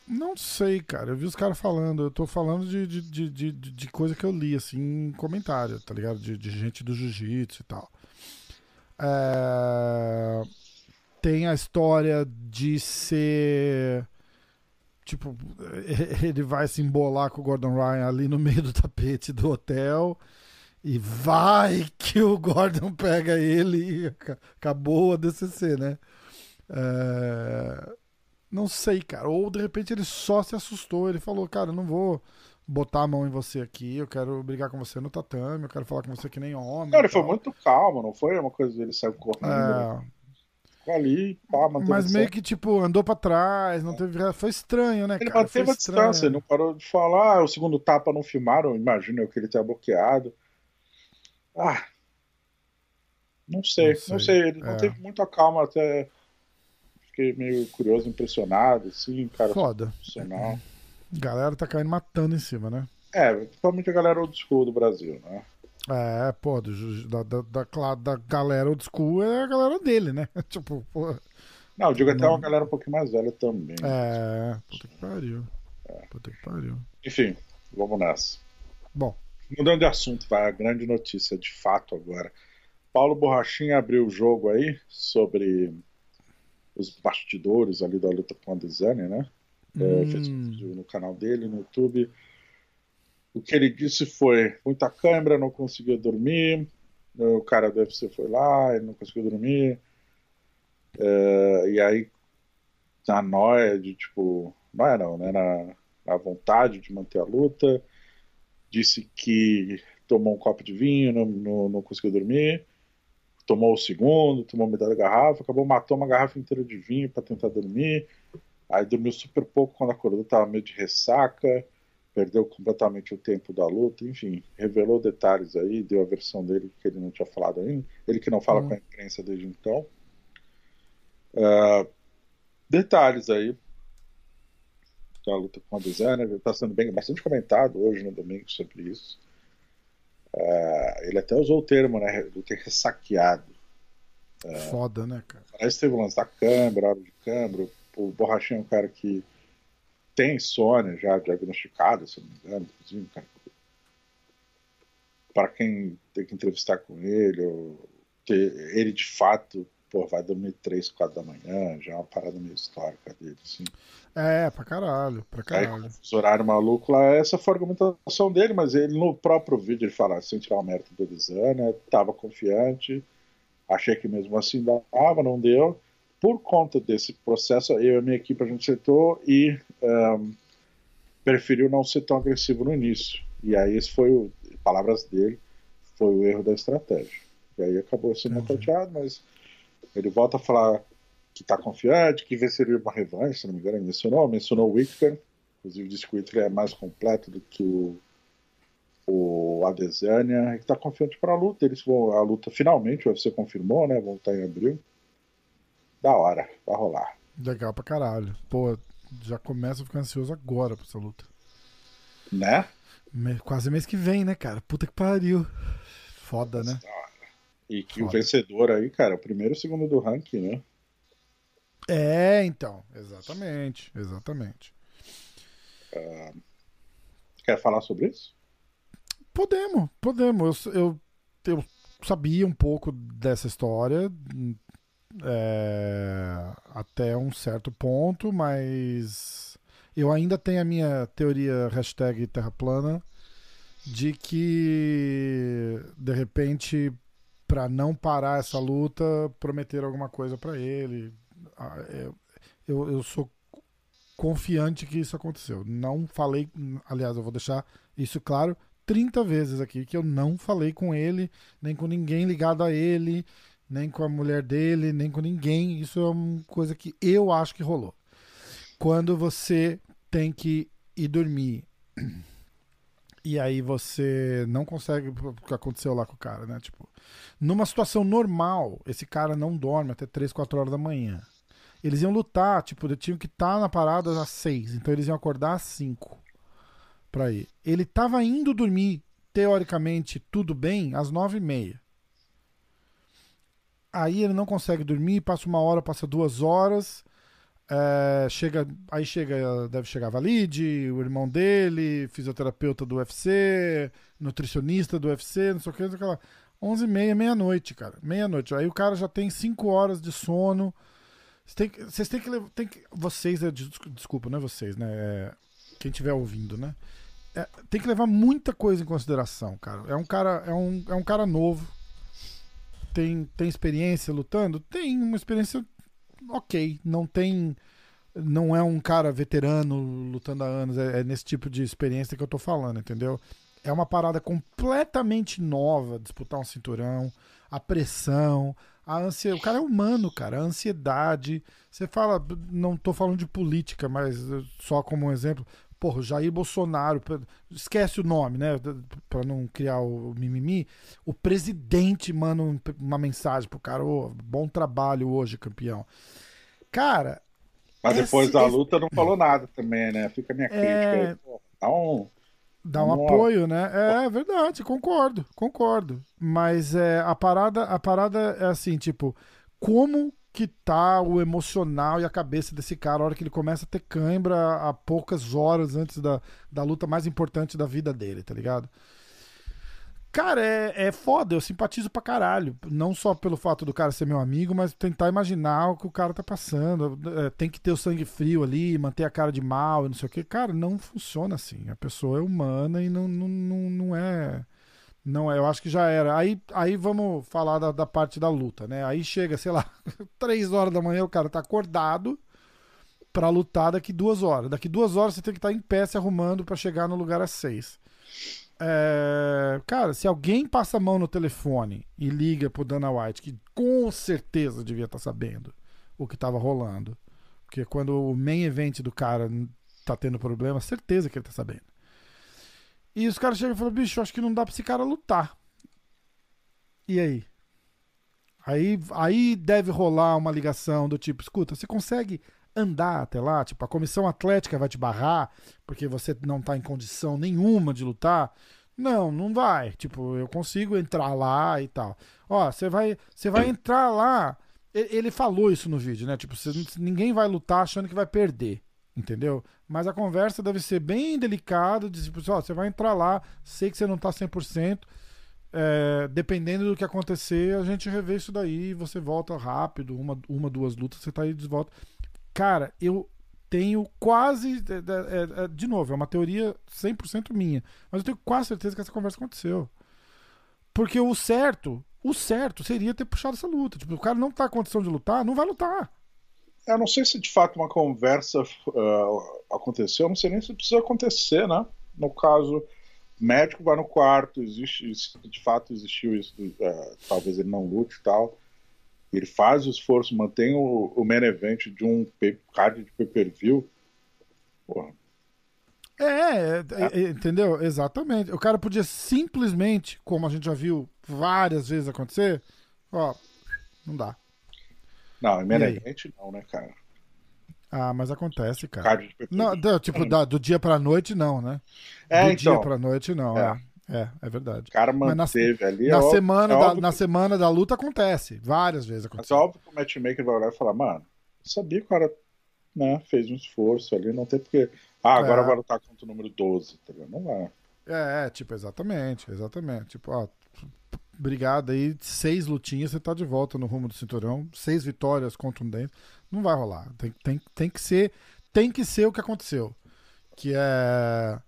não sei, cara. Eu vi os caras falando. Eu tô falando de, de, de, de, coisa que eu li, assim, em comentário, tá ligado? De, de gente do jiu-jitsu e tal. É, Tem a história de ser. Tipo, ele vai se embolar com o Gordon Ryan ali no meio do tapete do hotel. E vai que o Gordon pega ele e aca- acabou a DCC, né? É, Não sei, cara. Ou de repente ele só se assustou. Ele falou, cara, não vou botar a mão em você aqui. Eu quero brigar com você no tatame. Eu quero falar com você que nem homem. Não, ele foi tal." muito calmo, não foi uma coisa dele saiu correndo. É, ali, mas a meio que, tipo, andou pra trás, não teve. Foi estranho, né, Ele cara? manteve a distância, não parou de falar. O segundo tapa não filmaram, imagino eu que ele tenha bloqueado. Ah. Não sei, Não não sei, sei. Ele não é. teve muita calma até. Fiquei meio curioso, impressionado, assim, cara Foda. profissional. Galera tá caindo matando em cima, né? É, principalmente a galera old school do Brasil, né? É, pô, do da, da, da, da galera old school é a galera dele, né? tipo, pô. Não, eu digo até Não. uma galera um pouquinho mais velha também. É. Puta que pariu. Puta que pariu. Enfim, vamos nessa. Bom, Mudando de assunto, vai a grande notícia de fato agora. Paulo Borrachinha abriu o jogo aí sobre os bastidores ali da luta com a Desane, né? É, fez um hum, vídeo no canal dele, no YouTube. O que ele disse foi: muita câmera, não conseguia dormir. O cara do UFC foi lá, ele não conseguiu dormir. É, e aí, na noia de tipo, noia não, né? Na, na vontade de manter a luta, disse que tomou um copo de vinho, não, não, não conseguiu dormir. Tomou o segundo, tomou metade da garrafa, acabou matou uma garrafa inteira de vinho para tentar dormir. Aí dormiu super pouco quando acordou, tava meio de ressaca, perdeu completamente o tempo da luta, enfim, revelou detalhes aí, deu a versão dele que ele não tinha falado ainda, ele que não fala Uhum. com a imprensa desde então. Ah, detalhes aí da luta com a Dezena, está sendo bem, bastante comentado hoje no domingo sobre isso. Ah, ele até usou o termo, né, luta ressaqueado. foda, né, cara? Parece que teve o lance da câmera, hora de câmera. O Borrachinha é um cara que tem insônia já diagnosticada, se não me engano, inclusive, cara para quem tem que entrevistar com ele, ou ter- ele de fato pô, vai dormir 3, 4 da manhã, já é uma parada meio histórica dele, assim. É, pra caralho, pra caralho. Aí, os horários malucos lá, essa foi a argumentação dele, mas ele no próprio vídeo ele fala, sem tirar o mérito do Lisana, tava confiante, achei que mesmo assim dava, não deu. Por conta desse processo, eu e a minha equipe a gente sentou e um, preferiu não ser tão agressivo no início. E aí esse foi, o, palavras dele, foi o erro da estratégia. E aí acabou sendo nocauteado, mas ele volta a falar que está confiante, que venceria uma revanche, se não me engano, ele mencionou, mencionou o Whittaker, inclusive disse que o Whittaker é mais completo do que o, o Adesanya, e que está confiante para a luta. Eles vão, a luta finalmente, o UFC confirmou, né? Vão estar em abril. Da hora, vai rolar. Legal pra caralho. Pô, já começo a ficar ansioso agora pra essa luta. Né? Quase mês que vem, né, cara? Puta que pariu. Foda, né? E que Foda. o vencedor aí, cara, o primeiro e o segundo do ranking, né? É, então. Exatamente. Exatamente. Uh, quer falar sobre isso? Podemos, podemos. Eu, eu, eu sabia um pouco dessa história é, até um certo ponto, mas eu ainda tenho a minha teoria hashtag Terra plana de que de repente para não parar essa luta prometer alguma coisa para ele. Ah, eu, eu sou confiante que isso aconteceu. Não falei aliás eu vou deixar isso claro 30 vezes aqui que eu não falei com ele nem com ninguém ligado a ele nem com a mulher dele nem com ninguém isso é uma coisa que eu acho que rolou quando você tem que ir dormir e aí você não consegue o que aconteceu lá com o cara, né? Tipo, numa situação normal, esse cara não dorme até 3, 4 horas da manhã. Eles iam lutar, tipo, tinham que estar tá na parada às 6, então eles iam acordar às 5 pra ir. Ele tava indo dormir, teoricamente, tudo bem, às 9 e meia. Aí ele não consegue dormir, passa uma hora, passa duas horas, é, chega, aí chega, deve chegar Valide, o irmão dele, fisioterapeuta do UFC, nutricionista do UFC, não sei o que, aquela 11 e meia, meia-noite, cara, meia-noite. Aí o cara já tem 5 horas de sono. Vocês têm, vocês têm que, tem que, vocês, é, desculpa, não é vocês, né? É, quem estiver ouvindo, né? É, tem que levar muita coisa em consideração, cara. É um cara, é um, é um cara novo. Tem, tem experiência lutando? Tem uma experiência ok. Não tem. Não é um cara veterano lutando há anos. É, é nesse tipo de experiência que eu tô falando, entendeu? É uma parada completamente nova disputar um cinturão, a pressão, a ansiedade. O cara é humano, cara. A ansiedade. Você fala, não tô falando de política, mas só como um exemplo. Porra, Jair Bolsonaro, esquece o nome, né? Pra não criar o mimimi. O presidente manda uma mensagem pro cara: oh, bom trabalho hoje, campeão. Cara. Mas depois esse, da luta não falou nada também, né? Fica a minha crítica é... aí. Pô, dá um. Dá um apoio, né? É, é verdade, concordo, concordo. Mas é, a parada, a parada é assim, tipo, como que tá o emocional e a cabeça desse cara a hora que ele começa a ter cãibra a poucas horas antes da, da luta mais importante da vida dele, tá ligado? Cara, é, é foda, eu simpatizo pra caralho. Não só pelo fato do cara ser meu amigo, mas tentar imaginar o que o cara tá passando. É, tem que ter o sangue frio ali, manter a cara de mal e não sei o que. Cara, não funciona assim. A pessoa é humana e não, não, não, não é. Não é, eu acho que já era. Aí, aí vamos falar da, da parte da luta, né? Aí chega, sei lá, três horas da manhã, o cara tá acordado para lutar daqui duas horas. Daqui duas horas você tem que estar tá em pé se arrumando para chegar no lugar às seis. É, cara, se alguém passa a mão no telefone e liga pro Dana White, que com certeza devia estar tá sabendo o que estava rolando, porque quando o main event do cara tá tendo problema, certeza que ele tá sabendo. E os caras chegam e falam: bicho, acho que não dá pra esse cara lutar. E aí? Aí, aí deve rolar uma ligação do tipo: escuta, você consegue andar até lá, tipo, a comissão atlética vai te barrar porque você não tá em condição nenhuma de lutar. Não, não vai. Tipo, eu consigo entrar lá e tal. Ó, você vai, você vai entrar lá. Ele falou isso no vídeo, né? Tipo, você, ninguém vai lutar achando que vai perder, entendeu? Mas a conversa deve ser bem delicada, de tipo, ó, você vai entrar lá, sei que você não tá 100%, é, dependendo do que acontecer, a gente revê isso daí, você volta rápido, uma, uma duas lutas, você tá aí de volta. Cara, eu tenho quase. É, é, é de novo, é uma teoria 100% minha, mas eu tenho quase certeza que essa conversa aconteceu. Porque o certo, o certo seria ter puxado essa luta. Tipo, o cara não tá em condição de lutar, não vai lutar. Eu não sei se de fato uma conversa uh, aconteceu, eu não sei nem se precisa acontecer, né? No caso, médico vai no quarto, existe, de fato existiu isso, uh, talvez ele não lute e tal. Ele faz o esforço, mantém o, o main event de um card de pay-per-view. É, é, é, entendeu? Exatamente. O cara podia simplesmente, como a gente já viu várias vezes acontecer, ó, não dá. Não, iminentemente não, né, cara? Ah, mas acontece, cara. Não, do, tipo, da, do dia pra noite, não, né? É, do então, dia pra noite, não, é. é. É, é verdade. O cara manteve na, ali. Na, é semana, é da, na semana da luta acontece. Várias vezes acontece. Mas é óbvio que o matchmaker vai olhar e falar, mano, sabia que o cara né, fez um esforço ali, não tem porque. Ah, agora é. vai lutar contra o número 12, tá Não vai. É, é, tipo, exatamente, exatamente. Tipo, ó, Obrigado aí, seis lutinhas, você tá de volta no rumo do cinturão, seis vitórias contundentes. Não vai rolar. Tem, tem, tem que ser tem que ser o que aconteceu. Que é.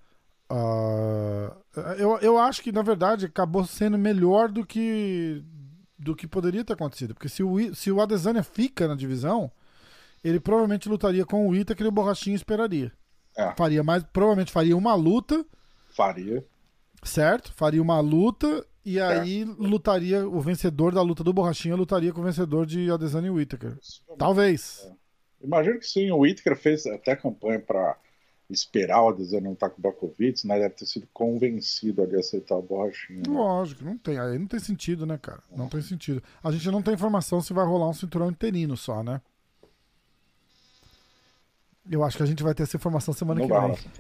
Uh, eu, eu acho que, na verdade, acabou sendo melhor do que do que poderia ter acontecido. Porque se o, se o Adesanya fica na divisão, ele provavelmente lutaria com o Ita que o Borrachinho esperaria. É. Faria mais, provavelmente faria uma luta. Faria. Certo? Faria uma luta e é. aí lutaria, o vencedor da luta do Borrachinha lutaria com o vencedor de Adesanya e Whittaker. Talvez. É. Imagino que sim, o Whittaker fez até campanha para esperar o Adesanya não estar tá com o Bakovic, né? Deve ter sido convencido ali a aceitar o Borrachinha. Né? Lógico, não tem. Aí não tem sentido, né, cara? Não é. tem sentido. A gente não tem informação se vai rolar um cinturão interino só, né? Eu acho que a gente vai ter essa informação semana não que vem.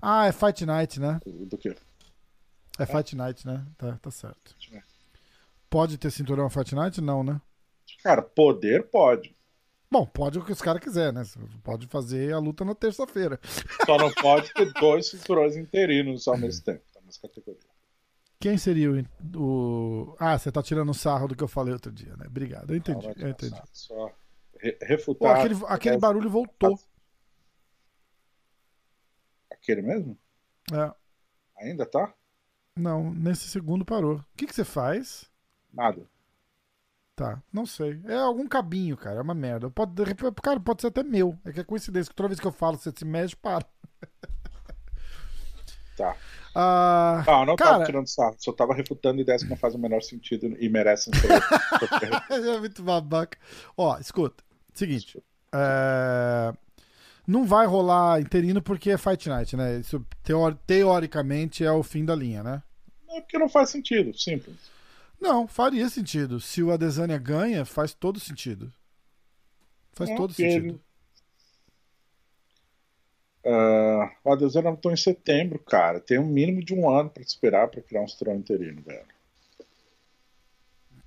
Ah, é Fight Night, né? Do que? É Fight Night, né? Tá, tá certo. Pode ter cinturão Fight Night? Não, né? Cara, poder pode. Bom, pode o que os caras quiserem, né? Pode fazer a luta na terça-feira. Só não pode ter dois cinturões interinos ao mesmo tempo, tá nessa categoria. Quem seria o, o, Ah, você tá tirando sarro do que eu falei outro dia, né? Obrigado, eu entendi. eu entendi. Só refutar. Pô, aquele, aquele barulho voltou. Aquele mesmo? É. Ainda tá? Não, nesse segundo parou. O que, que você faz? Nada. Tá, não sei. É algum cabinho, cara. É uma merda. Pode, cara, pode ser até meu. É que é coincidência que toda vez que eu falo, você se mexe, para. Tá. Ah, não, não cara... tava tirando sarro. Só tava refutando ideias que não fazem o menor sentido e merecem ser. é muito babaca. Ó, escuta. Seguinte. É não vai rolar interino porque é Fight Night, né? Isso teori teoricamente é o fim da linha, né? É porque não faz sentido, simples. Não, faria sentido. Se o Adesanya ganha, faz todo sentido. Faz é, todo sentido. Uh, o Adesanya lutou em setembro, cara. Tem um mínimo de um ano para esperar para criar um cinturão interino, velho.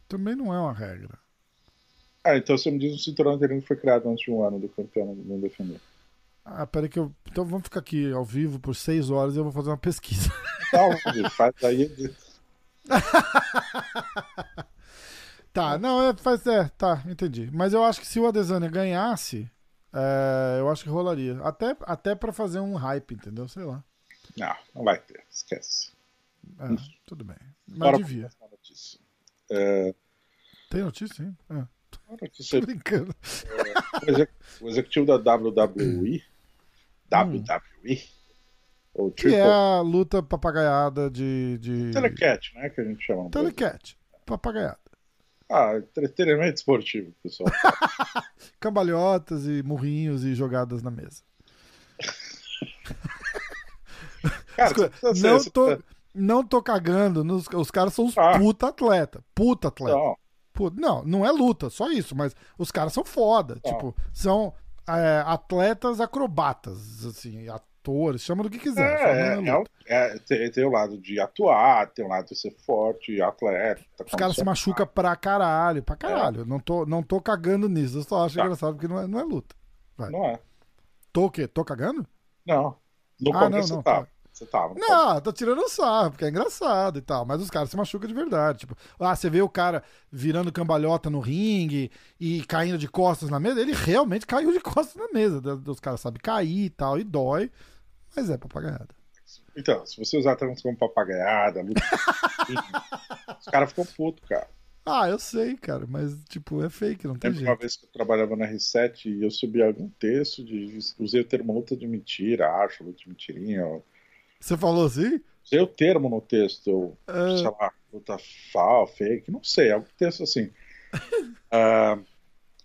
Também não é uma regra. Ah, então você me diz um cinturão interino que foi criado antes de um ano do campeão não defender. Ah, peraí que eu. Então vamos ficar aqui ao vivo por seis horas e eu vou fazer uma pesquisa. Tá, faz aí. tá, não, é, faz, é, tá, entendi. Mas eu acho que se o Adesanya ganhasse, é, eu acho que rolaria. Até, até pra fazer um hype, entendeu? Sei lá. Não, não vai ter, esquece. É, tudo bem. Mas devia. Notícia. É... Tem notícia, hein? É. Notícia... Tô brincando. O executivo da WWE WWE. Ou triple... Que é a luta papagaiada de, de. Telecat, né? Que a gente chama. Telecat. Papagaiada. Ah, entretenimento esportivo, pessoal. Cambalhotas e murrinhos e jogadas na mesa. Cara, não, tô, não tô cagando. Nos, os caras são os ah. puta atleta. Puta atleta. Não. Puta, não, não é luta, só isso, mas os caras são foda. Não. Tipo, são é, atletas acrobatas, assim, atores, chama do que quiser. É, é, é, tem, tem, o lado de atuar, tem o lado de ser forte, atleta. Os caras se machucam pra caralho, pra caralho. É. Não, tô, não tô cagando nisso, eu só acho tá. engraçado porque não é, não é luta. Vai. Não é. Tô o quê? Tô cagando? Não. No ah, não, não, tá. Você tava. Não, tô tirando sarro, porque é engraçado e tal. Mas os caras se machucam de verdade. Tipo, ah, você vê o cara virando cambalhota no ringue e caindo de costas na mesa. Ele realmente caiu de costas na mesa. Os caras sabem cair e tal, e dói. Mas é papagaiada. Então, se você usar termos como papagaiada, os caras ficam putos, cara. Ah, eu sei, cara, mas tipo, é fake, não tem jeito. uma vez que eu trabalhava na R7 e eu subi algum texto de. Usei o termo luta de mentira, acho, luta de mentirinha. Você falou assim? O termo no texto, Ah. sei lá, luta fal, fake, não sei, algum texto assim. Ah,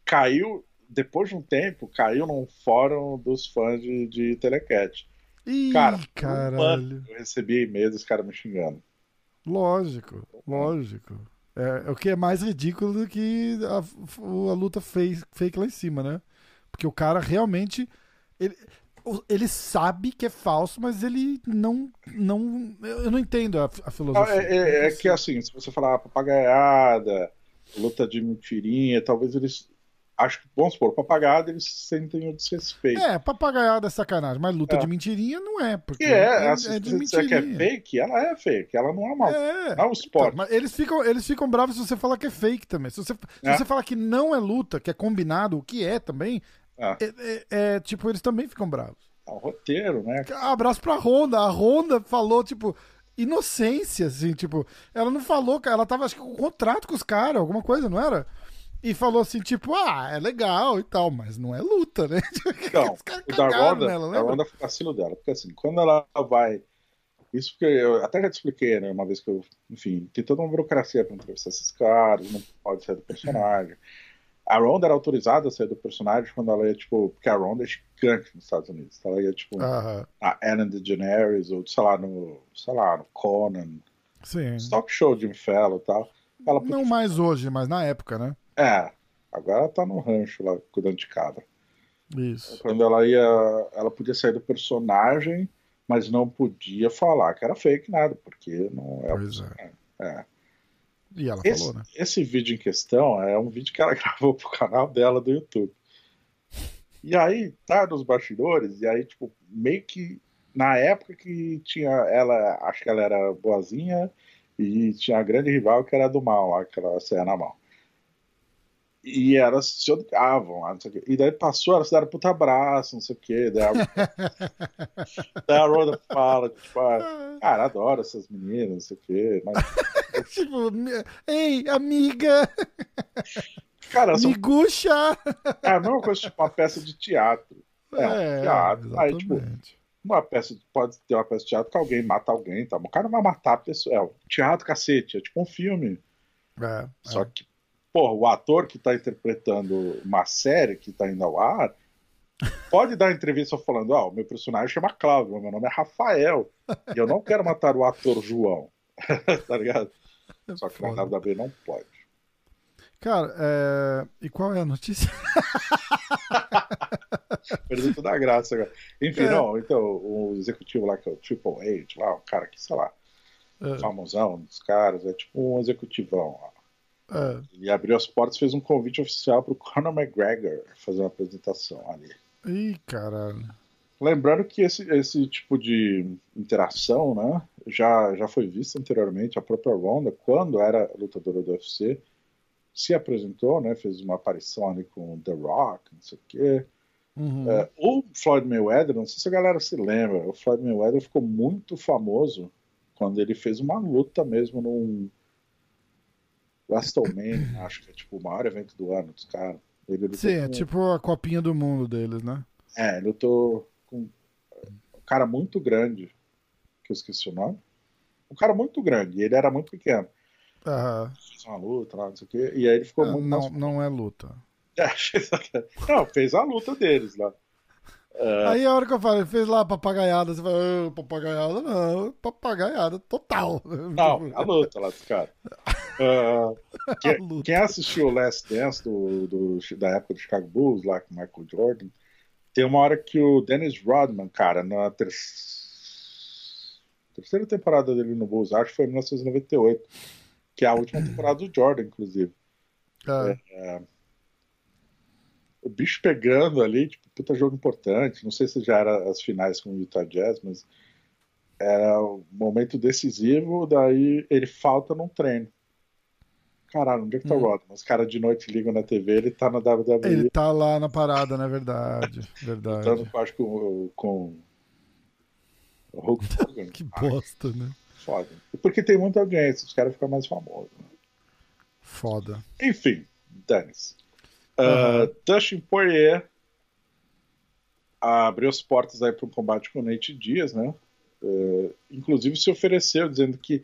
caiu, depois de um tempo, caiu num fórum dos fãs de, de Telecat. Ih, Cara, um caralho. eu recebi e-mail dos caras me xingando. Lógico, lógico. É, é o que é mais ridículo do que a, a luta fake, fake lá em cima, né? Porque o cara realmente. Ele, ele sabe que é falso, mas ele não. não eu não entendo a, a filosofia. é, é- é que assim, se você falar papagaiada, luta de mentirinha, talvez eles. Acho que, vamos supor, papagaiada eles sentem o desrespeito. É, papagaiada é sacanagem, mas luta É. de mentirinha não é. Porque Que é, é, assim, é se de você disser que é mentirinha. fake, ela é fake, ela não é uma. É. Não é um esporte. Então, mas eles ficam, eles ficam bravos se você falar que é fake também. Se você, se É. você falar que não é luta, que é combinado, o que é também, É. é, é- é, tipo, eles também ficam bravos. É um roteiro, né? Abraço pra Honda. A Honda falou, tipo, inocência, assim, tipo, ela não falou, cara, ela tava, acho que, com contrato com os caras, alguma coisa, não era? E falou assim, tipo, ah, é legal e tal, mas não é luta, né? Então, os caras o nela, Ronda, da lembra? Ronda foi vacilo dela. Porque assim, quando ela vai. Isso porque eu até já te expliquei, né? Uma vez que eu. Enfim, tem toda uma burocracia pra entrevistar esses caras, não pode sair do personagem. A Ronda era autorizada a sair do personagem quando ela ia, tipo. Porque a Ronda é gigante nos Estados Unidos. Ela ia, tipo, Aham, a Ellen DeGeneres, ou sei lá, no. Sei lá, no Conan. sim. Talk show de Fallon e tal. Ela podia Não mais hoje, mas na época, né? É, agora ela tá no rancho lá, cuidando de cabra. Isso. Quando ela ia. Ela podia sair do personagem, mas não podia falar que era fake nada, porque não é. Pois é. É. E ela Esse, falou, né? esse vídeo em questão é um vídeo que ela gravou pro canal dela do YouTube. E aí, tá nos bastidores, e aí, tipo, meio que na época que tinha ela, acho que ela era boazinha, e tinha a grande rival que era do mal lá, que ela saia na mão. E elas se odiavam lá, não sei o quê. E daí passou, elas deram puta abraço, não sei o quê. Daí a, daí a Rhoda fala, tipo, ah, cara, adoro essas meninas, não sei o quê. Mas, tipo, ei, amiga, cara, são miguxa! É a mesma coisa tipo uma peça de teatro. É, um teatro. Aí, tipo, uma peça de- pode ter uma peça de teatro que alguém mata alguém, tá? O cara não vai matar a pessoa. É, teatro, cacete, é tipo um filme. É, Só é. que, porra, o ator que tá interpretando uma série que tá indo ao ar pode dar entrevista falando: Ó, o meu personagem chama Cláudio, meu nome é Rafael. E eu não quero matar o ator João. tá ligado? Só que na Foda. WWE não pode. Cara, é... e qual é a notícia? Perdeu toda a graça agora. Enfim, É. não, então, o executivo lá, que é o Triple H, lá, o cara que, sei lá, É, famosão dos caras, é tipo um executivão. ó. é. Ele abriu as portas e fez um convite oficial pro Conor McGregor fazer uma apresentação ali. Ih, caralho. Lembrando que esse, esse tipo de interação, né, já, já foi visto anteriormente, a própria Ronda, quando era lutadora do UFC, se apresentou, né, fez uma aparição ali com The Rock, não sei o quê. Uhum. É, o Floyd Mayweather, não sei se a galera se lembra, o Floyd Mayweather ficou muito famoso quando ele fez uma luta mesmo num WrestleMania, acho que é tipo o maior evento do ano dos caras. Sim, é tipo a copinha do mundo deles, né? É, ele lutou com um cara muito grande, que eu esqueci o nome. Um cara muito grande, ele era muito pequeno. Aham. Fez uma luta lá, não sei o quê, e aí ele ficou Ah, muito não, mais... não é luta. É, não, fez a luta deles lá. É, Aí a hora que eu falei, fez lá papagaiada, você fala, "Ah, papagaiada não, papagaiada total. Não, a luta lá dos caras. A quem, luta. quem assistiu o Last Dance do, do- da época do Chicago Bulls, lá com o Michael Jordan, tem uma hora que o Dennis Rodman, cara, na ter- terceira temporada dele no Bulls, acho que foi em 1998, que é a última temporada do Jordan, inclusive. É. O bicho pegando ali, tipo, puta jogo importante. Não sei se já era as finais com o Utah Jazz, mas era o momento decisivo, daí ele falta num treino. Caralho, onde é que tá o Hum. Rodman? Os caras de noite ligam na TV, ele tá na WWE, Ele tá lá na parada, né? Verdade. Verdade. lutando, acho, com, com o Hulk Hogan. Que bosta, né? foda. Porque tem muita audiência, os caras ficam mais famosos. né? Foda. Enfim, dane-se. Aham. Uh, Dustin Poirier abriu as portas aí para um combate com o Nate Diaz, né? Uh, inclusive se ofereceu, dizendo que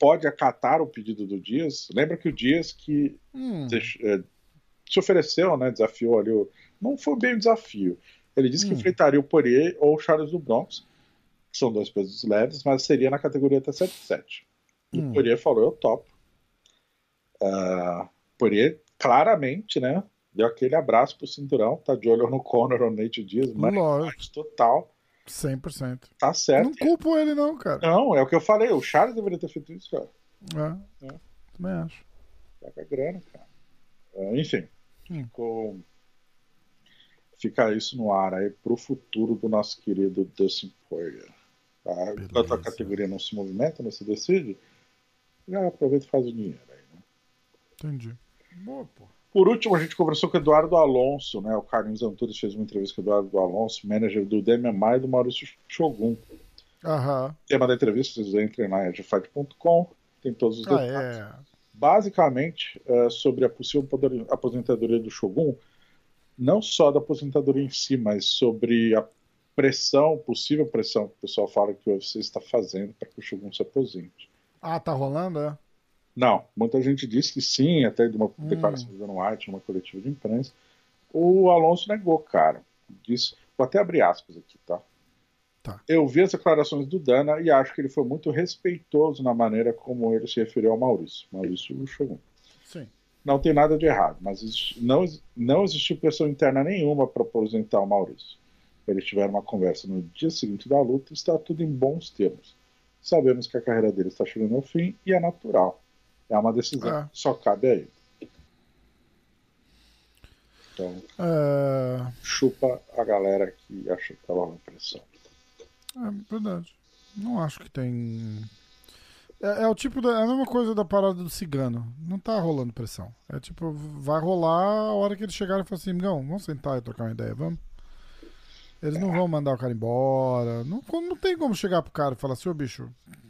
pode acatar o pedido do Dias. Lembra que o Dias que Hum, se ofereceu, né? Desafiou ali. O... Não foi bem um desafio. Ele disse que Hum. enfrentaria o Poirier ou o Charles do Bronx, que são dois pesos leves, mas seria na categoria até 77. E Hum. o Poirier falou: eu topo. Uh, Poirier claramente, né? Deu aquele abraço pro cinturão, tá de olho no Conor ou no Nate Diaz, mas total, 100%. tá certo. Não culpo ele, não, cara. Não, é o que eu falei, o Charles deveria ter feito isso, cara. É. É. Também acho. Pega a grana, cara. É, enfim, Hum. ficou. Fica isso no ar aí pro futuro do nosso querido Dustin Poirier. Tá? Enquanto a categoria não se movimenta, não se decide, já aproveita e faz o dinheiro aí, né? Entendi. Boa, pô. Por último, a gente conversou com o Eduardo Alonso, né? O Carlinhos Antunes fez uma entrevista com o Eduardo Alonso, manager do Demian Maia e do Maurício Shogun. Aham. Tema da entrevista, vocês entrem lá em edgefight.com, tem todos os Ah, detalhes. é. basicamente é, sobre a possível aposentadoria do Shogun, não só da aposentadoria em si, mas sobre a pressão, possível pressão que o pessoal fala que o UFC está fazendo para que o Shogun se aposente. Ah, tá rolando, é? Não, muita gente diz que sim, até de uma Hum. declaração do Dan White, numa coletiva de imprensa. O Alonso negou, cara. Disse, vou até abrir aspas aqui, tá? Tá. Eu vi as declarações do Dana e acho que ele foi muito respeitoso na maneira como ele se referiu ao Maurício. Maurício Shogun. Sim. Não tem nada de errado, mas não, não existiu pressão interna nenhuma para aposentar o Maurício. Eles tiveram uma conversa no dia seguinte da luta e está tudo em bons termos. Sabemos que a carreira dele está chegando ao fim e é natural. É uma decisão É. que só cabe a ele. Então, É, chupa a galera que acha que tá rolando pressão. é verdade. Não acho que tem. É, é o tipo da. É a mesma coisa da parada do cigano. Não tá rolando pressão. É tipo, vai rolar a hora que eles chegarem e falar assim, Migão, vamos sentar e trocar uma ideia, vamos? Eles não vão mandar o cara embora. Não, não tem como chegar pro cara e falar assim, ô bicho,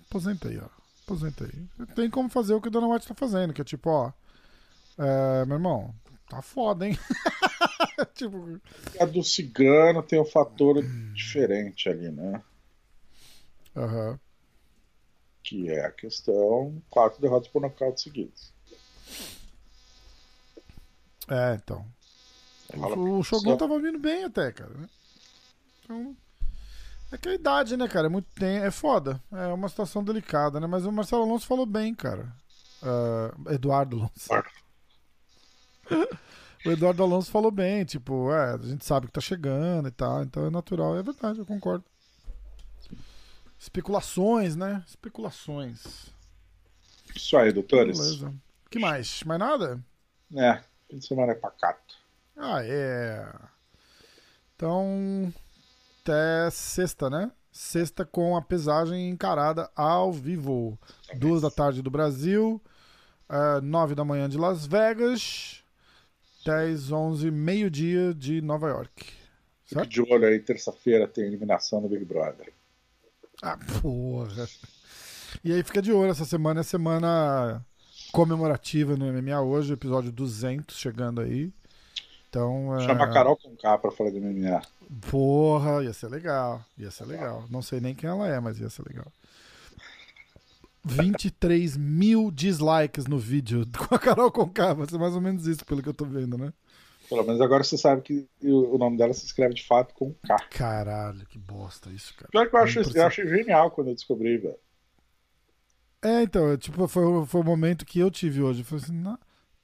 aposenta aí, ó. Aposenta aí. Tem como fazer o que o Dana White tá fazendo, que é tipo, ó. É, meu irmão, tá foda, hein? tipo, A do cigano tem um fator diferente ali, né? aham. Que é a questão quatro derrotas por nocaute seguidos. É, então. O, o Shogun tava vindo bem até, cara. né? Então. É que a idade, né, cara? É muito tem, é foda. É uma situação delicada, né? Mas o Marcelo Alonso falou bem, cara. Ah, Eduardo Alonso. O Eduardo Alonso falou bem, tipo, é, a gente sabe que tá chegando e tal, então é natural, é verdade, eu concordo. Especulações, né? Especulações. Isso aí, doutores. Beleza. que mais? Mais nada? É, fim de semana é pacato. Ah, é. Então, até sexta, né? Sexta com a pesagem encarada ao vivo. Duas da tarde do Brasil, eh, nove da manhã de Las Vegas, 10, 11, meio-dia de Nova York. Fique de olho aí, terça-feira tem eliminação do Big Brother. Ah, porra. E aí fica de olho, essa semana é semana comemorativa no MMA hoje, episódio 200 chegando aí. Então, Chama a Carol com K pra falar de MMA. Porra, ia ser legal. Ia ser legal. Não sei nem quem ela é, mas ia ser legal. 23 mil dislikes no vídeo com a Carol Conká. Vai ser mais ou menos isso, pelo que eu tô vendo, né? Pelo menos agora você sabe que o nome dela se escreve de fato com K. Caralho, que bosta isso, cara. Pior que eu acho, Impressionante. eu achei genial quando eu descobri, velho. É, então, é, tipo, foi, o- foi o momento que eu tive hoje. Eu falei assim, "Na-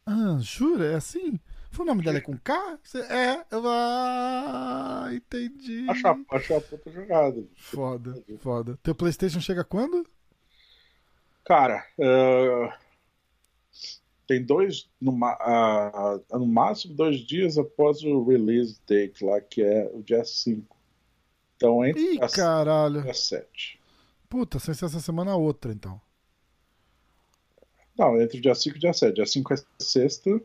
ah, jura? É assim? O nome dela é com K? É, eu ah, entendi. Acho a, acho a puta jogada. Foda, foda. Teu Playstation chega quando? Cara, eh, tem dois, no, ah, no máximo dois dias após o release date lá, que é o dia 5. Então, entre Ih, as caralho. dia 7. Puta, sem ser essa semana a outra, então. Não, entre o dia 5 e o dia 7. Dia 5 é sexta.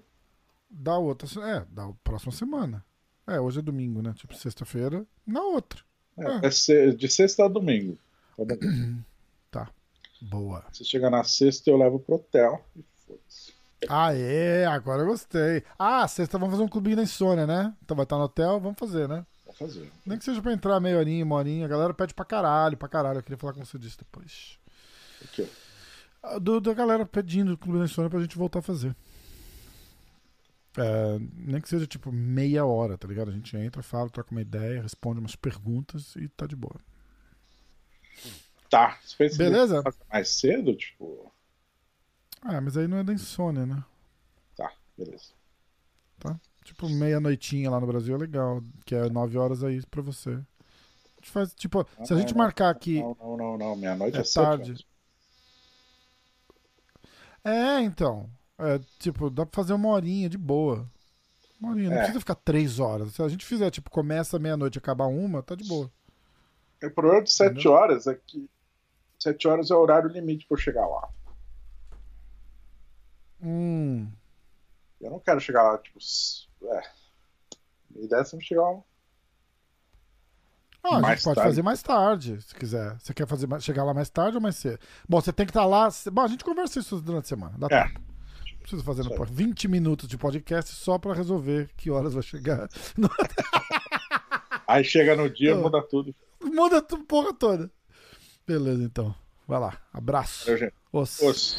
Da outra. É, da próxima semana. É, hoje é domingo, né? Tipo, sexta-feira, na outra. É, é de sexta a domingo. Tá. Boa. Você chega na sexta, eu levo pro hotel e foda-se. Ah, é, agora eu gostei. Ah, sexta vamos fazer um clubinho da insônia, né? Então vai estar no hotel, vamos fazer, né? Vamos fazer. Nem que seja pra entrar meia horinha, uma horinha. A galera pede pra caralho, pra caralho. Eu queria falar com você disso depois. O quê? Do, da galera pedindo o clube da insônia pra gente voltar a fazer. É, nem que seja tipo meia hora, tá ligado? A gente entra, fala, troca uma ideia, responde umas perguntas e tá de boa. Tá. Beleza? mais cedo? Tipo. Ah, mas aí não é da insônia, né? Tá, beleza. Tá? Tipo, meia-noitinha lá no Brasil é legal, que é nove horas aí pra você. A gente faz, tipo, se a gente marcar aqui. Não, não, não, não. Meia-noite é, É tarde. horas. É, então. É, tipo, dá pra fazer uma horinha de boa. Uma horinha, não É. precisa ficar três horas. Se a gente fizer, tipo, começa meia-noite e acaba uma, tá de boa. O problema de 7 Entendeu? horas é que 7 horas é o horário limite pra eu chegar lá. Hum. Eu não quero chegar lá, tipo. É. Minha ideia é sempre chegar lá. Ah, a Mais gente pode tarde. fazer mais tarde, se quiser. Você quer fazer chegar lá mais tarde ou mais cedo? Bom, você tem que estar lá. Bom, a gente conversa isso durante a semana. Dá É. tempo. Não precisa fazer no Isso aí. pod- 20 minutos de podcast só pra resolver que horas vai chegar. Aí chega no dia, Tô. muda tudo. Muda a porra toda. Beleza, então. Vai lá. Abraço. Valeu, gente. Os. Os.